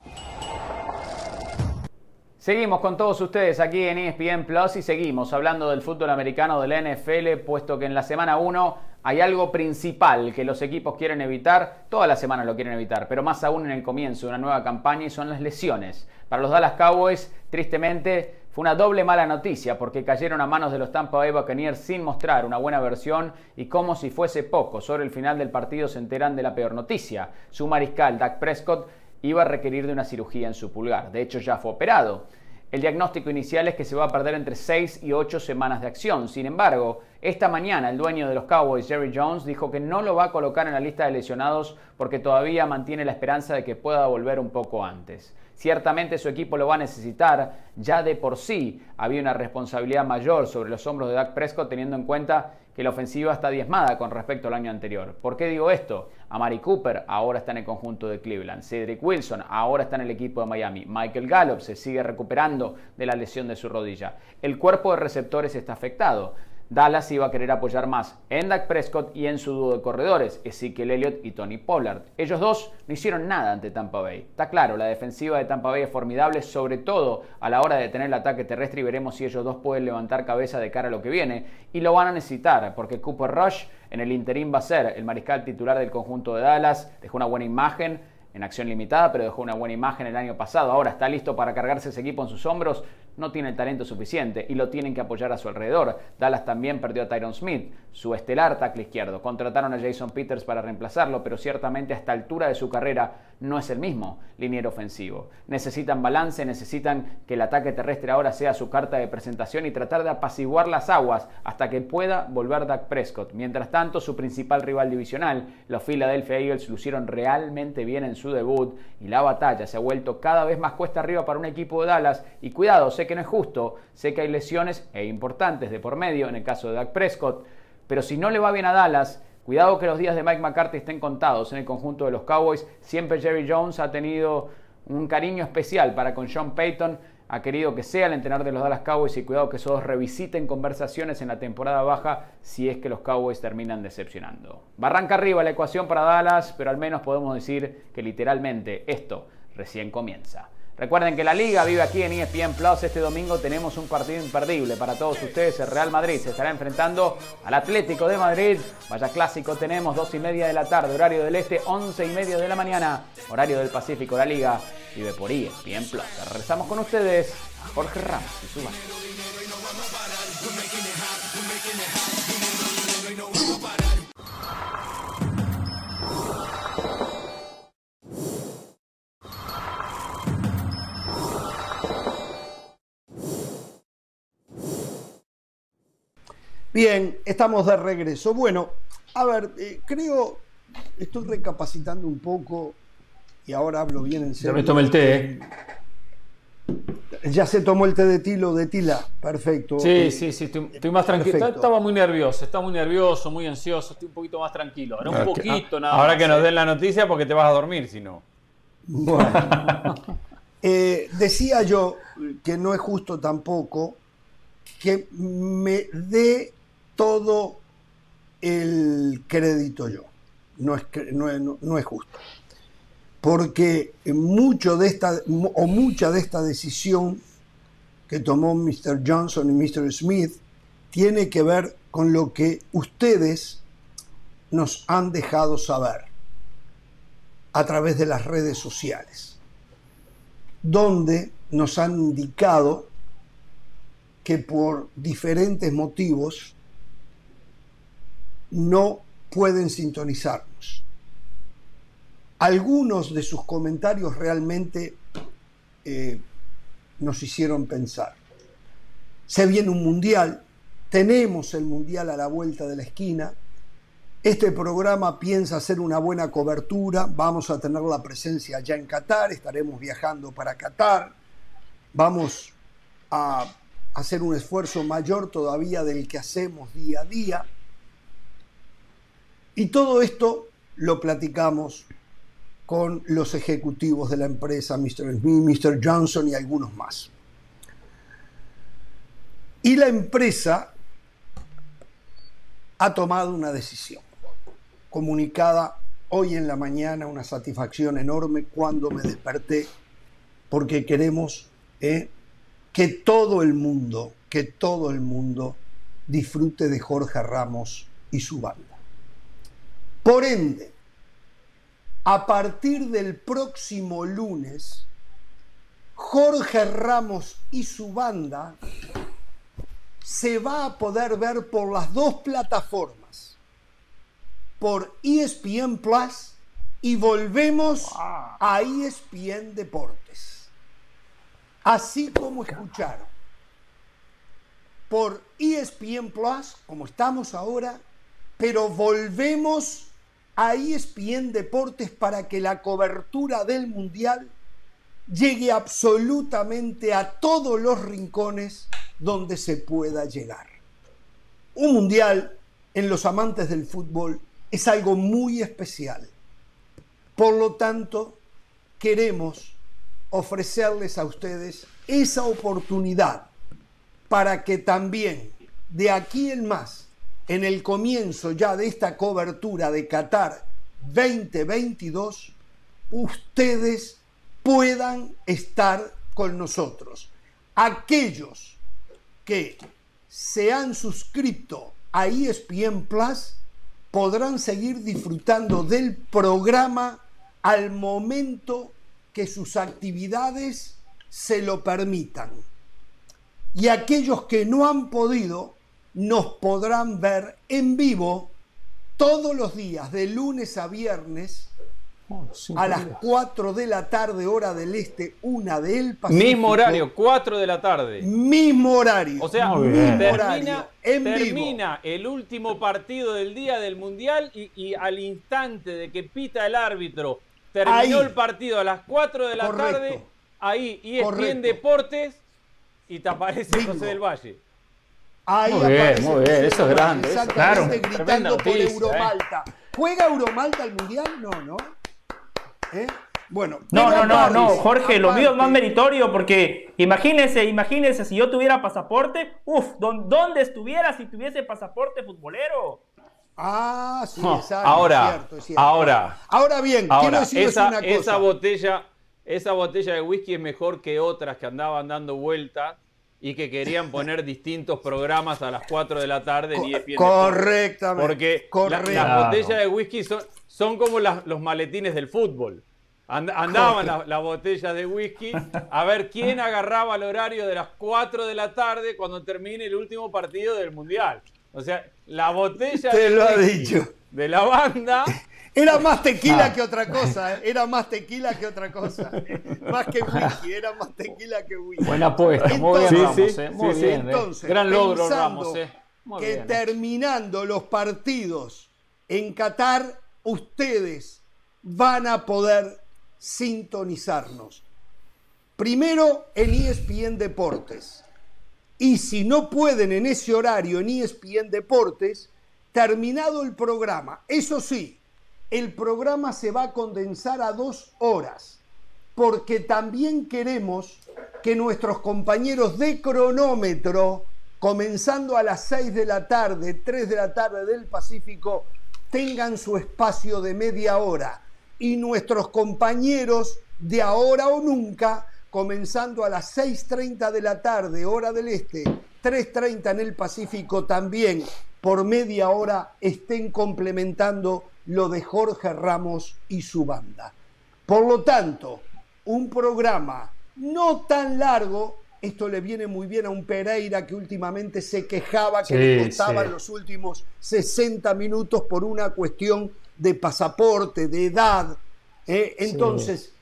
K: Seguimos con todos ustedes aquí en ESPN Plus y seguimos hablando del fútbol americano de la NFL, puesto que en la semana 1 hay algo principal que los equipos quieren evitar, toda la semana lo quieren evitar, pero más aún en el comienzo de una nueva campaña y son las lesiones. Para los Dallas Cowboys, tristemente, fue una doble mala noticia porque cayeron a manos de los Tampa Bay Buccaneers sin mostrar una buena versión y como si fuese poco, sobre el final del partido se enteran de la peor noticia. Su mariscal, Dak Prescott, iba a requerir de una cirugía en su pulgar. De hecho, ya fue operado. El diagnóstico inicial es que se va a perder entre 6 y 8 semanas de acción. Sin embargo, esta mañana el dueño de los Cowboys, Jerry Jones, dijo que no lo va a colocar en la lista de lesionados porque todavía mantiene la esperanza de que pueda volver un poco antes. Ciertamente su equipo lo va a necesitar, ya de por sí había una responsabilidad mayor sobre los hombros de Dak Prescott teniendo en cuenta que la ofensiva está diezmada con respecto al año anterior. ¿Por qué digo esto? Amari Cooper ahora está en el conjunto de Cleveland. Cedric Wilson ahora está en el equipo de Miami. Michael Gallup se sigue recuperando de la lesión de su rodilla. El cuerpo de receptores está afectado. Dallas iba a querer apoyar más en Dak Prescott y en su dúo de corredores, Ezekiel Elliott y Tony Pollard. Ellos dos no hicieron nada ante Tampa Bay. Está claro, la defensiva de Tampa Bay es formidable, sobre todo a la hora de tener el ataque terrestre y veremos si ellos dos pueden levantar cabeza de cara a lo que viene. Y lo van a necesitar, porque Cooper Rush en el interín va a ser el mariscal titular del conjunto de Dallas, dejó una buena imagen en acción limitada, pero dejó una buena imagen el año pasado. Ahora está listo para cargarse ese equipo en sus hombros. No tiene el talento suficiente y lo tienen que apoyar a su alrededor. Dallas también perdió a Tyron Smith, su estelar tackle izquierdo. Contrataron a Jason Peters para reemplazarlo, pero ciertamente a esta altura de su carrera no es el mismo liniero ofensivo. Necesitan balance, necesitan que el ataque terrestre ahora sea su carta de presentación y tratar de apaciguar las aguas hasta que pueda volver Dak Prescott. Mientras tanto, su principal rival divisional, los Philadelphia Eagles, lucieron realmente bien en su debut y la batalla se ha vuelto cada vez más cuesta arriba para un equipo de Dallas. Y cuidado, sé que no es justo, sé que hay lesiones e importantes de por medio en el caso de Dak Prescott, pero si no le va bien a Dallas, cuidado que los días de Mike McCarthy estén contados en el conjunto de los Cowboys. Siempre Jerry Jones ha tenido un cariño especial para con Sean Payton. Ha querido que sea el entrenador de los Dallas Cowboys y cuidado que esos revisiten conversaciones en la temporada baja si es que los Cowboys terminan decepcionando. Barranca arriba la ecuación para Dallas, pero al menos podemos decir que literalmente esto recién comienza. Recuerden que la liga vive aquí en ESPN Plus. Este domingo tenemos un partido imperdible para todos ustedes. El Real Madrid se estará enfrentando al Atlético de Madrid. Vaya clásico tenemos, dos y media de la tarde, horario del este, once y media de la mañana, horario del Pacífico. La liga vive por ESPN Plus. Regresamos con ustedes a Jorge Ramos y su banda.
D: Bien, estamos de regreso. Bueno, a ver, eh, creo, estoy recapacitando un poco y ahora hablo bien en
L: Ya
D: serio.
L: me tomé el té, ¿eh?
D: Ya se tomó el té de tilo de tila. Perfecto.
L: Sí,
D: Eh,
L: sí, sí, estoy, estoy más tranquilo.
D: Perfecto.
L: Estaba muy nervioso, estaba muy nervioso, muy ansioso, estoy un poquito más tranquilo. Ahora un
N: que-
L: poquito
N: ah,
L: nada
N: Ahora
L: más,
N: que nos
L: ¿eh?
N: den la noticia porque te vas a dormir, si no.
D: Bueno. Eh, decía yo que no es justo tampoco que me dé todo el crédito yo. No es, no- no es justo. Porque mucho de esta, o mucha de esta decisión que tomó Mr. Johnson y Mr. Smith tiene que ver con lo que ustedes nos han dejado saber a través de las redes sociales, donde nos han indicado que por diferentes motivos no pueden sintonizarnos. Algunos de sus comentarios realmente eh, nos hicieron pensar. Se viene un mundial, tenemos el mundial a la vuelta de la esquina, este programa piensa hacer una buena cobertura, vamos a tener la presencia ya en Qatar, estaremos viajando para Qatar, vamos a hacer un esfuerzo mayor todavía del que hacemos día a día. Y todo esto lo platicamos con los ejecutivos de la empresa, Mr. Smith, Mr. Johnson y algunos más. Y la empresa ha tomado una decisión, comunicada hoy en la mañana, una satisfacción enorme cuando me desperté, porque queremos eh, que todo el mundo, que todo el mundo disfrute de Jorge Ramos y su banda. Por ende, a partir del próximo lunes, Jorge Ramos y su banda se va a poder ver por las dos plataformas, por ESPN Plus y volvemos a ESPN Deportes. Así como escucharon, por ESPN Plus, como estamos ahora, pero volvemos a ESPN Deportes para que la cobertura del Mundial llegue absolutamente a todos los rincones donde se pueda llegar. Un mundial en los amantes del fútbol es algo muy especial. Por lo tanto, queremos ofrecerles a ustedes esa oportunidad para que también de aquí en más, en el comienzo ya de esta cobertura de Qatar 2022, ustedes puedan estar con nosotros. Aquellos que se han suscrito a ESPN Plus podrán seguir disfrutando del programa al momento que sus actividades se lo permitan. Y aquellos que no han podido nos podrán ver en vivo todos los días, de lunes a viernes, a las 4 de la tarde, hora del este, una del Pacífico.
N: Mismo horario, 4 de la tarde.
D: Mismo horario.
N: O sea, termina,
D: horario, en vivo.
N: termina el último partido del día del Mundial y, y al instante de que pita el árbitro, terminó
D: Ahí.
N: el partido a las 4 de la
D: Correcto.
N: tarde, ahí ESPN
D: Correcto.
N: Deportes y te aparece
D: Bingo.
N: José del Valle.
D: Ahí
L: Muy bien, muy bien, eso es grande, eso,
D: Exactamente,
L: claro.
D: Gritando por
L: noticia,
D: Euromalta. ¿Juega Euromalta al Mundial? No, no. ¿Eh? Bueno.
M: No, no, no, no,
D: aparte-
M: Jorge, lo mío es más meritorio porque imagínese, imagínese si yo tuviera pasaporte, uff, ¿dónde estuviera si tuviese pasaporte futbolero?
D: Ah, sí,
N: No,
D: exacto.
N: ahora,
D: es cierto, es cierto.
N: ahora,
D: Ahora bien, quiero
N: ahora,
D: decirles
N: esa,
D: una cosa.
N: esa botella, esa botella de whisky es mejor que otras que andaban dando vueltas y que querían poner distintos programas a las 4 de la tarde ESPN Deportes.
D: Correctamente.
N: Porque la-
D: correcto.
N: las botellas de whisky son, son como las- los maletines del fútbol. And- andaban las las botellas de whisky a ver quién agarraba el horario de las 4 de la tarde cuando termine el último partido del Mundial. O sea, la botella
D: Te
N: de
D: lo ha
N: whisky
D: dicho.
N: de la banda
D: Era más tequila
N: Ah.
D: que otra cosa, ¿eh? era más tequila que otra cosa. Más que whisky, era más tequila que whisky.
L: Buena apuesta, muy bien, Ramos,
N: Sí,
L: eh, muy
N: sí,
L: bien. eh.
D: Entonces,
L: Gran logro, Ramos. eh. Muy
D: que
L: bien, eh.
D: terminando los partidos en Qatar, ustedes van a poder sintonizarnos. Primero en ESPN Deportes. Y si no pueden en ese horario en ESPN Deportes, terminado el programa, eso sí, el programa se va a condensar a dos horas, porque también queremos que nuestros compañeros de cronómetro, comenzando a las 6 de la tarde, 3 de la tarde del Pacífico, tengan su espacio de media hora. Y nuestros compañeros de ahora o nunca, comenzando a las 6.30 de la tarde, hora del este, 3.30 en el Pacífico también, por media hora estén complementando lo de Jorge Ramos y su banda. Por lo tanto, un programa no tan largo, esto le viene muy bien a un Pereira que últimamente se quejaba que
N: Sí,
D: le costaban
N: sí.
D: los últimos 60 minutos por una cuestión de pasaporte, de edad. ¿eh? Entonces,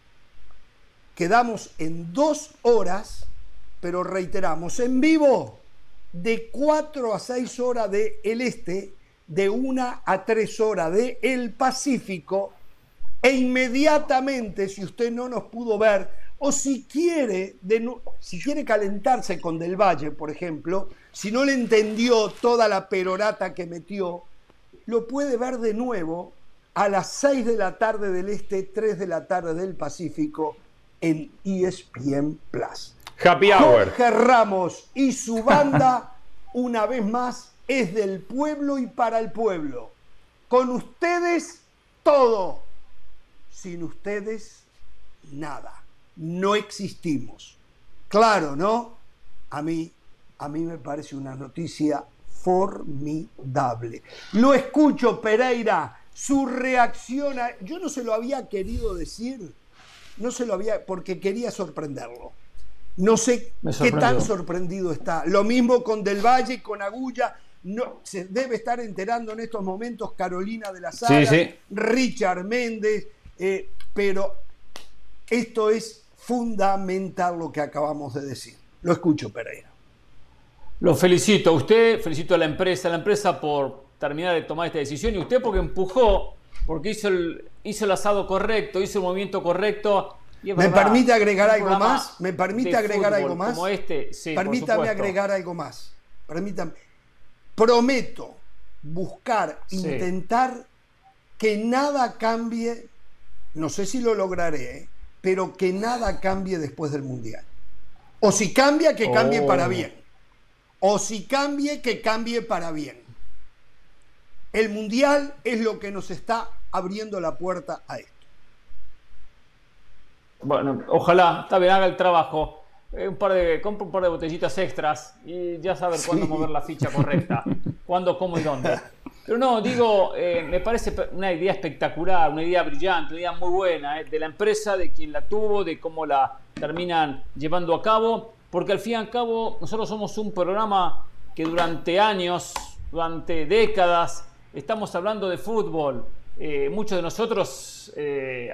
D: quedamos en dos horas, pero reiteramos, en vivo, de 4 a 6 horas de el este, de 1 a 3 horas de el Pacífico, e inmediatamente, si usted no nos pudo ver, o si quiere, de si quiere calentarse con Del Valle, por ejemplo, si no le entendió toda la perorata que metió, lo puede ver de nuevo a las 6 de la tarde del Este, 3 de la tarde del Pacífico en ESPN Plus.
N: Happy hour.
D: Jorge Ramos y su banda, una vez más, es del pueblo y para el pueblo. Con ustedes, todo. Sin ustedes, nada. No existimos. Claro, ¿no? A mí, a mí me parece una noticia formidable. Lo escucho, Pereira, su reacción a... Yo no se lo había querido decir, no se lo había, porque quería sorprenderlo. No sé qué tan sorprendido está. Lo mismo con Del Valle, con Agulla. No, se debe estar enterando en estos momentos Carolina de la Sala,
N: sí.
D: Richard Méndez, eh, pero esto es fundamental lo que acabamos de decir. Lo escucho, Pereira.
L: Lo felicito a usted, felicito a la empresa, a la empresa por terminar de tomar esta decisión y usted porque empujó, porque hizo el, hizo el asado correcto, hizo el movimiento correcto. y
D: ¿Me
L: verdad,
D: permite agregar algo más? ¿Me permite
L: de
D: agregar
L: fútbol
D: algo más?
L: Como este, sí, por
D: Permítame agregar algo más. Permítame. Prometo buscar,
L: Sí.
D: intentar que nada cambie, no sé si lo lograré, ¿eh? pero que nada cambie después del Mundial. O si cambia, que cambie
L: Oh.
D: para bien. O si cambie, que cambie para bien. El Mundial es lo que nos está abriendo la puerta a esto.
L: Bueno, ojalá, está bien, haga el trabajo. Eh, un par de, compra un par de botellitas extras y ya saber cuándo
D: Sí.
L: mover la ficha correcta, cuándo, cómo y dónde. Pero no, digo, eh, me parece una idea espectacular, una idea brillante, una idea muy buena eh, de la empresa, de quien la tuvo, de cómo la terminan llevando a cabo, porque al fin y al cabo nosotros somos un programa que durante años, durante décadas, estamos hablando de fútbol. Eh, muchos de nosotros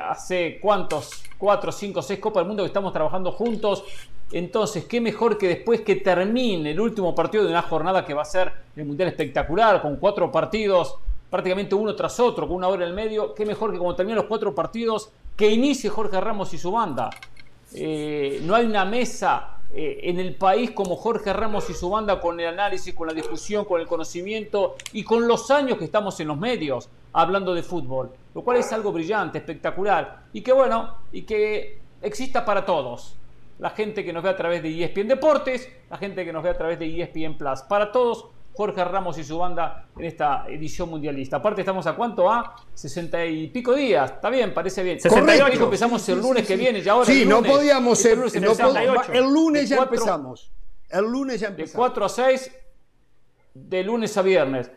L: hace cuántos, cuatro, cinco, seis Copas del Mundo que estamos trabajando juntos. Entonces, qué mejor que después que termine el último partido de una jornada que va a ser el Mundial espectacular, con cuatro partidos, prácticamente uno tras otro, con una hora en el medio, qué mejor que cuando terminen los cuatro partidos, que inicie Jorge Ramos y su banda. Eh, no hay una mesa eh, en el país como Jorge Ramos y su banda con el análisis, con la discusión, con el conocimiento y con los años que estamos en los medios hablando de fútbol, lo cual es algo brillante, espectacular y que bueno, y que exista para todos. La gente que nos ve a través de ESPN Deportes, la gente que nos ve a través de ESPN Plus, para todos. Jorge Ramos y su banda en esta edición mundialista. Aparte, estamos a cuánto? A 60 y pico días. Está bien, parece bien. 68
D: Correcto.
L: empezamos el lunes
D: sí,
L: que
D: sí.
L: viene, ya ahora
D: Sí,
L: el
D: no podíamos
L: Este
D: ser.
L: lunes
D: no
L: el
D: po-
L: 68.
D: el lunes
L: De
D: ya
L: cuatro-
D: empezamos. El lunes ya
L: De
D: empezamos.
L: 4 a 6, de lunes a viernes.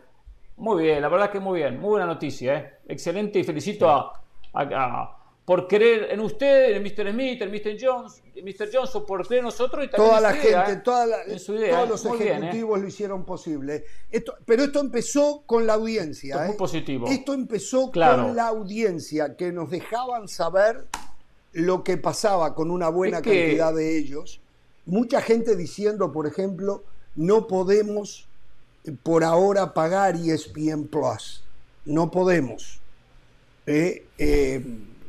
L: Muy bien, la verdad que muy bien. Muy buena noticia, ¿eh? Excelente y felicito a, a- a- por creer en usted, en Mr. Smith, en Mr. Jones, en Mr. Johnson, por creer en nosotros y también
D: Toda
L: en
D: la
L: su idea,
D: gente,
L: ¿eh?
D: toda la-
L: En su idea,
D: todos
L: ¿eh?
D: los
L: Muy bien, ¿eh?
D: ejecutivos lo hicieron posible. Esto, pero esto empezó con la audiencia.
L: Esto es
D: ¿eh?
L: muy positivo.
D: Esto empezó
L: Claro.
D: con la audiencia, que nos dejaban saber lo que pasaba con una buena
L: Es que-
D: cantidad de ellos. Mucha gente diciendo, por ejemplo, no podemos por ahora pagar ESPN Plus. No podemos. Eh,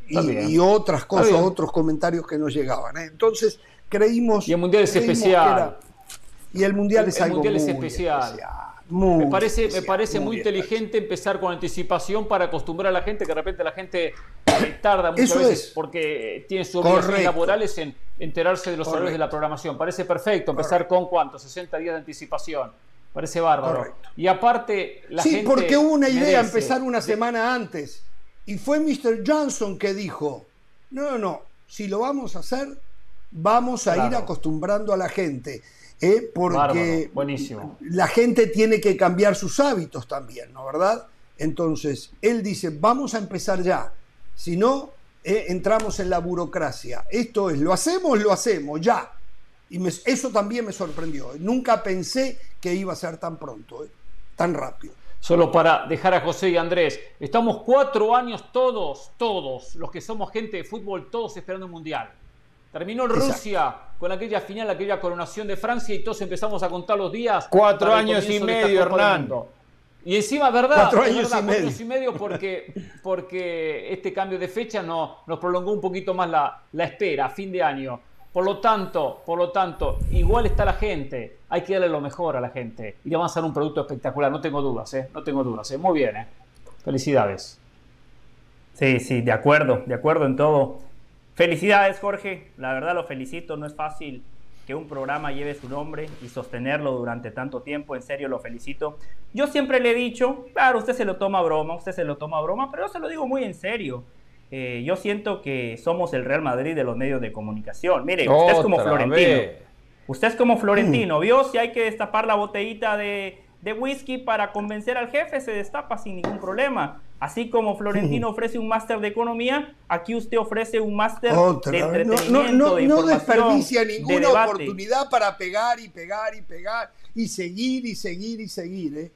D: y, y otras cosas, otros comentarios que nos llegaban. ¿eh? Entonces creímos.
L: Y el mundial es especial.
D: era- y el mundial
L: El-
D: es
L: el
D: algo
L: mundial es
D: muy
L: especial.
D: muy
L: me parece, me parece muy,
D: muy
L: inteligente empezar con anticipación para acostumbrar a la gente que de repente la gente eh, tarda muchas
D: Eso
L: veces
D: es.
L: porque tiene sus obligaciones laborales en enterarse de los errores de la programación. Parece perfecto empezar con cuánto, 60 días de anticipación. Parece bárbaro.
D: Correcto.
L: Y aparte, la
D: sí,
L: gente
D: porque hubo una idea
L: merece-
D: empezar una semana antes. Y fue Mr. Johnson que dijo, no, no, no, si lo vamos a hacer, vamos a ir acostumbrando a la gente. ¿eh? Porque
L: buenísimo.
D: la gente tiene que cambiar sus hábitos también, ¿no verdad? Entonces, él dice, vamos a empezar ya. Si no, eh, entramos en la burocracia. Esto es, lo hacemos, lo hacemos, ya. Y me- eso también me sorprendió. Nunca pensé que iba a ser tan pronto, ¿eh? tan rápido.
L: Solo para dejar a José y Andrés, estamos cuatro años todos, todos, los que somos gente de fútbol, todos esperando un mundial. Terminó
D: Exacto.
L: Rusia con aquella final, aquella coronación de Francia y todos empezamos a contar los días.
N: Cuatro años y medio.
L: Mundo. Y encima, ¿verdad?
D: Cuatro años
L: verdad,
D: y
L: cuatro
D: medio.
L: años y medio porque, porque este cambio de fecha no, nos prolongó un poquito más la, la espera, fin de año. Por lo tanto, por lo tanto, igual está la gente. Hay que darle lo mejor a la gente. Y le van a hacer un producto espectacular, no tengo dudas, ¿eh? No tengo dudas, ¿eh? Muy bien, ¿eh? Felicidades.
M: Sí, sí, de acuerdo, de acuerdo en todo. Felicidades, Jorge. La verdad lo felicito. No es fácil que un programa lleve su nombre y sostenerlo durante tanto tiempo. En serio, lo felicito. Yo siempre le he dicho, claro, usted se lo toma a broma, usted se lo toma a broma, pero yo se lo digo muy en serio. Eh, yo siento que somos el Real Madrid de los medios de comunicación. Mire, usted es como Florentino.
N: vez.
M: Usted es como Florentino, ¿vio? Si hay que destapar la botellita de, de whisky para convencer al jefe, se destapa sin ningún problema. Así como Florentino ofrece un máster de economía, aquí usted ofrece un máster de.
D: No,
M: entretenimiento,
D: no, no,
M: de
D: no
M: información,
D: desperdicia
M: de
D: ninguna oportunidad para pegar y pegar y pegar y seguir y seguir y seguir. ¿eh?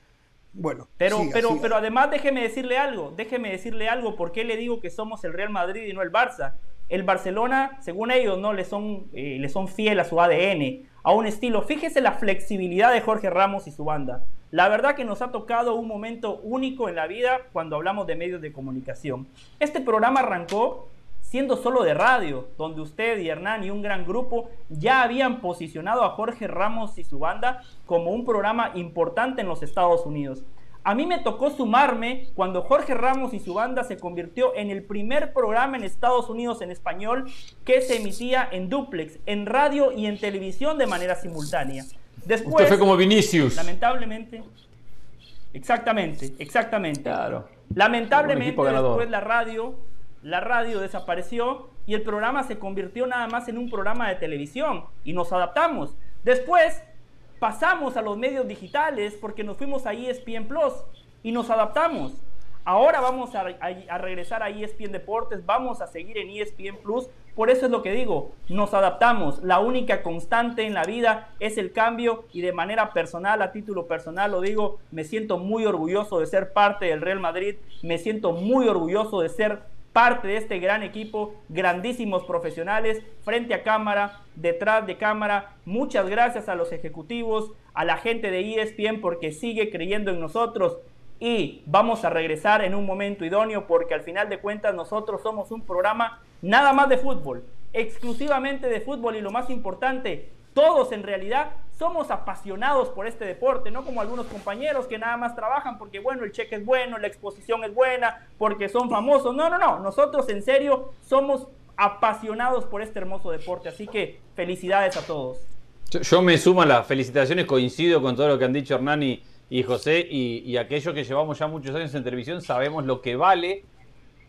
D: Bueno,
M: Pero,
D: siga,
M: pero,
D: siga.
M: pero además déjeme decirle algo, déjeme decirle algo, ¿por qué le digo que somos el Real Madrid y no el Barça? El Barcelona, según ellos, no le son, eh, le son fiel a su ADN, a un estilo. Fíjese la flexibilidad de Jorge Ramos y su banda. La verdad que nos ha tocado un momento único en la vida cuando hablamos de medios de comunicación. Este programa arrancó siendo solo de radio, donde usted y Hernán y un gran grupo ya habían posicionado a Jorge Ramos y su banda como un programa importante en los Estados Unidos. A mí me tocó sumarme cuando Jorge Ramos y su banda se convirtió en el primer programa en Estados Unidos en español que se emitía en duplex, en radio y en televisión de manera simultánea. Después,
L: Usted fue como Vinicius.
M: Lamentablemente. Exactamente, exactamente.
L: Claro.
M: Lamentablemente después la radio, la radio desapareció y el programa se convirtió nada más en un programa de televisión y nos adaptamos. Después pasamos a los medios digitales porque nos fuimos a ESPN Plus y nos adaptamos. Ahora vamos a, regresar a ESPN Deportes, vamos a seguir en ESPN Plus. Por eso es lo que digo, nos adaptamos. La única constante en la vida es el cambio y de manera personal, a título personal lo digo, me siento muy orgulloso de ser parte del Real Madrid, me siento muy orgulloso de ser parte de este gran equipo, grandísimos profesionales, frente a cámara, detrás de cámara. Muchas gracias a los ejecutivos, a la gente de ESPN porque sigue creyendo en nosotros y vamos a regresar en un momento idóneo porque al final de cuentas nosotros somos un programa nada más de fútbol, exclusivamente de fútbol y lo más importante, todos en realidad somos apasionados por este deporte, no como algunos compañeros que nada más trabajan porque bueno, el cheque es bueno, la exposición es buena, porque son famosos. No, no, no, nosotros en serio somos apasionados por este hermoso deporte, así que felicidades a todos.
N: Yo, me sumo a las felicitaciones, coincido con todo lo que han dicho Hernán y, José, y, aquellos que llevamos ya muchos años en televisión sabemos lo que vale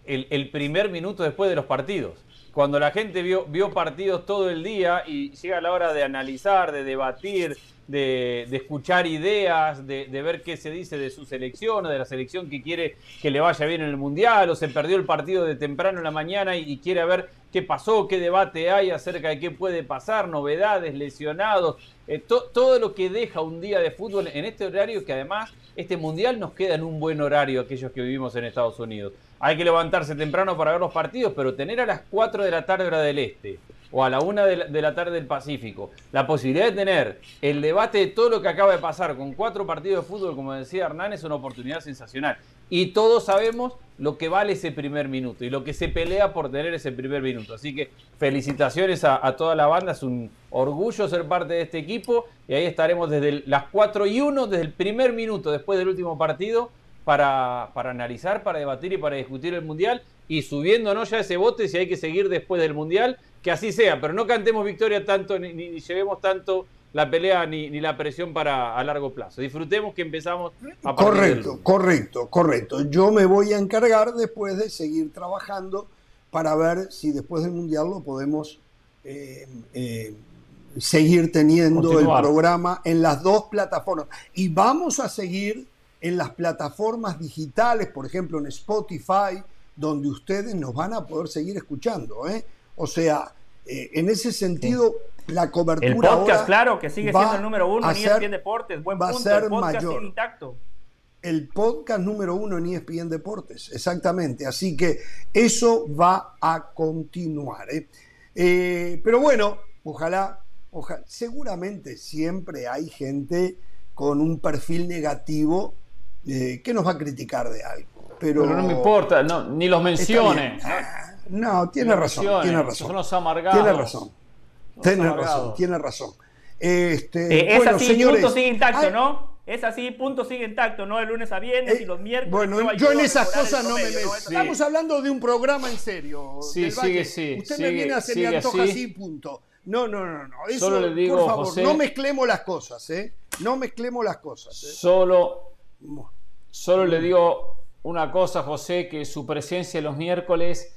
N: el primer minuto después de los partidos. Cuando la gente vio, vio partidos todo el día y llega la hora de analizar, de debatir, de, escuchar ideas, de, ver qué se dice de su selección o de la selección que quiere que le vaya bien en el Mundial, o se perdió el partido de temprano en la mañana y, quiere ver qué pasó, qué debate hay acerca de qué puede pasar, novedades, lesionados, eh, to- todo lo que deja un día de fútbol en este horario que además este mundial nos queda en un buen horario aquellos que vivimos en Estados Unidos. Hay que levantarse temprano para ver los partidos, pero tener a las 4 de la tarde hora del este o a la una de la, de la tarde del Pacífico, la posibilidad de tener el debate de todo lo que acaba de pasar con cuatro partidos de fútbol, como decía Hernán, es una oportunidad sensacional. Y todos sabemos lo que vale ese primer minuto y lo que se pelea por tener ese primer minuto. Así que felicitaciones a, toda la banda, es un orgullo ser parte de este equipo y ahí estaremos desde las 4 y 1, desde el primer minuto después del último partido, para, para analizar, para debatir y para discutir el Mundial y subiéndonos ya ese bote si hay que seguir después del Mundial, que así sea, pero no cantemos victoria tanto ni, ni- ni llevemos tanto la pelea ni, ni la presión para a largo plazo. Disfrutemos que empezamos a del
D: Correcto, correcto, correcto. Yo me voy a encargar después de seguir trabajando para ver si después del Mundial lo podemos eh, eh, seguir teniendo
L: Continuar.
D: el programa en las dos plataformas. Y vamos a seguir en las plataformas digitales, por ejemplo en Spotify, donde ustedes nos van a poder seguir escuchando. ¿eh? O sea, eh, en ese sentido, la cobertura
M: El podcast,
D: ahora
M: claro, que sigue siendo el número uno
D: a
M: en E
D: ser-
M: ESPN Deportes. Buen
D: va a
M: punto.
D: ser
M: el podcast
D: mayor.
M: intacto.
D: el podcast número uno en E ESPN Deportes, exactamente. Así que eso va a continuar. ¿eh? Eh, pero bueno, ojalá, ojalá, seguramente siempre hay gente con un perfil negativo eh, que nos va a criticar de algo. Pero,
N: Pero no me importa, no, ni los mencione.
D: Bien. No, tiene
N: Ni
D: razón,
N: mencione,
D: tiene razón.
N: Son los amargados.
D: Tiene razón.
N: Los
D: Tiene razón, tiene razón. Este,
M: Eh, es
D: bueno,
M: así,
D: señores,
M: punto sigue intacto,
D: hay-
M: ¿no? Es así, punto sigue intacto, ¿no? De lunes a viernes y los miércoles.
D: Bueno,
M: no
D: yo en esas
M: el
D: cosas no me meto. Estamos hablando de un programa en serio.
N: Sí,
D: del
N: sigue,
D: Valle.
N: sí,
D: Usted me viene a hacer
N: sigue
D: me antoja
N: así.
D: así, punto. No, no, no, no. Eso,
N: Solo le digo,
D: por favor,
N: José-
D: no mezclemos las cosas, ¿eh? No mezclemos las cosas. ¿eh?
N: Solo, solo le digo una cosa, José, que su presencia los miércoles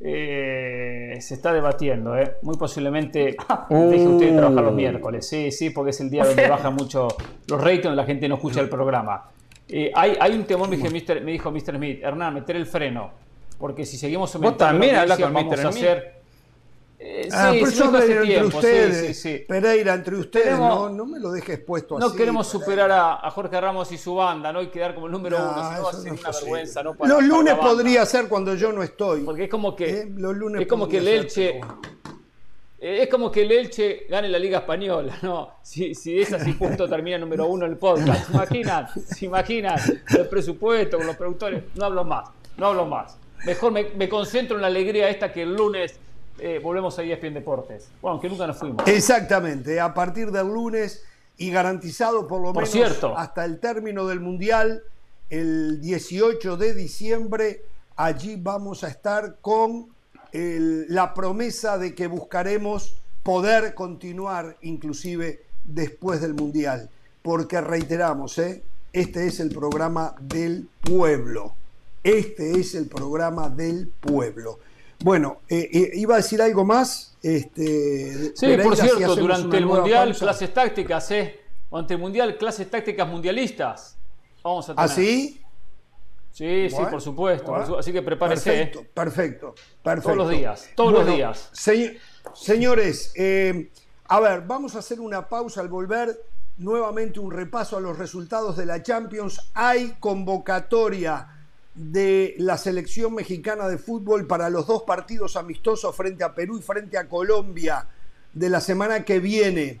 N: eh, se está debatiendo. ¿eh? Muy posiblemente deje usted de trabajar los miércoles. Sí, sí, porque es el día donde bajan mucho los ratings, la gente no escucha el programa. Eh, hay, hay un temor, me, me dijo Mr. Smith, Hernán, meter el freno. Porque si seguimos aumentando
P: también
N: la vamos a
P: Smith.
N: hacer... Eh,
D: Ah,
N: sí, sí,
D: eso
N: no
D: entre
N: tiempo,
D: ustedes,
N: sí, sí.
D: Pereira, entre ustedes,
N: Queremos-
D: no, no me lo deje expuesto
N: No
D: así.
N: queremos
D: Pereira.
N: superar a, a Jorge Ramos y su banda, ¿no? Y quedar como el número
D: No,
N: uno, no va a ser
D: no es
N: una vergüenza, ¿no? Para-
D: Los lunes podría ser cuando yo no estoy.
N: Porque es como que,
D: Eh, los lunes
N: es como que el Elche, eh, es como que el Elche gane la Liga Española, ¿no? Si, si es así, justo termina número uno en el podcast. ¿Se imaginan? ¿Se imaginan? El presupuesto, con los productores. No hablo más, no hablo más. Mejor me, me concentro en la alegría esta que el lunes eh, volvemos a ESPN Deportes. Bueno, aunque nunca nos fuimos.
D: Exactamente, a partir del lunes y garantizado por lo
N: Por
D: menos
N: cierto.
D: hasta el término del Mundial, el 18 de diciembre, allí vamos a estar con el- la promesa de que buscaremos poder continuar inclusive después del Mundial, porque reiteramos, ¿eh? este es el programa del pueblo, este es el programa del pueblo. Bueno, eh, eh, iba a decir algo más. Este,
N: Sí, por cierto, durante el Mundial,
D: pausa.
N: clases tácticas, ¿eh? Durante el Mundial, clases tácticas mundialistas. Vamos a tener.
D: ¿Ah, sí?
N: Sí, sí, por supuesto. por
D: bueno.
N: su- Así que prepárese.
D: Perfecto,
N: ¿eh?
D: perfecto, perfecto.
N: Todos los días, todos los días.
D: se- señores, eh, a ver, vamos a hacer una pausa al volver. Nuevamente un repaso a los resultados de la Champions. Hay convocatoria de la selección mexicana de fútbol para los dos partidos amistosos frente a Perú y frente a Colombia de la semana que viene.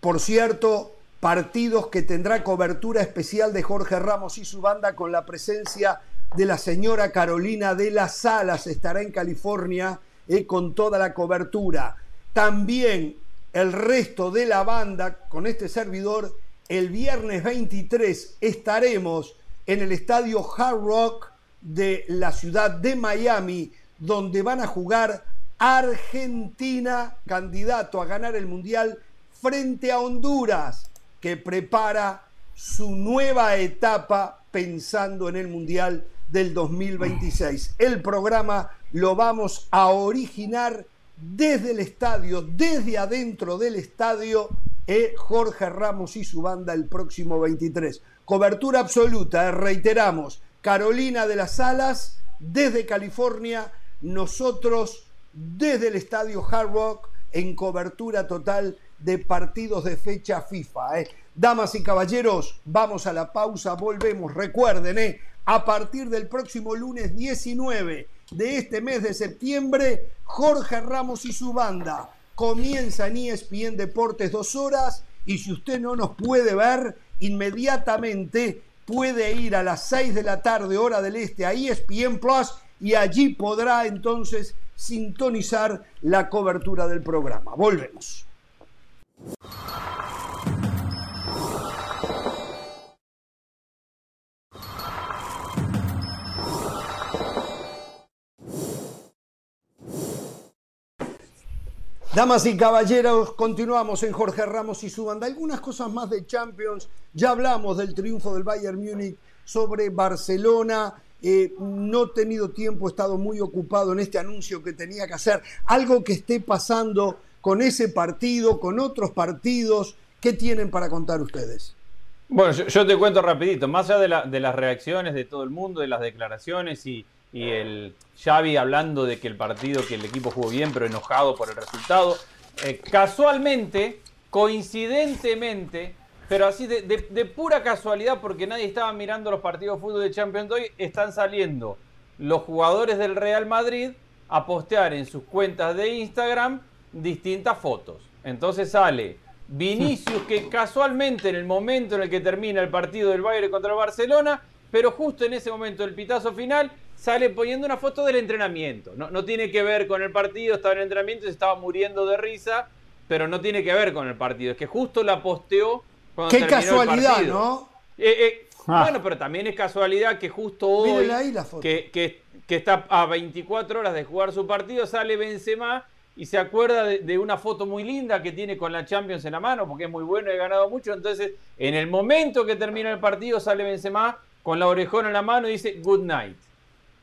D: Por cierto, partidos que tendrá cobertura especial de Jorge Ramos y su banda con la presencia de la señora Carolina de las Salas. Estará en California eh, con toda la cobertura. También el resto de la banda con este servidor. El viernes 23 estaremos en el estadio Hard Rock de la ciudad de Miami, donde van a jugar Argentina, candidato a ganar el Mundial, frente a Honduras, que prepara su nueva etapa pensando en el Mundial del 2026. El programa lo vamos a originar desde el estadio, desde adentro del estadio, eh, Jorge Ramos y su banda el próximo 23. Cobertura absoluta, reiteramos, Carolina de las Alas, desde California, nosotros desde el estadio Hard Rock en cobertura total de partidos de fecha FIFA. eh. Damas y caballeros, vamos a la pausa, volvemos. Recuerden, eh, a partir del próximo lunes 19 de este mes de septiembre, Jorge Ramos y su banda. Comienza en ESPN Deportes dos horas y si usted no nos puede ver, inmediatamente puede ir a las 6 de la tarde hora del este a ESPN Plus y allí podrá entonces sintonizar la cobertura del programa. Volvemos. Damas y caballeros, continuamos en Jorge Ramos y su banda. Algunas cosas más de Champions. Ya hablamos del triunfo del Bayern Múnich sobre Barcelona. Eh, no he tenido tiempo, he estado muy ocupado en este anuncio que tenía que hacer. Algo que esté pasando con ese partido, con otros partidos. ¿Qué tienen para contar ustedes?
N: Bueno, yo, te cuento rapidito. Más allá de, las reacciones de todo el mundo, de las declaraciones y, y el Xavi hablando de que el partido, que el equipo jugó bien, pero enojado por el resultado. Eh, casualmente, coincidentemente, pero así de, pura casualidad, porque nadie estaba mirando los partidos de fútbol de Champions hoy, están saliendo los jugadores del Real Madrid a postear en sus cuentas de Instagram distintas fotos. Entonces sale Vinicius, que casualmente en el momento en el que termina el partido del Bayern contra el Barcelona, pero justo en ese momento del pitazo final, sale poniendo una foto del entrenamiento. No, no tiene que ver con el partido, estaba en el entrenamiento y se estaba muriendo de risa, pero no tiene que ver con el partido. Es que justo la posteó cuando
D: Qué casualidad, ¿no?
N: Eh, eh, ah. Bueno, pero también es casualidad que justo hoy, Que, que, que, está a 24 horas de jugar su partido, sale Benzema y se acuerda de, de, una foto muy linda que tiene con la Champions en la mano, porque es muy bueno y ha ganado mucho. Entonces, en el momento que termina el partido, sale Benzema con la orejona en la mano y dice good night.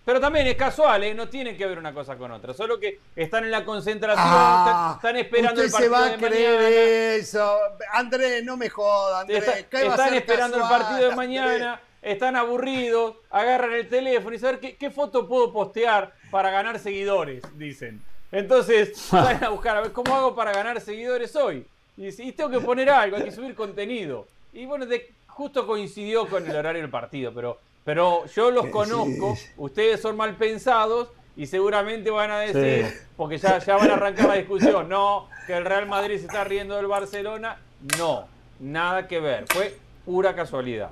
N: Pero también es casual, ¿eh? no tiene que ver una cosa con otra. Solo que están en la concentración,
D: Ah,
N: están esperando el
D: usted se
N: partido
D: va a
N: de
D: creer
N: mañana.
D: eso. Andrés, no me joda, Andrés.
N: Está-
D: ¿qué va a
N: están esperando el partido de mañana, están aburridos, agarran el teléfono y saber qué, qué foto puedo postear para ganar seguidores, dicen. Entonces, salen a buscar a ver cómo hago para ganar seguidores hoy. Y, dice, y tengo que poner algo, hay que subir contenido. Y bueno, de- justo coincidió con el horario del partido, pero, pero yo los
D: Sí,
N: conozco,
D: sí.
N: ustedes son mal pensados y seguramente van a decir,
D: Sí.
N: porque ya, ya van a arrancar la discusión, no, que el Real Madrid se está riendo del Barcelona. No, nada que ver, fue pura casualidad.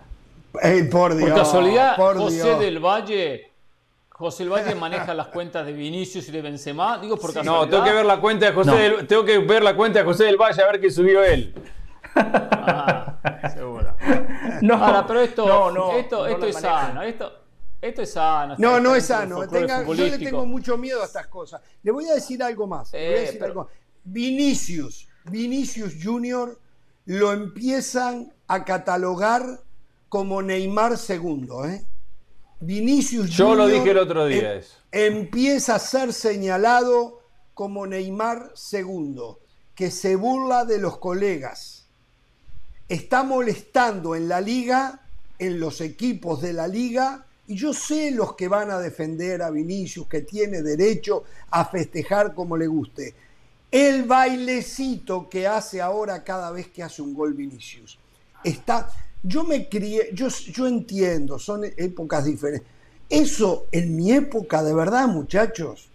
D: Por Dios.
L: Por casualidad,
D: por
L: José
D: Dios.
L: del Valle, José del Valle maneja las cuentas de Vinicius y de Benzema. Digo por casualidad.
N: No, tengo que ver la cuenta de José
L: No.
N: del, tengo que ver la cuenta de José del Valle a ver qué subió él.
L: Seguro.
M: No,
L: Ahora, pero esto,
M: no, no,
L: esto,
M: no
L: esto es sano. Esto, esto es sano.
D: No, no es sano. Tenga- yo le tengo mucho miedo a estas cosas. Le voy a decir algo más. voy a
L: Eh,
D: decir
L: pero-
D: algo. Vinicius, Vinicius Junior lo empiezan a catalogar como Neymar segundo. ¿eh? Vinicius
N: Yo lo dije el otro día
D: em-
N: eso.
D: empieza a ser señalado como Neymar segundo, que se burla de los colegas. Está molestando en la liga, en los equipos de la liga, y yo sé los que van a defender a Vinicius, que tiene derecho a festejar como le guste. El bailecito que hace ahora cada vez que hace un gol Vinicius. Está, yo me crié, yo, yo entiendo, son épocas diferentes. Eso en mi época, de verdad, muchachos,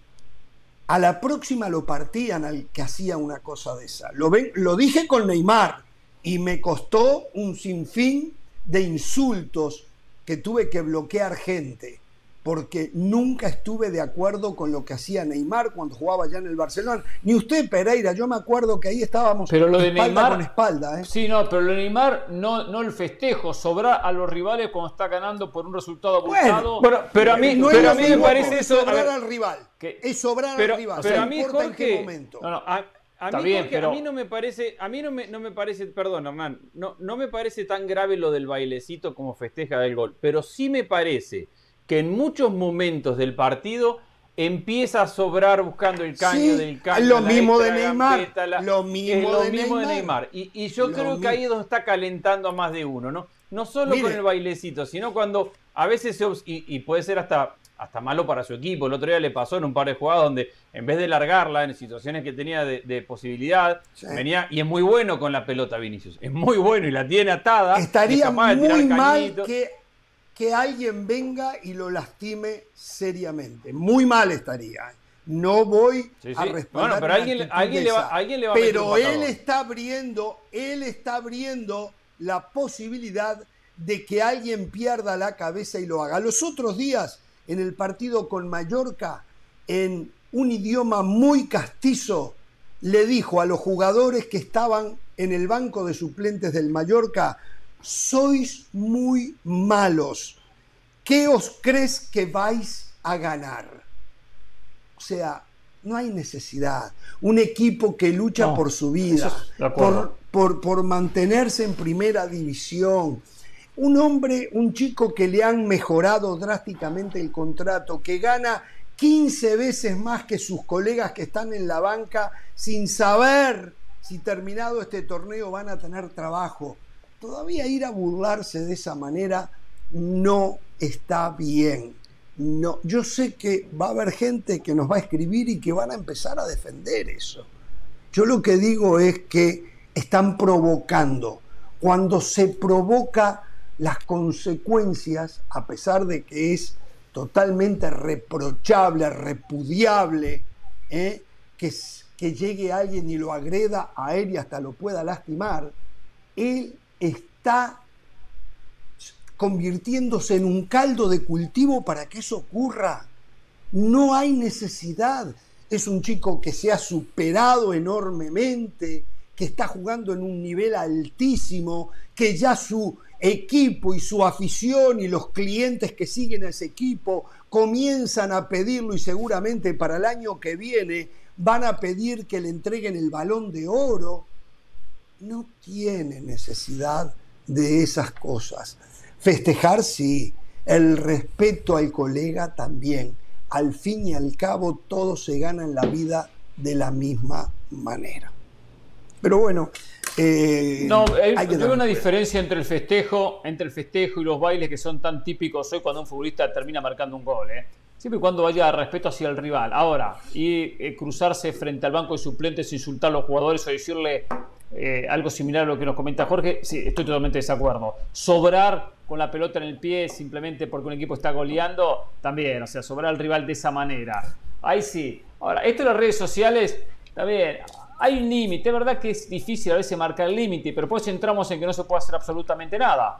D: a la próxima lo partían al que hacía una cosa de esa. Lo, lo dije con Neymar y me costó un sinfín de insultos que tuve que bloquear gente porque nunca estuve de acuerdo con lo que hacía Neymar cuando jugaba ya en el Barcelona. Ni usted, Pereira, yo me acuerdo que ahí estábamos
L: Pero lo de
D: espalda
L: Neymar.
D: con espalda. ¿eh?
L: Sí, no, pero lo de Neymar no, no el festejo, sobra a los rivales cuando está ganando por un resultado abultado.
N: Bueno, pero a mí,
D: No
N: pero a mí me parece
D: que
N: eso.
D: sobrar
N: ver,
D: al rival.
L: que-
D: Es sobrar
N: pero,
D: al rival.
N: pero a mí,
D: en qué momento.
N: no, no, a, a mí,
L: bien,
N: Jorge,
L: pero-
N: a mí no me parece, a mí no me, no me parece, perdón, Hernán, no, no me parece tan grave lo del bailecito como festeja del gol, pero sí me parece que en muchos momentos del partido empieza a sobrar buscando el caño
D: Sí,
N: del caño.
D: lo mismo de Neymar,
N: gambeta, la-
D: lo
N: es
D: mismo
N: lo
D: de
N: mismo de
D: Neymar.
N: Neymar. Y, y yo
D: Lo
N: creo que ahí es donde está calentando a más de uno, ¿no? No solo
D: Mire.
N: con el bailecito, sino cuando a veces se y, y puede ser hasta, hasta malo para su equipo. El otro día le pasó en un par de jugadas donde en vez de largarla en situaciones que tenía de, de posibilidad,
D: Sí.
N: venía y es muy bueno con la pelota Vinicius. Es muy bueno y la tiene atada. es
D: Estaría muy mal que que alguien venga y lo lastime seriamente. Muy mal estaría. No voy
Q: Sí,
D: a
Q: sí.
D: respaldar
Q: Bueno, pero alguien- le va- alguien le
D: Pero él está abriendo, él está abriendo la posibilidad de que alguien pierda la cabeza y lo haga. Los otros días, en el partido con Mallorca, en un idioma muy castizo, le dijo a los jugadores que estaban en el banco de suplentes del Mallorca, sois muy malos. ¿Qué os crees que vais a ganar? O sea, no hay necesidad. Un equipo que lucha
L: No,
D: por su vida,
L: es-
D: por, por mantenerse en primera división. Un hombre, un chico que le han mejorado drásticamente el contrato, que gana 15 veces más que sus colegas que están en la banca sin saber si terminado este torneo van a tener trabajo. Todavía ir a burlarse de esa manera no está bien. No, yo sé que va a haber gente que nos va a escribir y que van a empezar a defender eso. Yo lo que digo es que están provocando. Cuando se provoca las consecuencias, a pesar de que es totalmente reprochable, repudiable, ¿eh? que, que llegue alguien y lo agreda a él y hasta lo pueda lastimar, él está convirtiéndose en un caldo de cultivo para que eso ocurra. No hay necesidad. Es un chico que se ha superado enormemente, que está jugando en un nivel altísimo, que ya su equipo y su afición y los clientes que siguen a ese equipo comienzan a pedirlo y seguramente para el año que viene van a pedir que le entreguen el balón de oro. No tiene necesidad de esas cosas. Festejar sí, el respeto al colega también. Al fin y al cabo todo se gana en la vida de la misma manera. Pero bueno, eh,
L: No, hay,
D: hay
L: yo veo una diferencia entre el festejo, entre el festejo y los bailes que son tan típicos hoy cuando un futbolista termina marcando un gol, ¿eh? Siempre y cuando haya respeto hacia el rival. Ahora, y eh, cruzarse frente al banco de suplentes, insultar a los jugadores o decirle eh, algo similar a lo que nos comenta Jorge, sí, estoy totalmente de desacuerdo. Sobrar con la pelota en el pie simplemente porque un equipo está goleando, también, o sea, sobrar al rival de esa manera. Ahí sí. Ahora, esto de las redes sociales, también, hay un límite. Es verdad que es difícil a veces marcar el límite, pero pues entramos en que no se puede hacer absolutamente nada.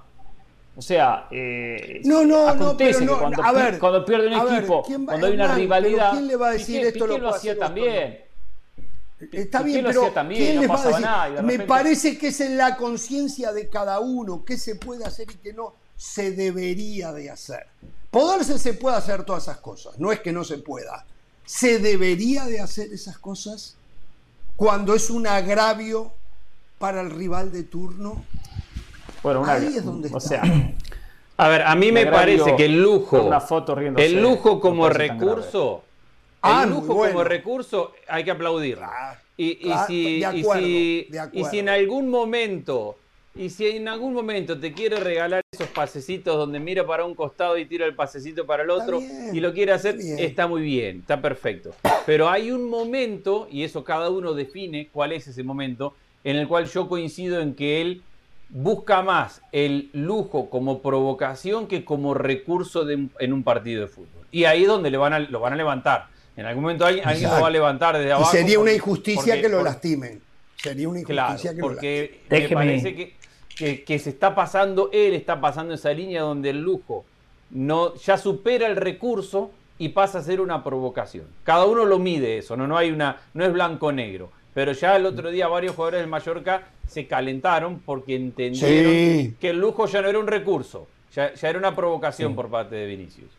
L: O sea, eh,
D: No, no, no, pero
L: que cuando,
D: a ver,
L: cuando pierde un
D: ver,
L: equipo,
D: ¿quién va-
L: cuando hay una rivalidad,
D: ¿quién le va a decir
L: Piqué-
D: esto
L: Piqué
D: lo
L: lo hacía también.
D: Está bien,
L: lo
D: pero
L: hacía también,
D: ¿quién
L: no
D: les va a
L: pasaba
D: decir?
L: nada,
D: Me parece que es en la conciencia de cada uno qué se puede hacer y qué no se debería de hacer. Poderse se puede hacer todas esas cosas, no es que no se pueda. ¿Se debería de hacer esas cosas cuando es un agravio para el rival de turno?
L: Bueno, una-
D: Ahí es donde
L: o
D: está.
L: sea,
N: A ver, a mí me parece que el lujo,
L: una foto riéndose,
N: el lujo como
L: no
N: recurso,
D: Ah,
N: el
D: muy
N: lujo
D: bueno.
N: como recurso hay que aplaudirlo. Y, y
D: claro,
N: si,
D: de
N: y
D: acuerdo,
N: si-
D: de
N: y si en algún momento, y si en algún momento te quiere regalar esos pasecitos donde mira para un costado y tira el pasecito para el otro
D: bien,
N: y lo quiere hacer,
D: está bien.
N: está muy bien, está perfecto. Pero hay un momento, y eso cada uno define cuál es ese momento, en el cual yo coincido en que él busca más el lujo como provocación que como recurso de- en un partido de fútbol. Y ahí es donde le van a, lo van a levantar. En algún momento alguien, alguien lo va a levantar desde
D: Y
N: abajo.
D: sería una injusticia
N: porque-
D: que lo
N: porque-
D: lastimen. Sería una
N: Claro,
D: injusticia que lo
N: porque
D: lastimen.
N: me
M: Déjeme-
N: parece que, que- que se está pasando, él está pasando esa línea donde el lujo no, ya supera el recurso y pasa a ser una provocación. Cada uno lo mide eso, no, no hay una, no es blanco-negro. Pero ya el otro día varios jugadores del Mallorca se calentaron porque entendieron
D: Sí.
N: que el lujo ya no era un recurso, ya, ya era una provocación por parte de Vinicius.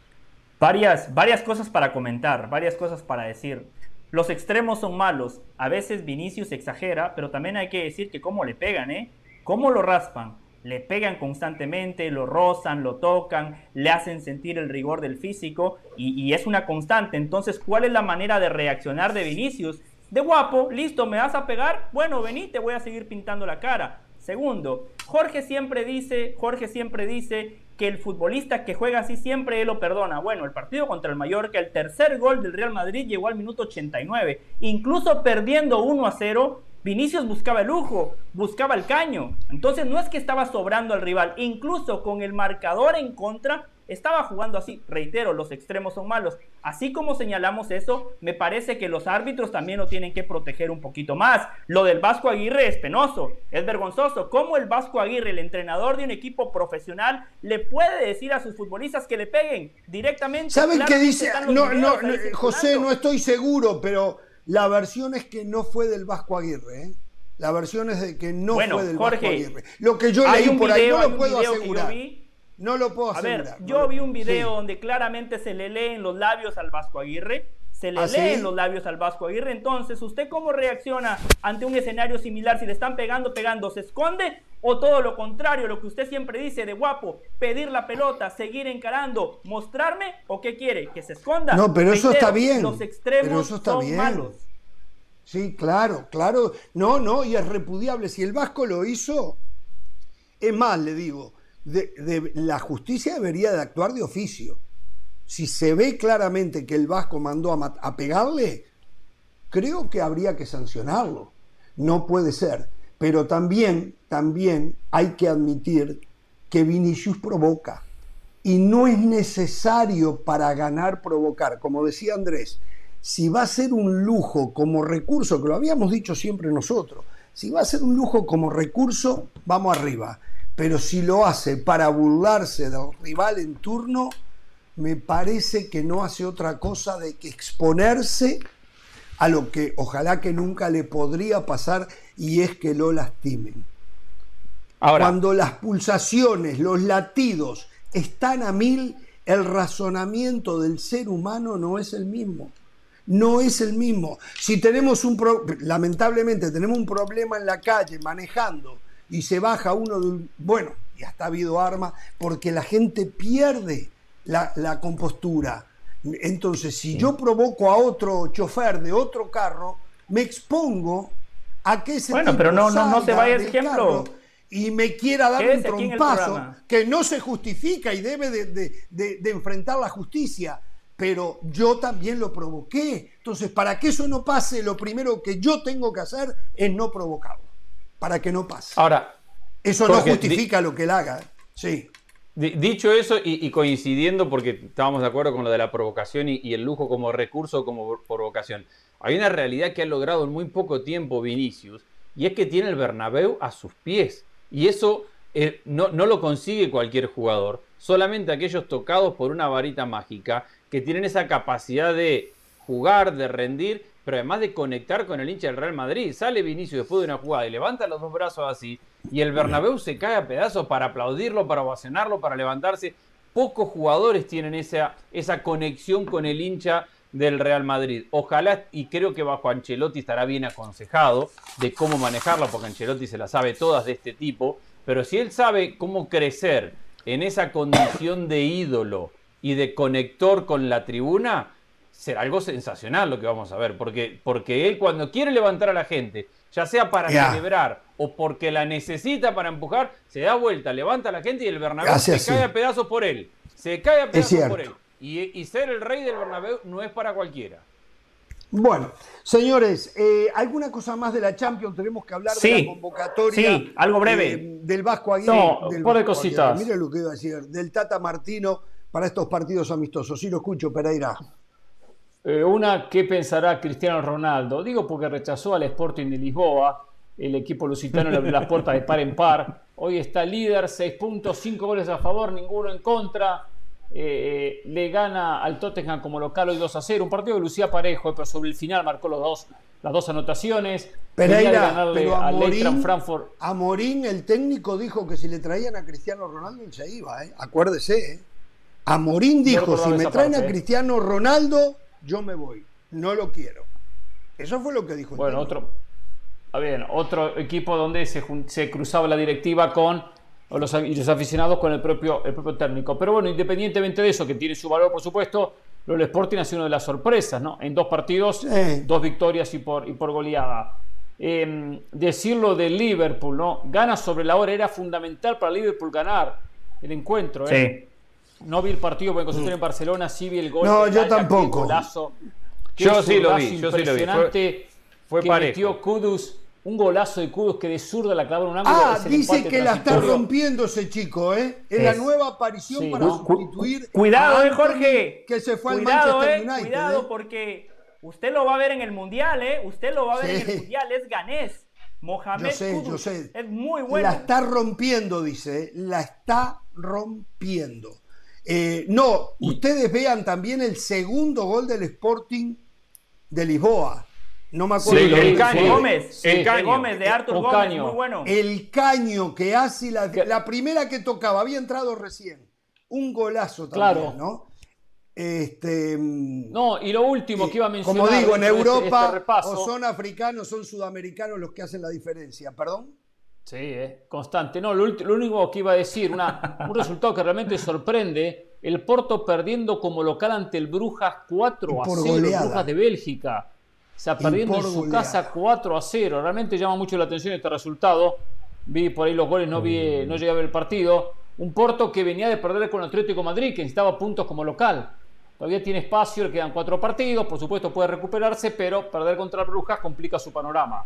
M: Varias, varias cosas para comentar, varias cosas para decir. Los extremos son malos. A veces Vinicius exagera, pero también hay que decir que cómo le pegan, ¿eh? ¿Cómo lo raspan? Le pegan constantemente, lo rozan, lo tocan, le hacen sentir el rigor del físico y, es una constante. Entonces, ¿cuál es la manera de reaccionar de Vinicius? De guapo, listo, ¿me vas a pegar? Bueno, vení, te voy a seguir pintando la cara. Segundo, Jorge siempre dice, Jorge siempre dice que el futbolista que juega así siempre él lo perdona. Bueno, el partido contra el Mallorca, el tercer gol del Real Madrid llegó al minuto 89. Incluso perdiendo 1 a 0, Vinicius buscaba el lujo, buscaba el caño. Entonces no es que estaba sobrando al rival, incluso con el marcador en contra, estaba jugando así. Reitero, los extremos son malos. Así como señalamos eso, me parece que los árbitros también lo tienen que proteger un poquito más. Lo del Vasco Aguirre es penoso, es vergonzoso. ¿Cómo el Vasco Aguirre, el entrenador de un equipo profesional, le puede decir a sus futbolistas que le peguen directamente?
D: ¿Saben qué dice? No, no,
M: ahí
D: José, no estoy seguro, pero la versión es que no fue del Vasco Aguirre. ¿eh? La versión es de que no
M: Bueno,
D: fue del
M: Jorge,
D: Vasco Aguirre. Lo que yo leí por ahí
M: video-
D: no
M: hay
D: lo puedo asegurar.
M: vi.
D: No lo puedo
M: A ver,
D: asegurar.
M: yo vi un video
D: Sí.
M: donde claramente se le lee en los labios al Vasco Aguirre. Se le
D: ¿Ah,
M: lee
D: sí?
M: en los labios al Vasco Aguirre. Entonces, ¿usted cómo reacciona ante un escenario similar? Si le están pegando, pegando, ¿se esconde? O todo lo contrario, lo que usted siempre dice de guapo, pedir la pelota, seguir encarando, mostrarme, ¿o qué quiere? ¿Que se esconda?
D: No, pero eso
M: Reitero,
D: está bien.
M: Los extremos
D: Pero eso está
M: son
D: bien.
M: malos.
D: Sí, claro, claro. No, no, y es repudiable. Si el Vasco lo hizo, es más, le digo, de- de- la justicia debería de actuar de oficio. Si se ve claramente que el Vasco mandó a, a pegarle, creo que habría que sancionarlo. No puede ser. Pero también, también hay que admitir que Vinicius provoca. Y no es necesario para ganar provocar. Como decía Andrés, si va a ser un lujo como recurso, que lo habíamos dicho siempre nosotros, si va a ser un lujo como recurso, vamos arriba. Pero si lo hace para burlarse del rival en turno, me parece que no hace otra cosa de que exponerse a lo que ojalá que nunca le podría pasar y es que lo lastimen.
N: Ahora,
D: Cuando las pulsaciones, los latidos están a mil, el razonamiento del ser humano no es el mismo. No es el mismo. Si tenemos un pro- lamentablemente tenemos un problema en la calle manejando y se baja uno de un, bueno, ya está habido armas porque la gente pierde la, la compostura. Entonces, si yo provoco a otro chofer de otro carro, me expongo a que ese
M: Bueno,
D: tipo
M: pero no- no- no se vaya
D: del
M: ejemplo.
D: y me quiera dar
M: Quédese
D: un
M: el
D: trompazo que no se justifica y debe de, de- de- de enfrentar la justicia. Pero yo también lo provoqué. Entonces, para que eso no pase, lo primero que yo tengo que hacer es no provocarlo. Para que no pase.
N: ahora,
D: Eso no justifica lo que él haga. ¿eh? Sí.
N: Di- Dicho eso y, coincidiendo, porque estábamos de acuerdo con lo de la provocación y, y el lujo como recurso, como provocación, hay una realidad que ha logrado en muy poco tiempo Vinicius, y es que tiene el Bernabéu a sus pies. Y eso eh, no, no lo consigue cualquier jugador, solamente aquellos tocados por una varita mágica que tienen esa capacidad de jugar, de rendir, pero además de conectar con el hincha del Real Madrid. Sale Vinicius después de una jugada y levanta los dos brazos así, y el Bernabéu se cae a pedazos para aplaudirlo, para ovacionarlo, para levantarse. Pocos jugadores tienen esa, esa conexión con el hincha del Real Madrid. Ojalá, y creo que bajo Ancelotti estará bien aconsejado de cómo manejarla, porque Ancelotti se la sabe todas de este tipo, pero si él sabe cómo crecer en esa condición de ídolo y de conector con la tribuna, será algo sensacional lo que vamos a ver, porque, porque él cuando quiere levantar a la gente, ya sea para celebrar o porque la necesita para empujar, se da vuelta, levanta a la gente y el Bernabéu
D: Hace
N: se
D: así.
N: cae a pedazos por él. Se cae a pedazos por él. Y, y ser el rey del Bernabéu no es para cualquiera.
D: Bueno, señores, eh, ¿alguna cosa más de la Champions? Tenemos que hablar de
M: Sí,
D: la convocatoria.
M: sí, algo breve.
D: eh, del Vasco Aguirre.
L: No,
D: del
L: un par de
D: Vasco
L: cositas.
D: Aguirre. Mire lo que iba a decir. Del Tata Martino para estos partidos amistosos. Sí, lo escucho, Pereira.
L: Eh, una, ¿qué pensará Cristiano Ronaldo? Digo porque rechazó al Sporting de Lisboa. El equipo lusitano le abrió las puertas de par en par. Hoy está líder, 6 puntos, 5 goles a favor, ninguno en contra. Eh, le gana al Tottenham como local hoy 2 a 0. Un partido que lucía parejo, eh, pero sobre el final marcó los dos, las dos anotaciones. De
D: Pereira, pero a Morín,
L: Frankfurt.
D: a Morín, el técnico dijo que si le traían a Cristiano Ronaldo, él se iba, ¿eh? Acuérdese, ¿eh? A Morín dijo, si me traen
L: parte,
D: a
L: ¿eh?
D: Cristiano Ronaldo, yo me voy. No lo quiero. Eso fue lo que dijo. el
L: Bueno,
D: técnico.
L: otro, bien, otro equipo donde se, se cruzaba la directiva con o los, y los aficionados con el propio, el propio técnico. Pero bueno, independientemente de eso, que tiene su valor, por supuesto, lo del Sporting ha sido una de las sorpresas, ¿no? En dos partidos,
D: Sí.
L: dos victorias y por, y por goleada. Eh, decirlo de Liverpool, ¿no? Gana sobre la hora, era fundamental para Liverpool ganar el encuentro, ¿eh? No vi el partido porque concentré en Barcelona, sí vi el gol.
D: No, yo tampoco.
L: golazo,
N: Yo sí lo vi, yo sí lo vi. Fue-
L: impresionante
N: fue
L: que
N: parejo.
L: metió Kudus un golazo de Kudus que de zurda la clava en un ángulo.
D: Ah, dice que la está rompiendo ese chico, ¿eh? Es, la nueva aparición
L: sí,
D: para
L: ¿no?
D: sustituir.
M: Cuidado,
D: a
M: eh, Jorge.
D: Que se fue
M: cuidado,
D: al Manchester
M: eh,
D: United.
M: cuidado,
D: ¿eh?
M: porque usted lo va a ver en el Mundial, ¿eh? Usted lo va a ver en el Mundial, es ganés. Mohamed
D: Yo sé,
M: Kudus.
D: yo sé.
M: Es muy bueno.
D: La está rompiendo, dice, ¿eh? la está rompiendo. Eh, no, ustedes vean también el segundo gol del Sporting de Lisboa. No me acuerdo.
M: Sí,
D: el.
M: Caño.
D: Sí.
M: Gómez, el de Gómez, de Arthur
D: Un
M: Gómez,
D: caño.
M: muy bueno.
D: El caño que hace la, la primera que tocaba, había entrado recién. Un golazo también,
L: Claro.
D: ¿no? Este,
L: No, y lo último que iba a mencionar.
D: como digo, en
L: este-
D: Europa
L: este
D: o son africanos, son sudamericanos los que hacen la diferencia. ¿Perdón?
L: Sí, eh, constante. No, lo, lo único que iba a decir, una, un resultado que realmente sorprende, el Porto perdiendo como local ante el Brujas 4 a
D: por
L: 0, el. Brujas de Bélgica. O sea, perdiendo en su
D: goleada.
L: casa 4 a 0. Realmente llama mucho la atención este resultado. Vi por ahí los goles, no, vi, no llegué a ver el partido. Un Porto que venía de perder con el Atlético de Madrid, que necesitaba puntos como local. Todavía tiene espacio, le quedan cuatro partidos, por supuesto puede recuperarse, pero perder contra el Brujas complica su panorama.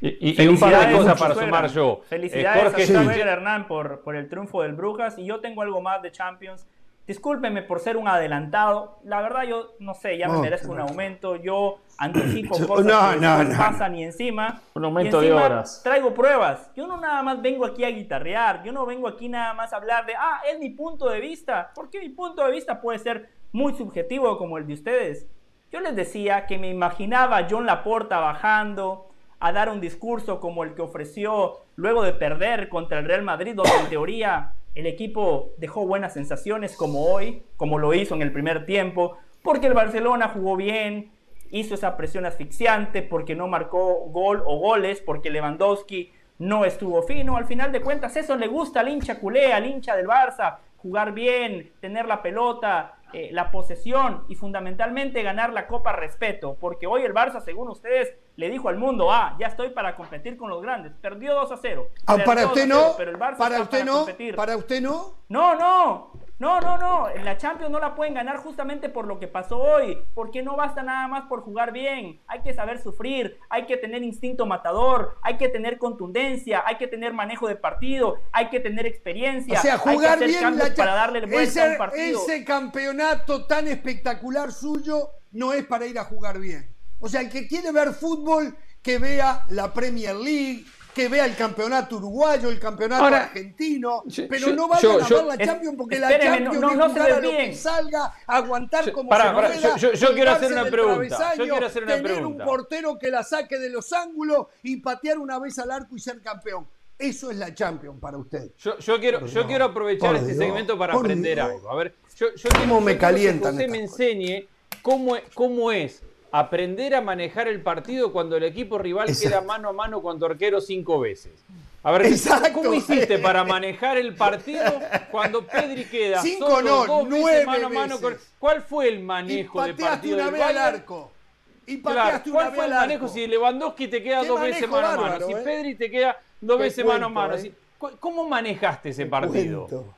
P: Y, y un par de
M: Felicidades
P: cosas
M: a
P: para
M: su
P: sumar yo.
M: Felicidades
P: Eh, Jorge
M: a
P: Sánchez-
M: suegra, Hernán por, por el triunfo del Brujas. Y yo tengo algo más de Champions. Discúlpenme por ser un adelantado. La verdad, yo no sé, ya me
D: No,
M: merezco un
D: no.
M: aumento. Yo anticipo cosas
D: no,
M: que
D: no, no.
M: pasan y encima.
L: Un
M: y
L: aumento de
M: encima
L: horas.
M: Traigo pruebas. Yo no nada más vengo aquí a guitarrear. Yo no vengo aquí nada más a hablar de, ah, es mi punto de vista. Porque mi punto de vista puede ser muy subjetivo como el de ustedes. Yo les decía que me imaginaba a John Laporta bajando a dar un discurso como el que ofreció luego de perder contra el Real Madrid, donde en teoría el equipo dejó buenas sensaciones como hoy, como lo hizo en el primer tiempo, porque el Barcelona jugó bien, hizo esa presión asfixiante, porque no marcó gol o goles, porque Lewandowski no estuvo fino. Al final de cuentas, eso le gusta al hincha culé, al hincha del Barça, jugar bien, tener la pelota, eh, la posesión y fundamentalmente ganar la Copa Respeto, porque hoy el Barça, según ustedes, le dijo al mundo, ah, ya estoy para competir con los grandes. Perdió 2 a 0.
D: Ah, para
M: 2 a
D: usted
M: 0,
D: no,
M: pero el Barça
D: para usted no,
M: competir.
D: para usted no.
M: No, no, no, no, no. En la Champions no la pueden ganar justamente por lo que pasó hoy. Porque no basta nada más por jugar bien. Hay que saber sufrir, hay que tener instinto matador, hay que tener contundencia, hay que tener manejo de partido, hay que tener experiencia.
D: O sea,
M: hay que
D: jugar
M: hacer
D: bien la
M: para darle vuelta
D: ese,
M: a un partido.
D: ese campeonato tan espectacular suyo no es para ir a jugar bien. O sea, el que quiere ver fútbol, que vea la Premier League, que vea el campeonato uruguayo, el campeonato
P: Ahora,
D: argentino, pero
P: yo-
D: no vayan
P: yo-
D: a ver la Champions porque la Champions
M: no-
D: es
M: no se
D: jugar a lo que salga, aguantar como
P: Pará,
D: se pueda,
P: yo- quiero hacer una pregunta, yo quiero hacer una
D: tener
P: pregunta.
D: un portero que la saque de los ángulos y patear una vez al arco y ser campeón. Eso es la Champions para usted.
P: Yo, yo quiero, yo quiero aprovechar este
D: Dios,
P: segmento para aprender
D: Dios.
P: algo. A ver, yo, yo
D: ¿Cómo
P: quiero-
D: me calientan
P: que
D: estas
P: me enseñe cómo, cómo es aprender a manejar el partido cuando el equipo rival
D: Exacto.
P: queda mano a mano con tu arquero cinco veces. A ver,
D: Exacto.
P: ¿cómo hiciste para manejar el partido cuando Pedri queda
D: Cinco
P: solo
D: no,
P: dos veces
D: nueve
P: mano a mano con...
D: veces.
P: ¿Cuál fue el manejo
D: pateaste
P: partido
D: una
P: del
D: vez al arco. Y
P: Claro, ¿cuál fue el
D: al
P: manejo
D: arco.
P: si Lewandowski te queda dos veces mano a mano?
D: bárbaro,
P: Si
D: ¿eh?
P: Pedri te queda dos
D: Te
P: veces mano a mano.
D: ¿eh?
P: ¿Cómo manejaste ese partido?
D: Cuento.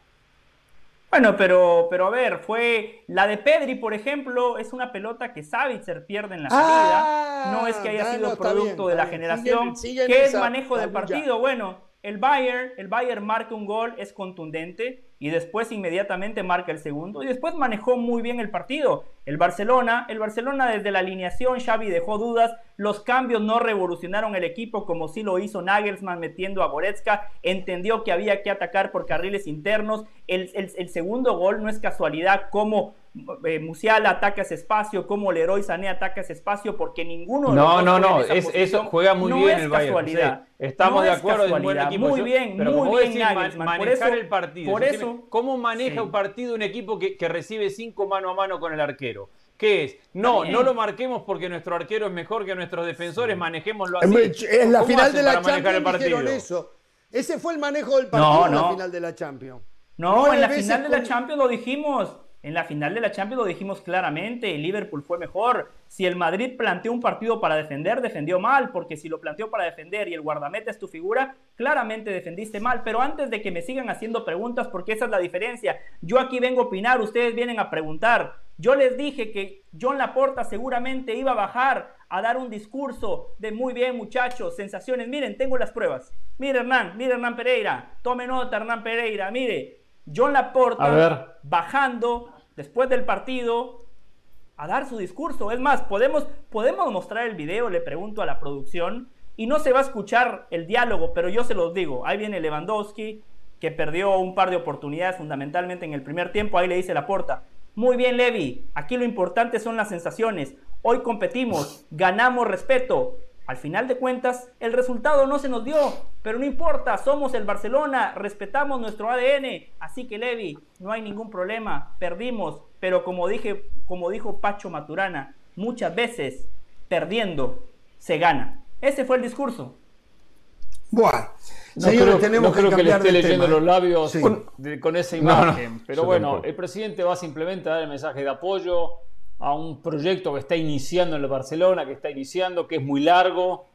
M: Bueno, pero, pero a ver, fue la de Pedri, por ejemplo, es una pelota que Savitzer pierde en la
D: Ah,
M: salida. No es que haya sido
D: no,
M: producto
D: bien,
M: de la
D: bien.
M: generación.
D: Sigue en
M: ¿Qué es manejo del partido? Bueno, el Bayern, el Bayern marca un gol, es contundente y después inmediatamente marca el segundo y después manejó muy bien el partido. El Barcelona, el Barcelona desde la alineación, Xavi dejó dudas, los cambios no revolucionaron el equipo como sí lo hizo Nagelsmann metiendo a Goretzka, entendió que había que atacar por carriles internos, el, el- el segundo gol no es casualidad como eh, Musiala ataca ese espacio, como Leroy Sané ataca ese espacio, porque ninguno de los
P: No,
M: dos
P: no,
M: juega
P: no, es- eso juega muy
M: No
P: bien
M: es
P: el Bayern. sí. Estamos
M: No
P: de acuerdo, es un buen
M: casualidad.
P: equipo.
M: Muy bien,
P: pero
M: muy bien
P: decís, ma-
M: Nagelsmann. Por
P: manejar
M: eso-
P: el partido.
M: por eso-
P: ¿Cómo maneja
M: Sí.
P: un partido un equipo que, que recibe cinco mano a mano con el arquero? ¿Qué es? No, no lo marquemos porque nuestro arquero es mejor que nuestros defensores, manejémoslo así.
D: Es la
P: ¿Cómo
D: final de la
P: para manejar el
D: Champions dijeron eso. Ese fue el manejo del partido
M: No,
D: en la
M: no.
D: final de la Champions.
M: No, en la final de la Champions lo dijimos. En la final de la Champions lo dijimos claramente. El Liverpool fue mejor. Si el Madrid planteó un partido para defender, defendió mal. Porque si lo planteó para defender y el guardameta es tu figura, claramente defendiste mal. Pero antes de que me sigan haciendo preguntas, porque esa es la diferencia. Yo aquí vengo a opinar, ustedes vienen a preguntar. Yo les dije que John Laporta seguramente iba a bajar a dar un discurso de muy bien muchachos, sensaciones. Miren, tengo las pruebas. Mire Hernán, mire Hernán Pereira, tome nota Hernán Pereira, mire, John Laporta bajando después del partido a dar su discurso. Es más, podemos, podemos mostrar el video, le pregunto a la producción, y no se va a escuchar el diálogo, pero yo se los digo. Ahí viene Lewandowski, que perdió un par de oportunidades fundamentalmente en el primer tiempo, ahí le dice Laporta. Muy bien, Levi, aquí lo importante son las sensaciones. Hoy competimos, ganamos respeto. Al final de cuentas, el resultado no se nos dio, pero no importa, somos el Barcelona, respetamos nuestro ADN, así que Levi, no hay ningún problema, perdimos, pero como dije, como dijo Pacho Maturana, muchas veces perdiendo se gana. Ese fue el discurso.
D: Bueno,
N: no creo, tenemos que, que le esté leyendo los labios con, esa imagen. pero bueno, el presidente va simplemente a dar el mensaje de apoyo a un proyecto que está iniciando en el Barcelona, que está iniciando, que es muy largo,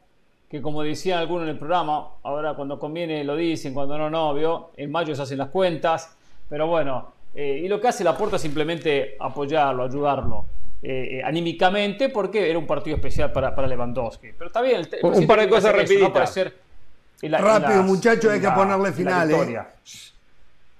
N: que como decían algunos en el programa, ahora cuando conviene lo dicen, cuando no, no, ¿vio? en mayo se hacen las cuentas, pero bueno, eh, y lo que hace la puerta es simplemente apoyarlo, ayudarlo. Eh, anímicamente porque era un partido especial para, para Lewandowski. Pero está bien,
D: un par de cosas rapiditas. Rápido, muchachos, hay que ponerle finales.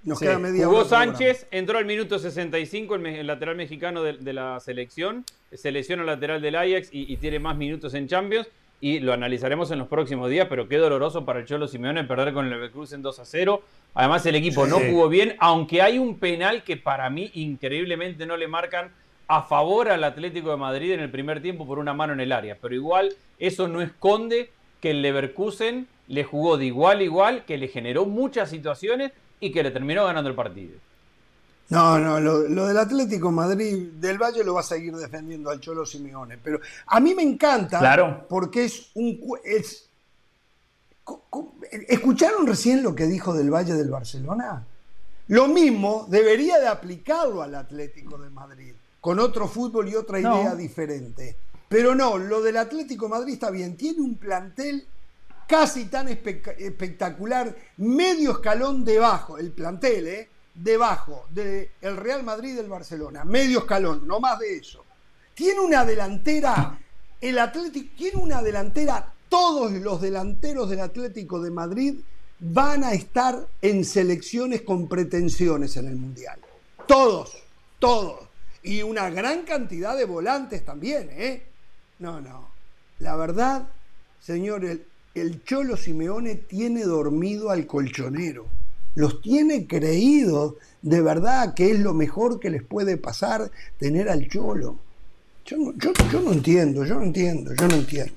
N: Nos queda media Jugó Sánchez, entró al minuto 65, el, lateral mexicano de, la selección, selecciona lateral del Ajax y, tiene más minutos en Champions. Y lo analizaremos en los próximos días, pero qué doloroso para el Cholo Simeone perder con el Leverkusen en 2 a 0. Además, el equipo no jugó bien, aunque hay un penal que para mí increíblemente no le marcan a favor al Atlético de Madrid en el primer tiempo por una mano en el área. Pero igual, eso no esconde que el Leverkusen le jugó de igual a igual, que le generó muchas situaciones y que le terminó ganando el partido.
D: No, no, lo, del Atlético Madrid del Valle lo va a seguir defendiendo al Cholo Simeone, pero a mí me encanta
N: claro.
D: porque es un es ¿Escucharon recién lo que dijo del Valle del Barcelona? Lo mismo debería de aplicarlo al Atlético de Madrid, con otro fútbol y otra idea diferente. Pero no, lo del Atlético de Madrid está bien, tiene un plantel casi tan espectacular, medio escalón debajo, el plantel, ¿eh? debajo del Real Madrid y del Barcelona, medio escalón, no más de eso. Tiene una delantera, el Atlético tiene una delantera, todos los delanteros del Atlético de Madrid van a estar en selecciones con pretensiones en el Mundial. Todos, todos. Y una gran cantidad de volantes también, ¿eh? No, no. La verdad, señor, el Cholo Simeone tiene dormido al colchonero. Los tiene creídos de verdad que es lo mejor que les puede pasar tener al Cholo. Yo no, entiendo, yo no entiendo, yo no entiendo.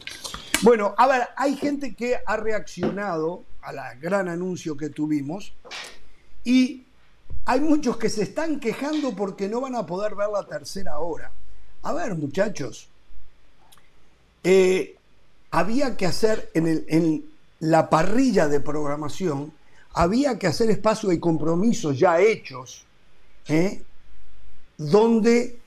D: Bueno, a ver, hay gente que ha reaccionado al gran anuncio que tuvimos y hay muchos que se están quejando porque no van a poder ver la tercera hora. A ver, muchachos, eh, había que hacer en, la parrilla de programación, había que hacer espacio y compromisos ya hechos, ¿eh? donde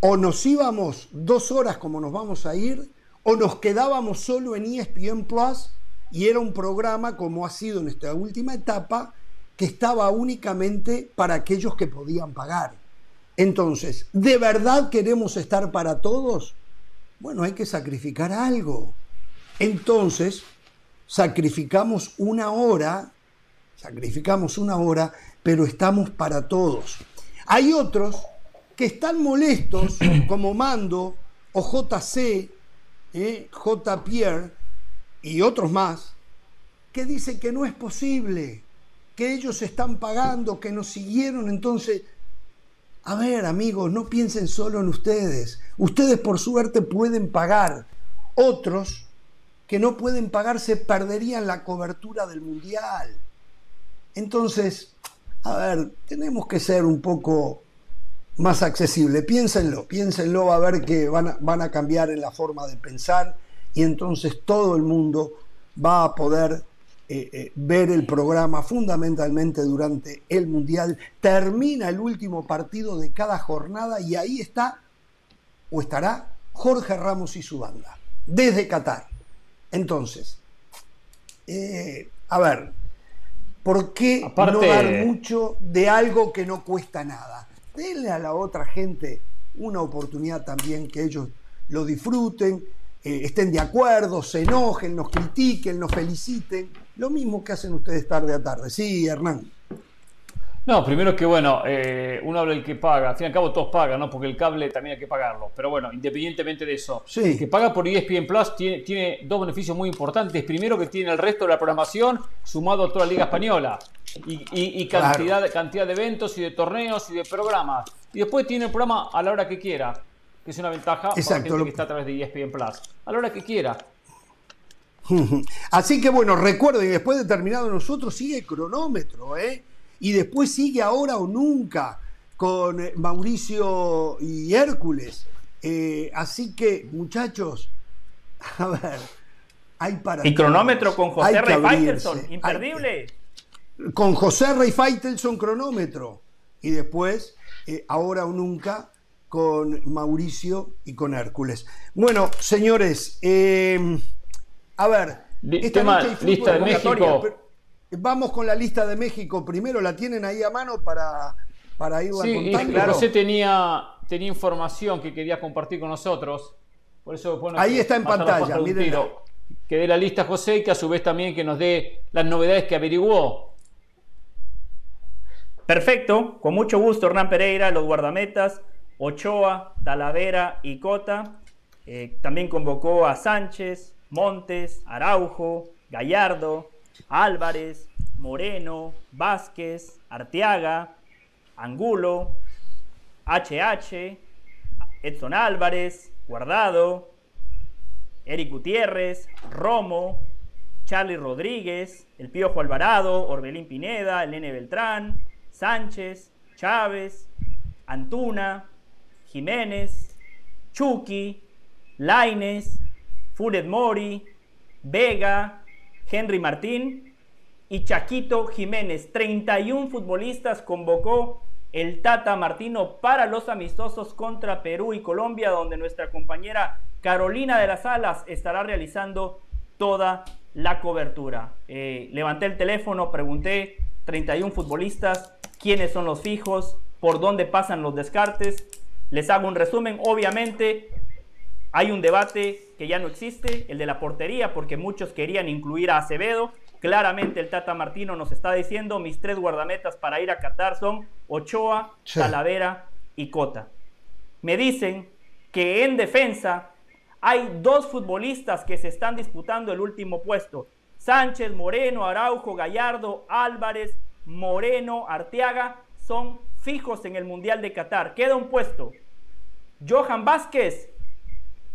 D: o nos íbamos dos horas como nos vamos a ir, o nos quedábamos solo en ESPN Plus y era un programa como ha sido en esta última etapa, que estaba únicamente para aquellos que podían pagar. Entonces, ¿de verdad queremos estar para todos? Bueno, hay que sacrificar algo. Entonces, sacrificamos una hora, sacrificamos una hora, pero estamos para todos. Hay otros que están molestos, como Mando o JC, eh, J. Pierre y otros más, que dicen que no es posible, que ellos están pagando, que nos siguieron, entonces a ver, amigos, no piensen solo en ustedes. Ustedes por suerte pueden pagar. Otros que no pueden pagar se perderían la cobertura del mundial. Entonces, a ver, tenemos que ser un poco más accesible. Piénsenlo, piénsenlo, a ver que van a, van a cambiar en la forma de pensar y entonces todo el mundo va a poder eh, eh, ver el programa fundamentalmente durante el Mundial. Termina el último partido de cada jornada y ahí está o estará Jorge Ramos y su banda, desde Qatar. Entonces, eh, a ver, ¿por qué no dar mucho de algo que no cuesta nada? Denle a la otra gente una oportunidad también que ellos lo disfruten, estén de acuerdo, se enojen, nos critiquen, nos feliciten. Lo mismo que hacen ustedes tarde a tarde. Sí, Hernán.
L: No, primero que bueno, eh, uno habla del que paga, al fin y al cabo todos pagan, ¿no? Porque el cable también hay que pagarlo. Pero bueno, independientemente de eso, el que paga por ESPN Plus tiene, tiene dos beneficios muy importantes. Primero que tiene el resto de la programación sumado a toda la Liga Española. Y, y- y cantidad, cantidad de eventos y de torneos y de programas. Y después tiene el programa a la hora que quiera, que es una ventaja para la
D: Exacto,
L: gente
D: lo-
L: que está a través de ESPN Plus. A la hora que quiera.
D: Así que bueno, recuerden, después de terminado nosotros sigue el cronómetro, ¿eh? Y después sigue ahora o nunca con eh, Mauricio y Hércules. Eh, así que, muchachos, a ver, hay para.
M: Y cronómetro con José Rey Faitelson, imperdible.
D: Con José Rey Faitelson, cronómetro. Y después, eh, ahora o nunca, con Mauricio y con Hércules. Bueno, señores, eh, a ver. Esta
L: tema, lista de México.
D: Vamos con la lista de México primero, la tienen ahí a mano para, para irla
L: Sí, y
D: contando.
L: José tenía, tenía información que quería compartir con nosotros. Por eso, bueno,
D: Ahí está en pantalla,
L: tiro. Que dé la lista José y que a su vez también que nos dé las novedades que averiguó.
M: Perfecto, con mucho gusto Hernán Pereira, los guardametas, Ochoa, Talavera y Cota. Eh, también convocó a Sánchez, Montes, Araujo, Gallardo, Álvarez, Moreno, Vázquez, Arteaga, Angulo, HH, Edson Álvarez, Guardado, Eric Gutiérrez, Romo, Charlie Rodríguez, el Piojo Alvarado, Orbelín Pineda, el Nene Beltrán, Sánchez, Chávez, Antuna, Jiménez, Chucky, Laines, Furet Mori, Vega, Henry Martín y Chaquito Jiménez. 31 futbolistas convocó el Tata Martino para los amistosos contra Perú y Colombia, donde nuestra compañera Carolina de las Alas estará realizando toda la cobertura. Eh, levanté el teléfono, pregunté 31 futbolistas, quiénes son los fijos, por dónde pasan los descartes. Les hago un resumen. Obviamente hay un debate que ya no existe, el de la portería, porque muchos querían incluir a Acevedo. Claramente el Tata Martino nos está diciendo, mis tres guardametas para ir a Qatar son Ochoa,
D: Sí.
M: Talavera y Cota. Me dicen que en defensa hay dos futbolistas que se están disputando el último puesto. Sánchez, Moreno, Araujo, Gallardo, Álvarez, Moreno, Arteaga son fijos en el Mundial de Qatar. Queda un puesto. Johan Vázquez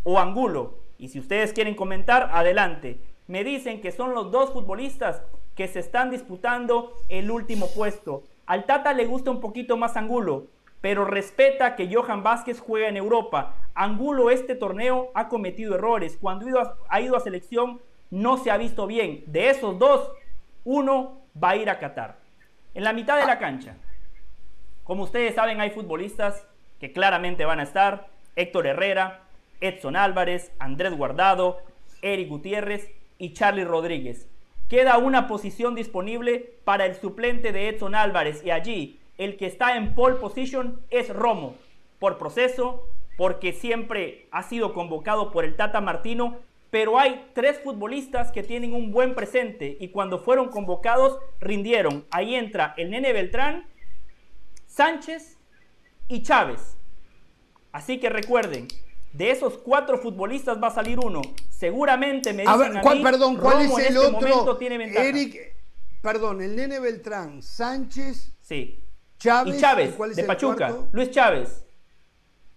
M: o Angulo. Y si ustedes quieren comentar, adelante. Me dicen que son los dos futbolistas que se están disputando el último puesto. Al Tata le gusta un poquito más Angulo, pero respeta que Johan Vázquez juega en Europa. Angulo este torneo ha cometido errores. Cuando ha ido a, selección no se ha visto bien. De esos dos, uno va a ir a Qatar. En la mitad de la cancha, como ustedes saben, hay futbolistas que claramente van a estar. Héctor Herrera, Edson Álvarez, Andrés Guardado, Eric Gutiérrez y Charlie Rodríguez. Queda una posición disponible para el suplente de Edson Álvarez y allí el que está en pole position es Romo, por proceso, porque siempre ha sido convocado por el Tata Martino, pero hay tres futbolistas que tienen un buen presente y cuando fueron convocados rindieron. Ahí entra el Nene Beltrán, Sánchez y Chávez. Así que recuerden, de esos cuatro futbolistas va a salir uno. Seguramente me
D: A
M: dicen
D: ver,
M: a
D: ¿cuál,
M: mí,
D: perdón, ¿cuál
M: Romo
D: es
M: en
D: el
M: este momento
D: otro?
M: tiene ventaja.
D: Eric, perdón, el nene Beltrán, Sánchez,
M: Sí.
D: Chávez.
M: y Chávez,
D: ¿cuál es
M: de
D: el
M: Pachuca.
D: cuarto?
M: Luis Chávez.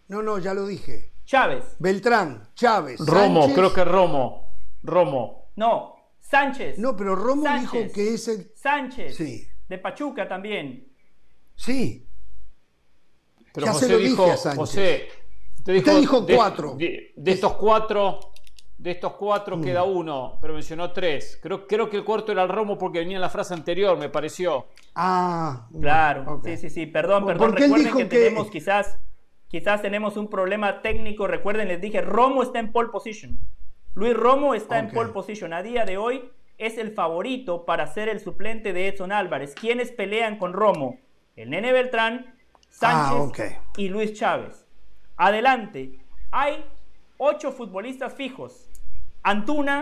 D: No, no, ya lo dije.
M: Chávez.
D: Beltrán, Chávez.
L: Romo,
D: Sánchez.
L: creo que Romo. Romo.
M: No, Sánchez.
D: No, pero Romo
M: Sánchez.
D: dijo que es el.
M: Sánchez.
D: Sí.
M: De Pachuca también.
D: Sí.
L: Pero
D: Ya
L: José
D: se lo
L: dijo,
D: dije a Sánchez.
L: José, te
D: Usted dijo cuatro.
L: De, de estos cuatro, de estos cuatro
D: Mm.
L: queda uno, pero mencionó tres. Creo, creo que el cuarto era el Romo porque venía en la frase anterior, me pareció.
D: Ah,
M: Claro, sí, sí, sí, perdón, perdón. Recuerden
D: dijo
M: que,
D: que-
M: tenemos quizás, quizás tenemos un problema técnico. Recuerden, les dije, Romo está en pole position. Luis Romo está en pole position. A día de hoy es el favorito para ser el suplente de Edson Álvarez. ¿Quiénes pelean con Romo? El Nene Beltrán, Sánchez
D: Ah, ok.
M: y Luis Chávez. Adelante. Hay ocho futbolistas fijos. Antuna,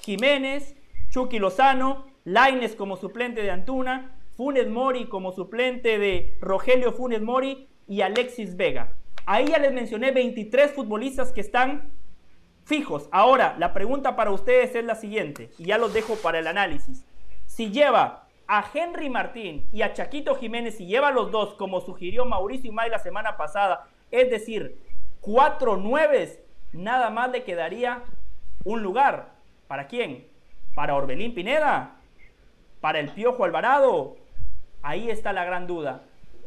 M: Jiménez, Chucky Lozano, Laines como suplente de Antuna, Funes Mori como suplente de Rogelio Funes Mori y Alexis Vega. Ahí ya les mencioné 23 futbolistas que están fijos. Ahora, la pregunta para ustedes es la siguiente, y ya los dejo para el análisis. Si lleva a Henry Martín y a Chaquito Jiménez, si lleva los dos, como sugirió Mauricio Imay la semana pasada, es decir, cuatro nueves, nada más le quedaría un lugar. ¿Para quién? ¿Para Orbelín Pineda? ¿Para el Piojo Alvarado? Ahí está la gran duda.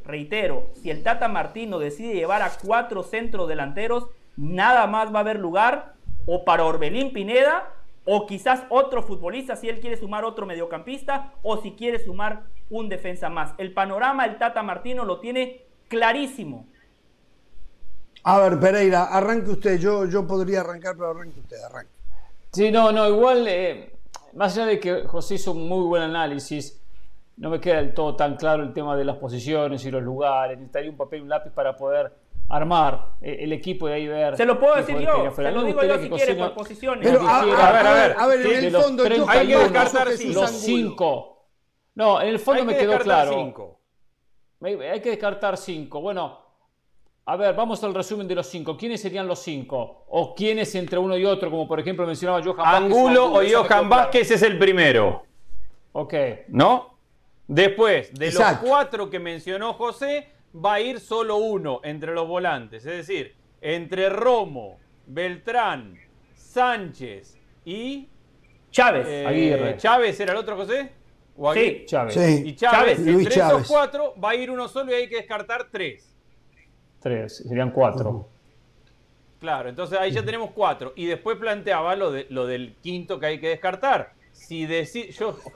M: Reitero, si el Tata Martino decide llevar a cuatro centros delanteros, nada más va a haber lugar o para Orbelín Pineda o quizás otro futbolista si él quiere sumar otro mediocampista o si quiere sumar un defensa más. El panorama el Tata Martino lo tiene clarísimo.
D: A ver, Pereira, arranque usted. Yo, yo podría arrancar, pero arranque usted, arranque.
L: Sí, no, no, igual, eh, más allá de que José hizo un muy buen análisis, no me queda del todo tan claro el tema de las posiciones y los lugares. Necesitaría un papel y un lápiz para poder armar eh, el equipo y ahí ver.
M: Se lo puedo decir yo, se lo digo yo si quiere por posiciones.
L: Pero, a, ver, a ver, a ver, en el fondo hay que descartar los cinco. No, en el fondo me quedó claro. Cinco. Hay que descartar cinco. Bueno, a ver, vamos al resumen de los cinco. ¿Quiénes serían los cinco? ¿O quiénes entre uno y otro? Como por ejemplo mencionaba Johan
P: Angulo o Johan Vázquez es el primero.
L: Ok.
P: ¿No? Después, de los cuatro que mencionó José, va a ir solo uno entre los volantes. Es decir, entre Romo, Beltrán, Sánchez y.
M: Chávez.
P: Eh, ¿Chávez era el otro, José?
M: sí,
L: Chávez.
P: Y Chávez. entre esos cuatro va a ir uno solo y hay que descartar tres.
L: Tres, serían cuatro.
P: Claro, entonces ahí ya tenemos cuatro. Y después planteaba lo, de, lo del quinto que hay que descartar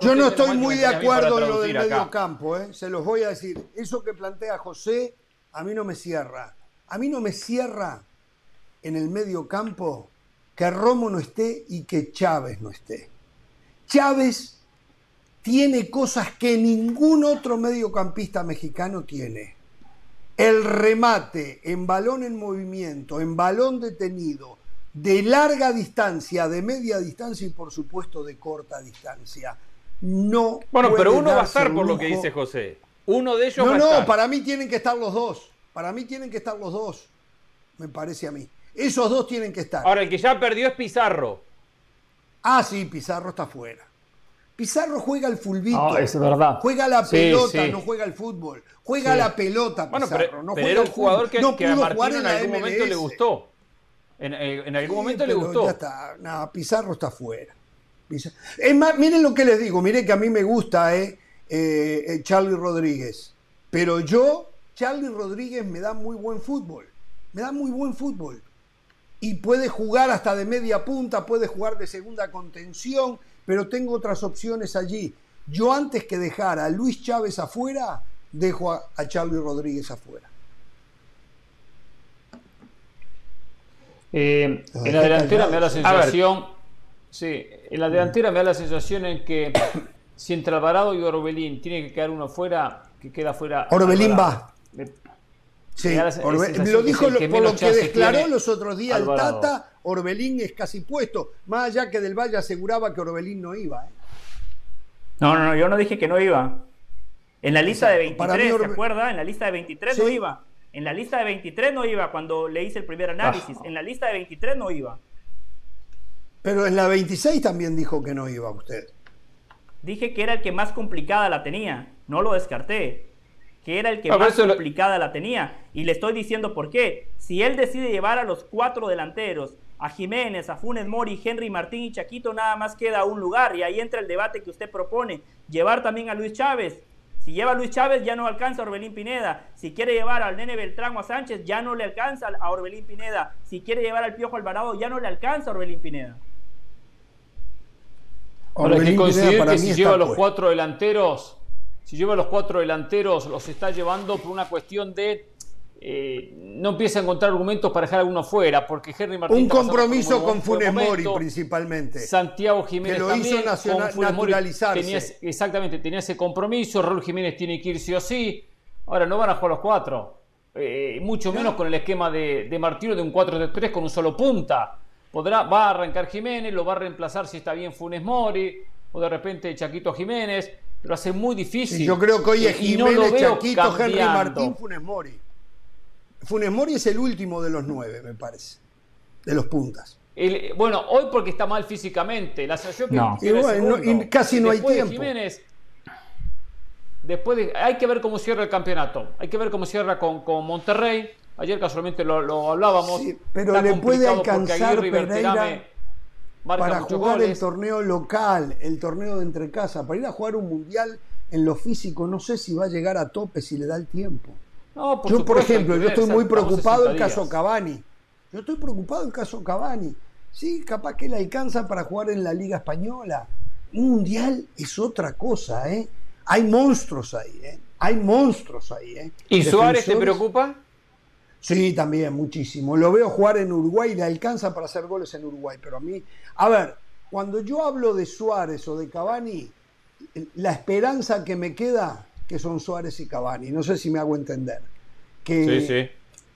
D: yo, no estoy muy de acuerdo en lo del medio campo, ¿eh? se los voy a decir. Eso que plantea José, a mí no me cierra. A mí no me cierra en el medio campo que Romo no esté y que Chávez no esté. Chávez tiene cosas que ningún otro mediocampista mexicano tiene. El remate en balón en movimiento, en balón detenido, de larga distancia, de media distancia y por supuesto de corta distancia. No.
P: Bueno, pero uno va a estar por lo que dice José. Uno de ellos
D: no,
P: va a
D: no,
P: estar.
D: para mí tienen que estar los dos. Para mí tienen que estar los dos. Me parece a mí. Esos dos tienen que estar.
P: Ahora, el que ya perdió es Pizarro.
D: Ah, sí, Pizarro está fuera. Pizarro juega el fulbito.
L: Ah, es verdad.
D: Juega la pelota, no juega el fútbol. Juega la pelota, Pizarro.
P: Bueno, pero,
D: no
P: pero era un jugador que, que a Martino en algún momento le gustó. Eh, en, algún momento le gustó.
D: Ya está. No, Pizarro está fuera. Es más, miren lo que les digo, miren que a mí me gusta eh, eh, Charlie Rodríguez. Pero yo, Charlie Rodríguez me da muy buen fútbol. Me da muy buen fútbol. Y puede jugar hasta de media punta, puede jugar de segunda contención, pero tengo otras opciones allí. Yo antes que dejar a Luis Chávez afuera, dejo a Charlie Rodríguez afuera.
L: Eh, en la delantera me da la sensación. Sí, en la delantera me da la sensación en que si entre Alvarado y Orbelín tiene que quedar uno fuera, que queda fuera.
D: Orbelín va. sí, lo dijo por lo que declaró los otros días el Tata, Orbelín es casi puesto. Más allá que Del Valle aseguraba que Orbelín no iba. ¿eh?
M: No, no, no, yo no dije que no iba. En la lista de 23, ¿se acuerda? En la lista de 23 no iba. En la lista de 23 no iba cuando le hice el primer análisis. En la lista de 23 no iba.
D: Pero en la 26 también dijo que no iba usted.
M: Dije que era el que más complicada la tenía. No lo descarté. Que era el que más complicada la tenía. Y le estoy diciendo por qué. Si él decide llevar a los cuatro delanteros, a Jiménez, a Funes Mori, Henry Martín y Chaquito, nada más queda un lugar. Y ahí entra el debate que usted propone. Llevar también a Luis Chávez. Si lleva a Luis Chávez, ya no alcanza a Orbelín Pineda. Si quiere llevar al Nene Beltrán o a Sánchez, ya no le alcanza a Orbelín Pineda. Si quiere llevar al Piojo Alvarado, ya no le alcanza a Orbelín Pineda.
L: Ahora hay que considerar que si lleva los cuatro delanteros, si lleva los cuatro delanteros, los está llevando por una cuestión de eh, no empieza a encontrar argumentos para dejar a alguno fuera, porque Henry Martín.
D: Un compromiso con Funes Mori, principalmente.
L: Santiago Jiménez
D: que lo
L: también,
D: hizo naturalizarse.
L: exactamente, tenía ese compromiso. Raúl Jiménez tiene que ir sí o sí. Ahora no van a jugar los cuatro. eh, mucho menos con el esquema de, de Martino de un 4-3 con un solo punta. Podrá, va a arrancar Jiménez, lo va a reemplazar si está bien Funes Mori, o de repente Chaquito Jiménez, pero hace muy difícil.
D: Sí, yo creo que hoy es
L: no lo
D: Jiménez, Chaquito, Henry. Martín, Funes Mori. Funes Mori es el último de los nueve, me parece, de los puntas.
L: El- bueno, hoy porque está mal físicamente. La sensación que
D: No.
L: tiene
D: Y bueno,
L: segundo.
D: no- y casi no hay
L: Después de
D: tiempo.
L: Jiménez, después de- hay que ver cómo cierra el campeonato. Hay que ver cómo cierra con, con Monterrey. Ayer casualmente lo, lo hablábamos.
D: Sí, pero
L: Está
D: le puede alcanzar Pereira para jugar el torneo local, el torneo de entre casa, para ir a jugar un mundial en lo físico, no sé si va a llegar a tope si le da el tiempo.
L: No, por
D: yo, por ejemplo, yo estoy muy preocupado
L: 60
D: el caso. Cavani. Yo estoy preocupado el caso Cavani. Sí, capaz que le alcanza para jugar en la Liga Española. Un mundial es otra cosa, ¿eh? Hay monstruos ahí, ¿eh? Hay monstruos ahí, ¿eh?
N: ¿Y Suárez te preocupa?
D: Sí, también, muchísimo. Lo veo jugar en Uruguay, le alcanza para hacer goles en Uruguay, pero a mí, a ver, cuando yo hablo de Suárez o de Cavani, la esperanza que me queda que son Suárez y Cavani, no sé si me hago entender. Que,
N: Sí, sí.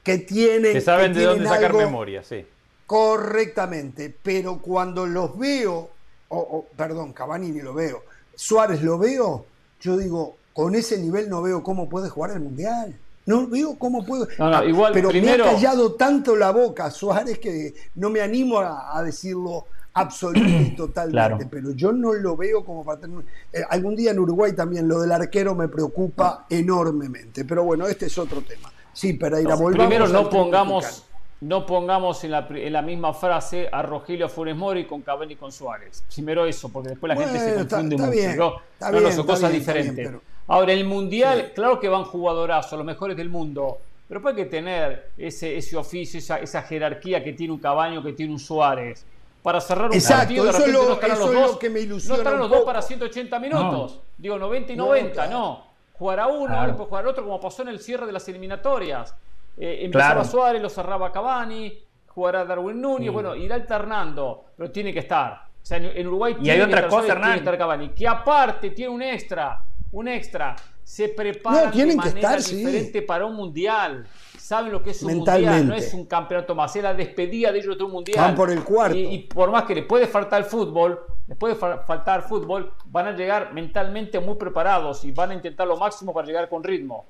D: que tienen
N: Que saben
D: que
N: de dónde sacar memoria, sí.
D: correctamente, pero cuando los veo, o, o, perdón, Cavani ni lo veo, Suárez lo veo, yo digo, con ese nivel no veo cómo puede jugar el Mundial. No veo cómo puede.
L: No, no, igual,
D: pero
L: primero-
D: me ha callado tanto la boca Suárez que no me animo a, a decirlo absoluto y totalmente.
M: Claro.
D: Pero yo no lo veo como para tener. eh, algún día en Uruguay también lo del arquero me preocupa enormemente. Pero bueno, este es otro tema. Sí, volvamos.
L: Primero no pongamos,
D: mexicano.
L: no pongamos en la, en la misma frase a Rogelio Funes Mori con Cavani y con Suárez. Primero eso, porque después la gente se
D: está-
L: confunde
D: está
L: mucho.
D: bien,
L: ¿no?
D: está
L: No,
D: bien,
L: son
D: está
L: cosas
D: bien,
L: diferentes.
D: pero-
L: Ahora, el Mundial, claro que van jugadorazos, los mejores del mundo, pero hay que tener ese, ese oficio, esa, esa jerarquía que tiene un Cabaño, que tiene un Suárez. Para cerrar un
D: Exacto,
L: partido, de
D: eso es
L: repente
D: lo-
L: no estarán
D: eso
L: los
D: es lo
L: dos,
D: que me
L: no estarán los dos para 180 minutos. Digo, 90 y
D: No,
L: 90,
D: claro.
L: no. Jugará uno,
M: Claro.
L: después jugará otro, como pasó en el cierre de las eliminatorias. Eh, empezaba
M: Claro.
L: Suárez, lo cerraba Cavani, jugará Darwin Núñez,
M: Sí.
L: bueno, irá alternando, pero tiene que estar. O sea, en, Uruguay
M: Y
L: tiene
M: hay
L: que
M: otra
L: estar
M: cosa,
L: Suárez, tiene que
M: Hernán.
L: estar Cavani, que aparte tiene un extra, un extra. Se preparan
D: No,
L: de
D: que
L: manera
D: sí.
L: diferente para un mundial. Saben lo que es un
D: Mentalmente.
L: mundial, no es un campeonato más, es la despedida de ellos de un mundial.
D: Van por el cuarto.
L: Y, y por más que les puede faltar el fútbol, les puede fa- faltar fútbol, van a llegar mentalmente muy preparados y van a intentar lo máximo para llegar con ritmo.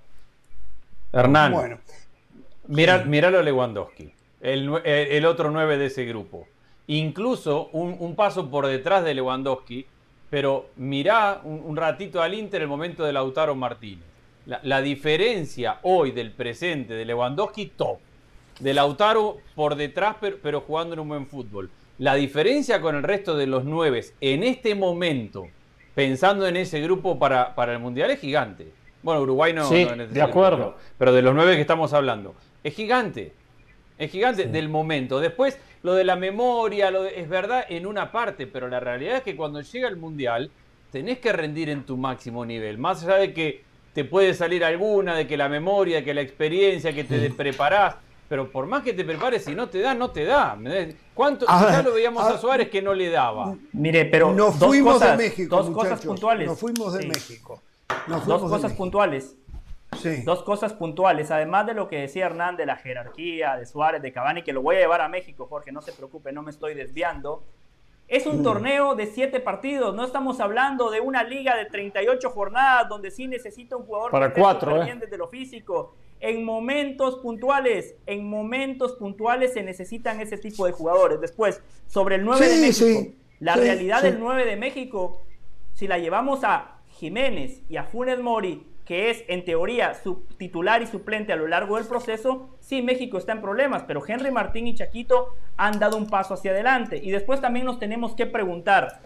N: Hernán,
D: Bueno,
N: mira, míralo a Lewandowski, el- el otro 9 de ese grupo. Incluso un, un paso por detrás de Lewandowski, pero mirá un, un ratito al Inter el momento de Lautaro Martínez. La, la diferencia hoy del presente de Lewandowski, top. De Lautaro por detrás, pero, pero jugando en un buen fútbol. La diferencia con el resto de los nueve en este momento, pensando en ese grupo para, para el Mundial, es gigante. Bueno, Uruguay no.
L: Sí,
N: no
L: de acuerdo.
N: pero- pero de los nueve que estamos hablando. Es gigante. Es gigante del momento. Después, lo de la memoria, lo de- es verdad en una parte, pero la realidad es que cuando llega el Mundial, tenés que rendir en tu máximo nivel. Más allá de que te puede salir alguna, de que la memoria, de que la experiencia, que te preparás. Pero por más que te prepares, si no te da, no te da. ¿Cuánto?
D: A
N: ya
D: ver,
N: lo veíamos
D: a-
N: a Suárez que no le daba.
M: Mire, pero
D: nos
M: dos
D: fuimos
M: cosas,
D: de México,
M: dos
D: muchachos.
M: cosas puntuales.
D: Nos fuimos de
M: Sí.
D: México. Nos
M: Dos
D: fuimos
M: cosas
D: México.
M: puntuales.
D: Sí.
M: Dos cosas puntuales, además de lo que decía Hernán de la jerarquía, de Suárez, de Cavani, que lo voy a llevar a México, Jorge, no se preocupe, no me estoy desviando. Es un
D: Mm.
M: torneo de siete partidos, no estamos hablando de una liga de 38 jornadas donde sí necesita un jugador
L: Para cuatro, ¿eh?
M: desde lo físico. En momentos puntuales, en momentos puntuales se necesitan ese tipo de jugadores. Después, sobre el 9 de México,
D: sí,
M: la
D: sí,
M: realidad del 9 de México, si la llevamos a Jiménez y a Funes Mori, que es en teoría su titular y suplente a lo largo del proceso, sí México está en problemas, pero Henry Martín y Chaquito han dado un paso hacia adelante. Y después también nos tenemos que preguntar,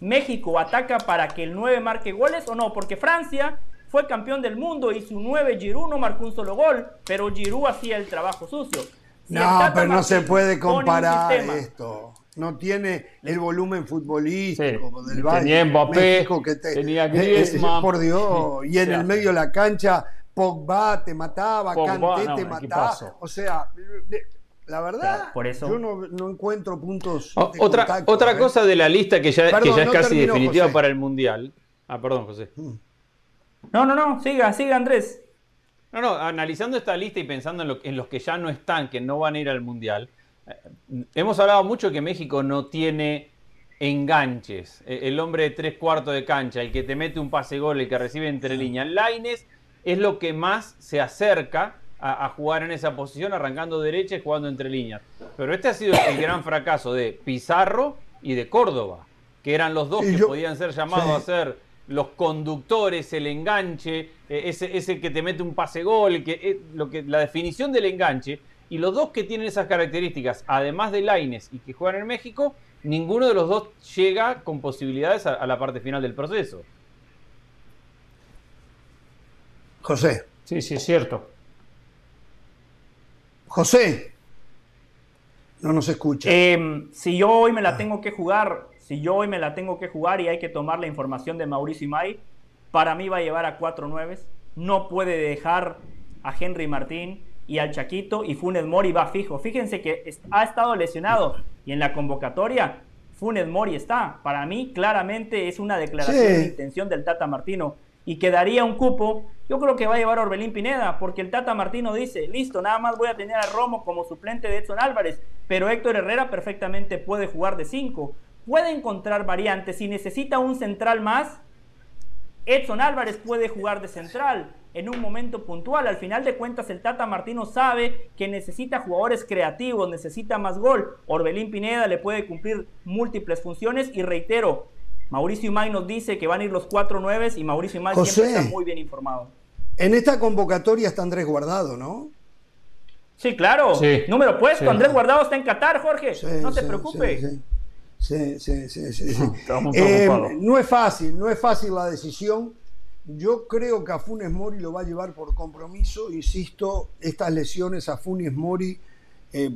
M: ¿México ataca para que el 9 marque goles o no? Porque Francia fue campeón del mundo y su 9 Giroud no marcó un solo gol, pero Giroud hacía el trabajo sucio. Si
D: No, pero no se puede comparar esto. No tiene el volumen futbolístico del
L: Tenía
D: Bayern
L: Mbappé,
D: México que te-
L: tenía
D: eh, eh,
L: Griezmann.
D: por Dios. Y en el medio de la cancha, Pogba te mataba,
L: Pogba,
D: Kanté
L: no,
D: te mataba.
L: equipazo.
D: O sea, la verdad,
M: Claro, por eso-
D: yo no, no encuentro puntos.
N: O-
D: de
N: otra
D: contacto,
N: otra
D: ¿eh?
N: cosa de la lista que ya, que
D: Perdón,
N: ya es
D: no
N: casi
D: terminó,
N: definitiva
D: José.
N: para el Mundial. Ah, perdón, José.
M: No, no, no, siga, siga Andrés.
N: No, no, analizando esta lista y pensando en, lo- en los que ya no están, que no van a ir al Mundial, hemos hablado mucho que México no tiene enganches. Eh, El hombre de tres cuartos de cancha, el que te mete un pase gol, el que recibe entre líneas. Laines es lo que más se acerca a, a jugar en esa posición, arrancando derecha y jugando entre líneas. Pero este ha sido el gran fracaso de Pizarro y de Córdoba, que eran los dos
D: Sí,
N: que
D: yo-
N: podían ser llamados
D: sí.
N: a ser los conductores, el enganche, eh, ese, ese que te mete un pase gol, que, eh, lo que, la definición del enganche. Y los dos que tienen esas características, además de Laines y que juegan en México, ninguno de los dos llega con posibilidades a, a la parte final del proceso.
D: José.
L: Sí, sí, es cierto.
D: José. No nos escucha.
M: Eh, si yo hoy me la tengo que jugar, si yo hoy me la tengo que jugar y hay que tomar la información de Mauricio Imay, para mí va a llevar a cuatro nueves. No puede dejar a Henry Martín y al Chaquito y Funes Mori va fijo. Fíjense que ha estado lesionado y en la convocatoria Funes Mori está. Para mí claramente es una declaración
D: Sí.
M: de intención del Tata Martino y quedaría un cupo. Yo creo que va a llevar a Orbelín Pineda porque el Tata Martino dice, listo, nada más voy a tener a Romo como suplente de Edson Álvarez, pero Héctor Herrera perfectamente puede jugar de 5. Puede encontrar variantes. Si necesita un central más, Edson Álvarez puede jugar de central en un momento puntual. Al final de cuentas, el Tata Martino sabe que necesita jugadores creativos, necesita más gol. Orbelín Pineda le puede cumplir múltiples funciones y reitero, Mauricio Imay nos dice que van a ir los cuatro nueves y Mauricio Imay
D: José.
M: siempre está muy bien informado.
D: En esta convocatoria está Andrés Guardado, ¿no?
M: Sí, claro.
D: Sí.
M: Número puesto.
D: Sí.
M: Andrés Guardado está en Qatar, Jorge. no te preocupes.
D: sí, Sí, sí, sí, sí, sí.
M: Estamos
D: Eh,
M: preocupados.
D: no es fácil, no es fácil la decisión. Yo creo que a Funes Mori lo va a llevar por compromiso. Insisto, estas lesiones a Funes Mori eh,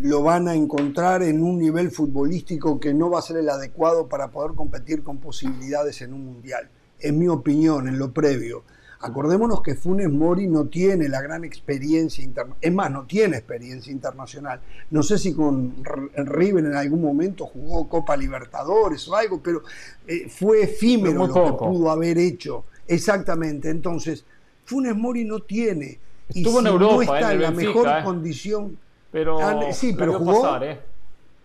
D: lo van a encontrar en un nivel futbolístico que no va a ser el adecuado para poder competir con posibilidades en un mundial. En mi opinión, en lo previo. Acordémonos que Funes Mori no tiene la gran experiencia internacional. Es más, no tiene experiencia internacional. No sé si con River en algún momento jugó Copa Libertadores o algo, pero eh, fue efímero lo que pudo haber hecho. Exactamente. Entonces, Funes Mori no tiene. Y
L: en
D: si
L: Europa,
D: no está
L: en
D: en, la
L: Benfica,
D: mejor
L: eh.
D: condición.
L: Pero
D: Ah, sí,
L: la
D: pero
L: vio
D: jugó.
L: pasar, ¿eh?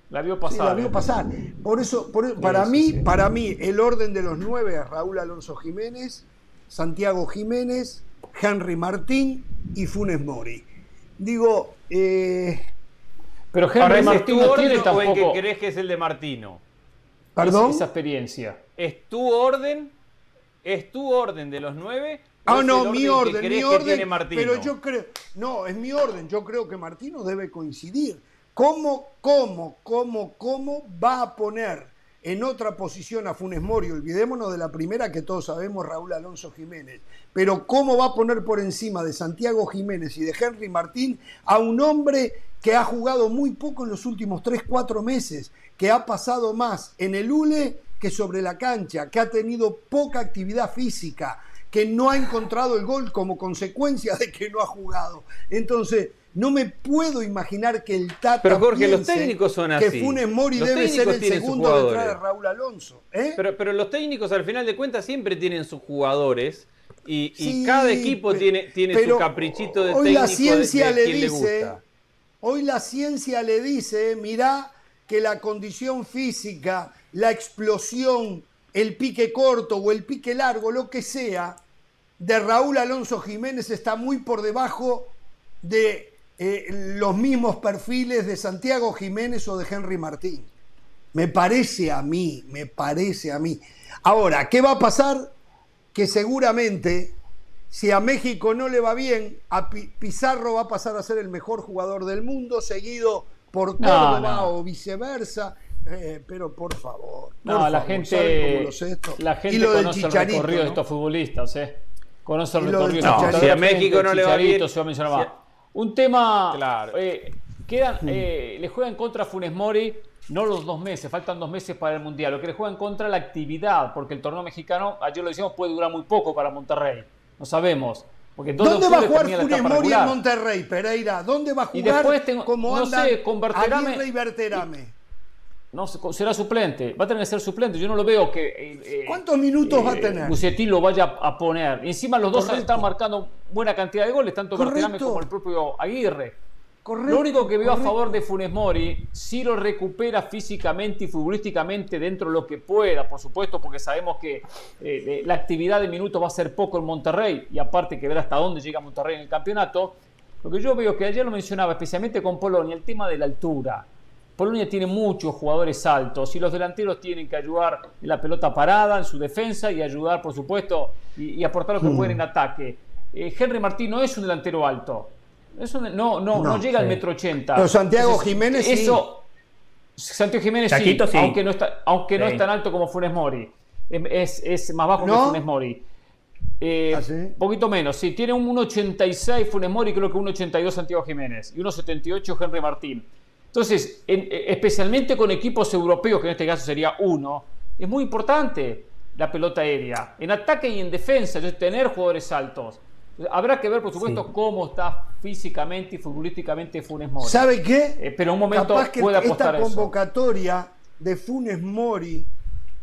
L: La vio
D: Sí,
L: pasar.
D: la vio
L: ¿eh?
D: pasar. Por eso, por- para
L: sí,
D: mí,
L: sí.
D: para mí, el orden de los nueve es Raúl Alonso Jiménez, Santiago Jiménez, Henry Martín y Funes Mori. Digo, eh,
L: Pero Henry
N: Ahora, ¿ese
L: Martín no tiene
N: orden o el
L: tampoco
N: que crees que es el de Martino?
D: ¿Perdón?
L: esa experiencia.
N: ¿Es tu orden? ¿Es tu orden de los nueve?
D: Ah, no,
N: el
D: mi orden, mi orden.
N: tiene Martino?
D: Pero yo creo, no, es mi orden. Yo creo que Martino debe coincidir. ¿Cómo, cómo, cómo, cómo va a poner en otra posición a Funes Mori? Olvidémonos de la primera que todos sabemos, Raúl Alonso Jiménez. Pero ¿cómo va a poner por encima de Santiago Jiménez y de Henry Martín a un hombre que ha jugado muy poco en los últimos 3, 4 meses, que ha pasado más en el ULE que sobre la cancha, que ha tenido poca actividad física, que no ha encontrado el gol como consecuencia de que no ha jugado. Entonces, no me puedo imaginar que el Tata
N: Pero Jorge, los técnicos son
D: que
N: así.
D: Funes Mori
N: Los
D: debe ser el segundo detrás de. Raúl Alonso. ¿eh?
N: Pero, pero los técnicos al final de cuentas siempre tienen sus jugadores y, cada equipo tiene, tiene su caprichito de
D: hoy
N: técnico
D: la ciencia
N: de
D: le dice,
N: gusta.
D: hoy la ciencia le dice, mirá que la condición física, la explosión, el pique corto o el pique largo, lo que sea, de Raúl Alonso Jiménez está muy por debajo de eh, los mismos perfiles de Santiago Jiménez o de Henry Martín. Me parece a mí, me parece a mí. Ahora, ¿qué va a pasar? Que seguramente, si a México no le va bien, a Pi- Pizarro va a pasar a ser el mejor jugador del mundo, seguido por
L: No,
D: Córdoba
L: no.
D: o viceversa. Eh, pero por favor.
L: No,
D: por
L: la
D: favor,
L: gente, la gente
D: Y lo
L: conoce el recorrido de estos futbolistas, ¿eh? Conoce el
D: Y
L: recorrido.
D: Chicharito.
N: No, si a México no le va
L: Chicharito
N: bien,
L: se va a mencionar
N: si
L: más.
N: a-
L: Un tema,
N: Claro.
L: eh, quedan, eh, le juegan contra Funes Mori, no los dos meses, faltan dos meses para el Mundial. Lo que le juegan contra la actividad, porque el torneo mexicano, ayer lo decíamos, puede durar muy poco para Monterrey. No sabemos. Porque el 2 de
D: ¿Dónde va a jugar Funes Mori en. Monterrey, Pereira? ¿Dónde va a
L: Y
D: jugar
L: después tengo-
D: como
L: no
D: andan
L: sé,
D: y Berterame?
L: No será suplente, va a tener que ser suplente. Yo no lo veo que. Eh,
D: eh, ¿Cuántos minutos va a tener?
L: Bucetti lo vaya a poner. Encima los dos están marcando buena cantidad de goles, tanto Berterame como el propio Aguirre. Correcto, lo único que veo a favor de Funes Mori, si lo recupera físicamente y futbolísticamente dentro de lo que pueda, por supuesto, porque sabemos que eh, la actividad de minutos va a ser poco en Monterrey y aparte que ver hasta dónde llega Monterrey en el campeonato. Lo que yo veo que ayer lo mencionaba, especialmente con Polonia, el tema de la altura. Polonia tiene muchos jugadores altos y los delanteros tienen que ayudar en la pelota parada, en su defensa y ayudar, por supuesto, y, aportar lo que pueden en ataque. Eh, Henry Martín no es un delantero alto. no, no, no, llega al metro ochenta.
D: Pero Santiago Jiménez
L: eso, Santiago Jiménez sí, aunque, no, está, aunque no es tan alto como Funes Mori. Es, es más bajo que Funes Mori. Eh, ¿Ah, Poquito menos, sí. Tiene un 1,86 Funes Mori, creo que un 1,82 Santiago Jiménez y 1,78 Henry Martín. Entonces, eh, especialmente con equipos europeos, que en este caso sería uno, es muy importante la pelota aérea, en ataque y en defensa, es tener jugadores altos. Habrá que ver, por supuesto, cómo está físicamente y futbolísticamente Funes Mori.
D: ¿Sabe qué?
L: Eh, pero un momento
D: Capaz que puede apostar esta convocatoria de Funes Mori,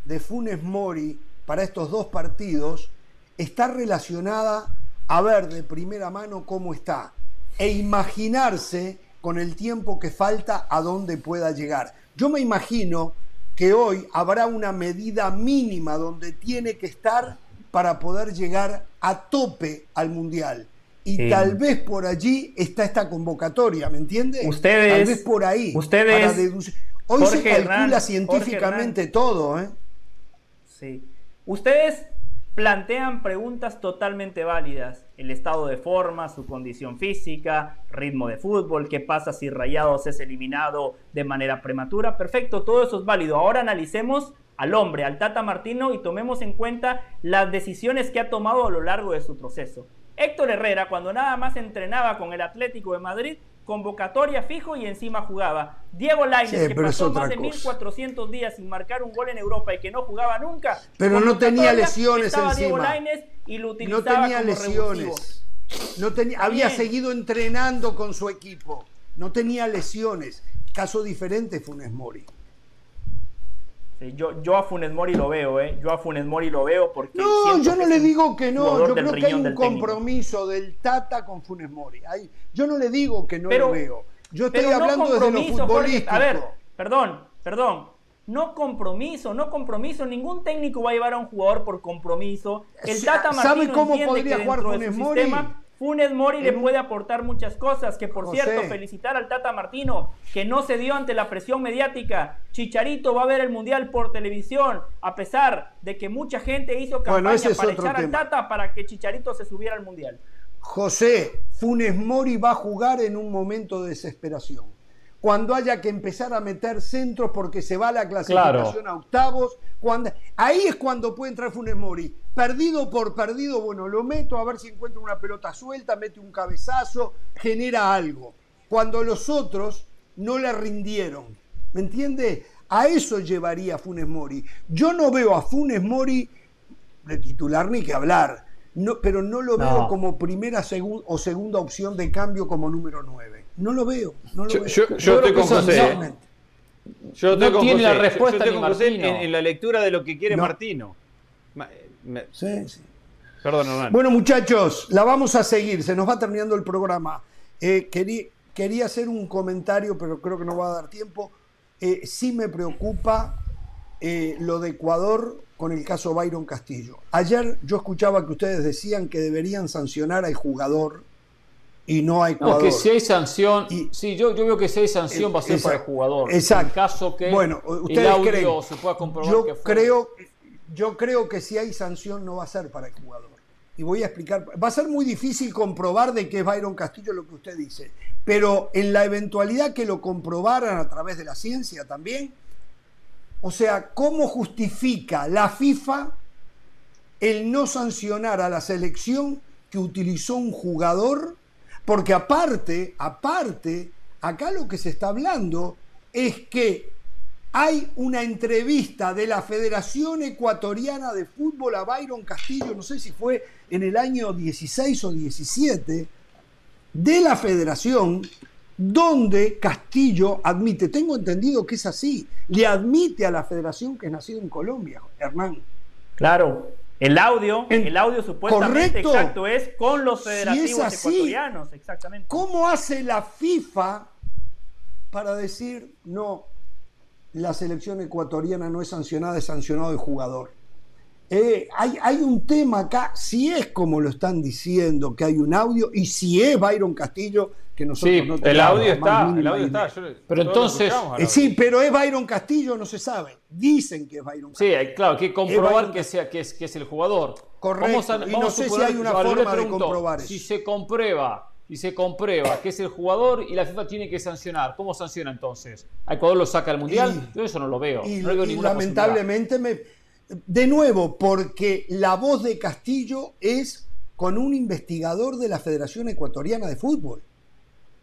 D: de Funes Mori para estos dos partidos está relacionada a ver de primera mano cómo está e imaginarse con el tiempo que falta a dónde pueda llegar. Yo me imagino que hoy habrá una medida mínima donde tiene que estar para poder llegar a tope al Mundial. Y tal vez por allí está esta convocatoria, ¿me entiende?
M: Ustedes.
D: Tal vez por ahí.
M: Ustedes.
D: Hoy se calcula científicamente todo, ¿eh?
M: Sí. Ustedes plantean preguntas totalmente válidas. El estado de forma, su condición física, ritmo de fútbol, qué pasa si Rayados es eliminado de manera prematura. Perfecto, todo eso es válido. Ahora analicemos al hombre, al Tata Martino, y tomemos en cuenta las decisiones que ha tomado a lo largo de su proceso. Héctor Herrera, cuando nada más entrenaba con el Atlético de Madrid, convocatoria fijo y encima jugaba. Diego Lainez, que pasó más de 1400 días sin marcar un gol en Europa y que no jugaba nunca.
D: Pero no tenía lesiones encima.
M: Diego Lainez y lo utilizaba
D: no tenía lesiones. No tenía, había seguido entrenando con su equipo. No tenía lesiones. Caso diferente Funes Mori.
M: Yo, yo a Funes Mori lo veo, ¿eh? Yo a Funes Mori lo veo porque.
D: No, yo no le digo que no. Yo creo que hay un compromiso del Tata con Funes Mori. yo no le digo que no lo veo. Yo estoy hablando desde lo futbolístico.
M: a ver, perdón, perdón. No compromiso, no compromiso. Ningún técnico va a llevar a un jugador por compromiso. El Tata Martino ¿Sabe cómo podría jugar Funes Mori? Sistema, Funes Mori le puede aportar muchas cosas. Que por cierto, felicitar al Tata Martino, que no se dio ante la presión mediática. Chicharito va a ver el Mundial por televisión, a pesar de que mucha gente hizo campaña para echar al Tata para que Chicharito se subiera al Mundial.
D: José, Funes Mori va a jugar en un momento de desesperación cuando haya que empezar a meter centros porque se va la clasificación a octavos. Cuando, ahí es cuando puede entrar Funes Mori. Perdido por perdido, bueno, lo meto a ver si encuentro una pelota suelta, mete un cabezazo, genera algo. Cuando los otros no le rindieron. ¿Me entiende? A eso llevaría Funes Mori. Yo no veo a Funes Mori de titular ni que hablar, no, pero no lo veo como primera o segunda opción de cambio como número 9. No lo veo, no lo yo, veo.
P: Yo, yo, estoy con José. Yo estoy
L: no tiene la respuesta yo,
P: José en, la lectura de lo que quiere Martino.
D: Sí, sí. Perdón, Hernán. Bueno, muchachos, la vamos a seguir. Se nos va terminando el programa. Eh, quería, quería, hacer un comentario, pero creo que no va a dar tiempo. Eh, sí me preocupa eh, lo de Ecuador con el caso Byron Castillo. Ayer yo escuchaba que ustedes decían que deberían sancionar al jugador y no hay Ecuador.
L: No, que si hay sanción, sí, yo, yo veo que si hay sanción va a ser para el jugador.
D: Exacto.
L: En caso que
D: bueno, ustedes el creen, se pueda comprobar yo que creo, yo creo que si hay sanción no va a ser para el jugador. Y voy a explicar, va a ser muy difícil comprobar de que es Byron Castillo lo que usted dice, pero en la eventualidad que lo comprobaran a través de la ciencia también, o sea, ¿cómo justifica la FIFA el no sancionar a la selección que utilizó un jugador porque aparte, aparte, acá lo que se está hablando es que hay una entrevista de la Federación Ecuatoriana de Fútbol a Byron Castillo, no sé si fue en el año 16 o 17, de la federación, donde Castillo admite, tengo entendido que es así, le admite a la federación que es nacido en Colombia, Hernán.
M: Claro, el audio, el audio supuestamente
D: Correcto.
M: exacto es con los federativos
D: así,
M: ecuatorianos, exactamente.
D: ¿Cómo hace la FIFA para decir no, la selección ecuatoriana no es sancionada, es sancionado el jugador? Eh, hay, hay un tema acá, si es como lo están diciendo, que hay un audio, y si es Byron Castillo, que nosotros
L: Sí,
D: no
L: el audio está, el audio está. Yo- Pero entonces-
D: Eh, sí, pero es Byron Castillo, no se sabe. Dicen que es Byron
L: Sí, hay- claro, hay que comprobar que, sea, que, es, que es el jugador.
D: Correcto,
L: Vamos a-
D: y no sé si hay una forma de comprobar
L: Si
D: eso.
L: se comprueba, si se comprueba que es el jugador y la FIFA tiene que sancionar, ¿cómo sanciona entonces? ¿A Ecuador lo saca al Mundial? yo eso no lo veo.
D: Y,
L: no le veo
D: y
L: ninguna
D: lamentablemente me... De nuevo, porque la voz de Castillo es con un investigador de la Federación Ecuatoriana de Fútbol.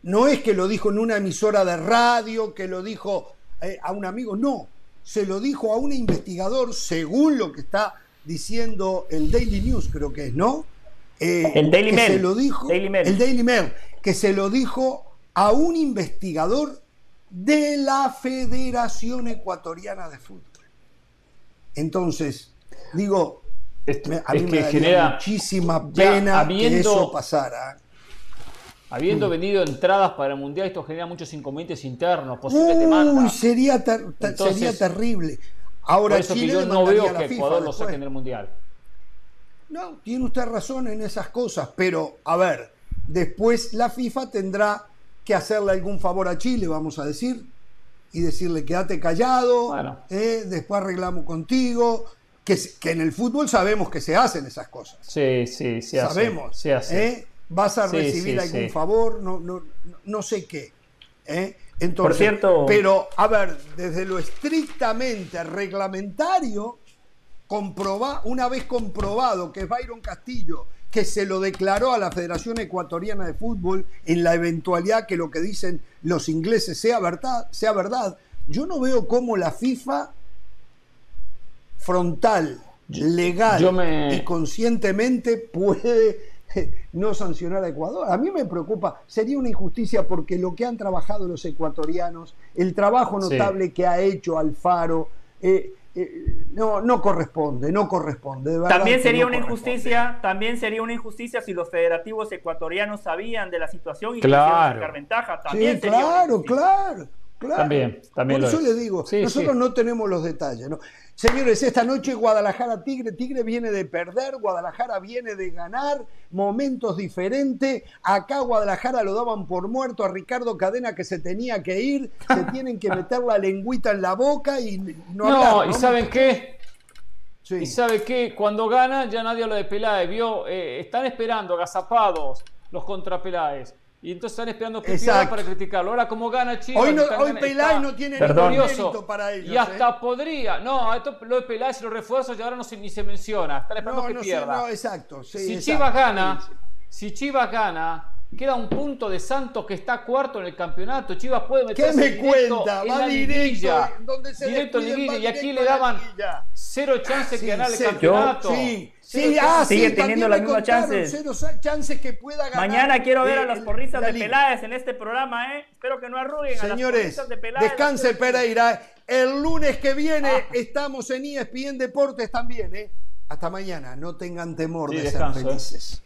D: No es que lo dijo en una emisora de radio, que lo dijo eh, a un amigo, no. Se lo dijo a un investigador, según lo que está diciendo el Daily News, creo que es, ¿no? Eh,
M: El Daily Mail.
D: Se lo dijo,
M: Daily Mail.
D: El Daily Mail, que se lo dijo a un investigador de la Federación Ecuatoriana de Fútbol. Entonces, digo, me- a mí me
L: genera-
D: muchísima pena que eso pasara.
L: Habiendo vendido entradas para el Mundial, esto genera muchos inconvenientes internos, posibles demandas.
D: Uy, sería, ter- ter-
L: Entonces,
D: sería terrible. Ahora,
L: Por eso que
D: Chile
L: yo no veo que
D: FIFA
L: Ecuador lo
D: después.
L: saque en el Mundial.
D: No, tiene usted razón en esas cosas, pero a ver, después la FIFA tendrá que hacerle algún favor a Chile, vamos a decir, y decirle quédate callado, eh, después arreglamos contigo, que, en el fútbol sabemos que se hacen esas cosas.
L: Sí, sí, se hace.
D: sabemos.
L: Se hace.
D: ¿eh? Vas a recibir
L: sí,
D: algún
L: sí.
D: favor, no, no, no- sé qué. ¿eh? Entonces,
M: Por cierto-
D: pero a ver, desde lo estrictamente reglamentario, comproba, una vez comprobado que es Byron Castillo, que se lo declaró a la Federación Ecuatoriana de Fútbol en la eventualidad que lo que dicen los ingleses sea verdad, sea verdad, yo no veo cómo la FIFA frontal, legal
L: yo me-
D: y conscientemente puede no sancionar a Ecuador. A mí me preocupa, sería una injusticia porque lo que han trabajado los ecuatorianos, el trabajo
L: Sí.
D: notable que ha hecho Alfaro, eh, eh, no, no corresponde, no corresponde. de
M: También sería
D: no
M: una injusticia, también sería una injusticia si los federativos ecuatorianos sabían de la situación y
L: Claro.
M: sacar ventaja. También
D: Sí, claro, claro, claro.
L: También, también
D: Por
L: lo
D: eso
L: es.
D: le digo,
L: Sí,
D: nosotros
L: sí.
D: no tenemos los detalles. ¿no? Señores, esta noche Guadalajara Tigre, Tigre viene de perder, Guadalajara viene de ganar, momentos diferentes. Acá Guadalajara lo daban por muerto a Ricardo Cadena que se tenía que ir, se tienen que meter la lengüita en la boca y no,
L: No,
D: hablar,
L: y
D: ¿no?
L: ¿saben qué? Y sabe qué, cuando gana ya nadie habla de Peláez, vio, Eh, están esperando agazapados los contra Peláez. Y entonces están esperando que pierda para criticarlo. Ahora como gana Chivas...
D: Hoy no- hoy
L: está
D: no tiene
M: Perdón.
D: ningún mérito para ellos.
L: Y hasta
D: ¿eh?
L: podría. No, esto lo de Peláez y los refuerzos ya ahora no se, ni se menciona. Están esperando
D: No,
L: que
D: no sé,
L: pierda.
D: no, exacto. sí,
L: si
D: exacto.
L: Chivas gana, si Chivas gana, queda un punto de Santos que está cuarto en el campeonato. Chivas puede
D: ¿Qué
L: meterse
D: me
L: directo
D: cuenta?
L: en
D: Va
L: la
D: directo, donde se
L: directo en liguilla. Y aquí le daban
D: liguilla.
L: cero chances
D: Sí,
L: que ganar el
D: cero.
L: campeonato.
D: Sí, sí, ah,
L: chances.
M: Sigue
D: sí,
M: teniendo las mismas chances.
D: Cero chances que pueda ganar.
M: Mañana quiero ver
D: eh,
M: a las
D: el-
M: porristas
D: la
M: de. Peláez en este programa, ¿eh? Espero que no arruguen a las
D: Señores,
M: porristas de Peláez.
D: descanse Pereira. El lunes que viene estamos en ESPN Deportes también, ¿eh? Hasta mañana. No tengan temor
L: Sí,
D: de
L: descanso,
D: ser
L: ¿eh?
D: felices.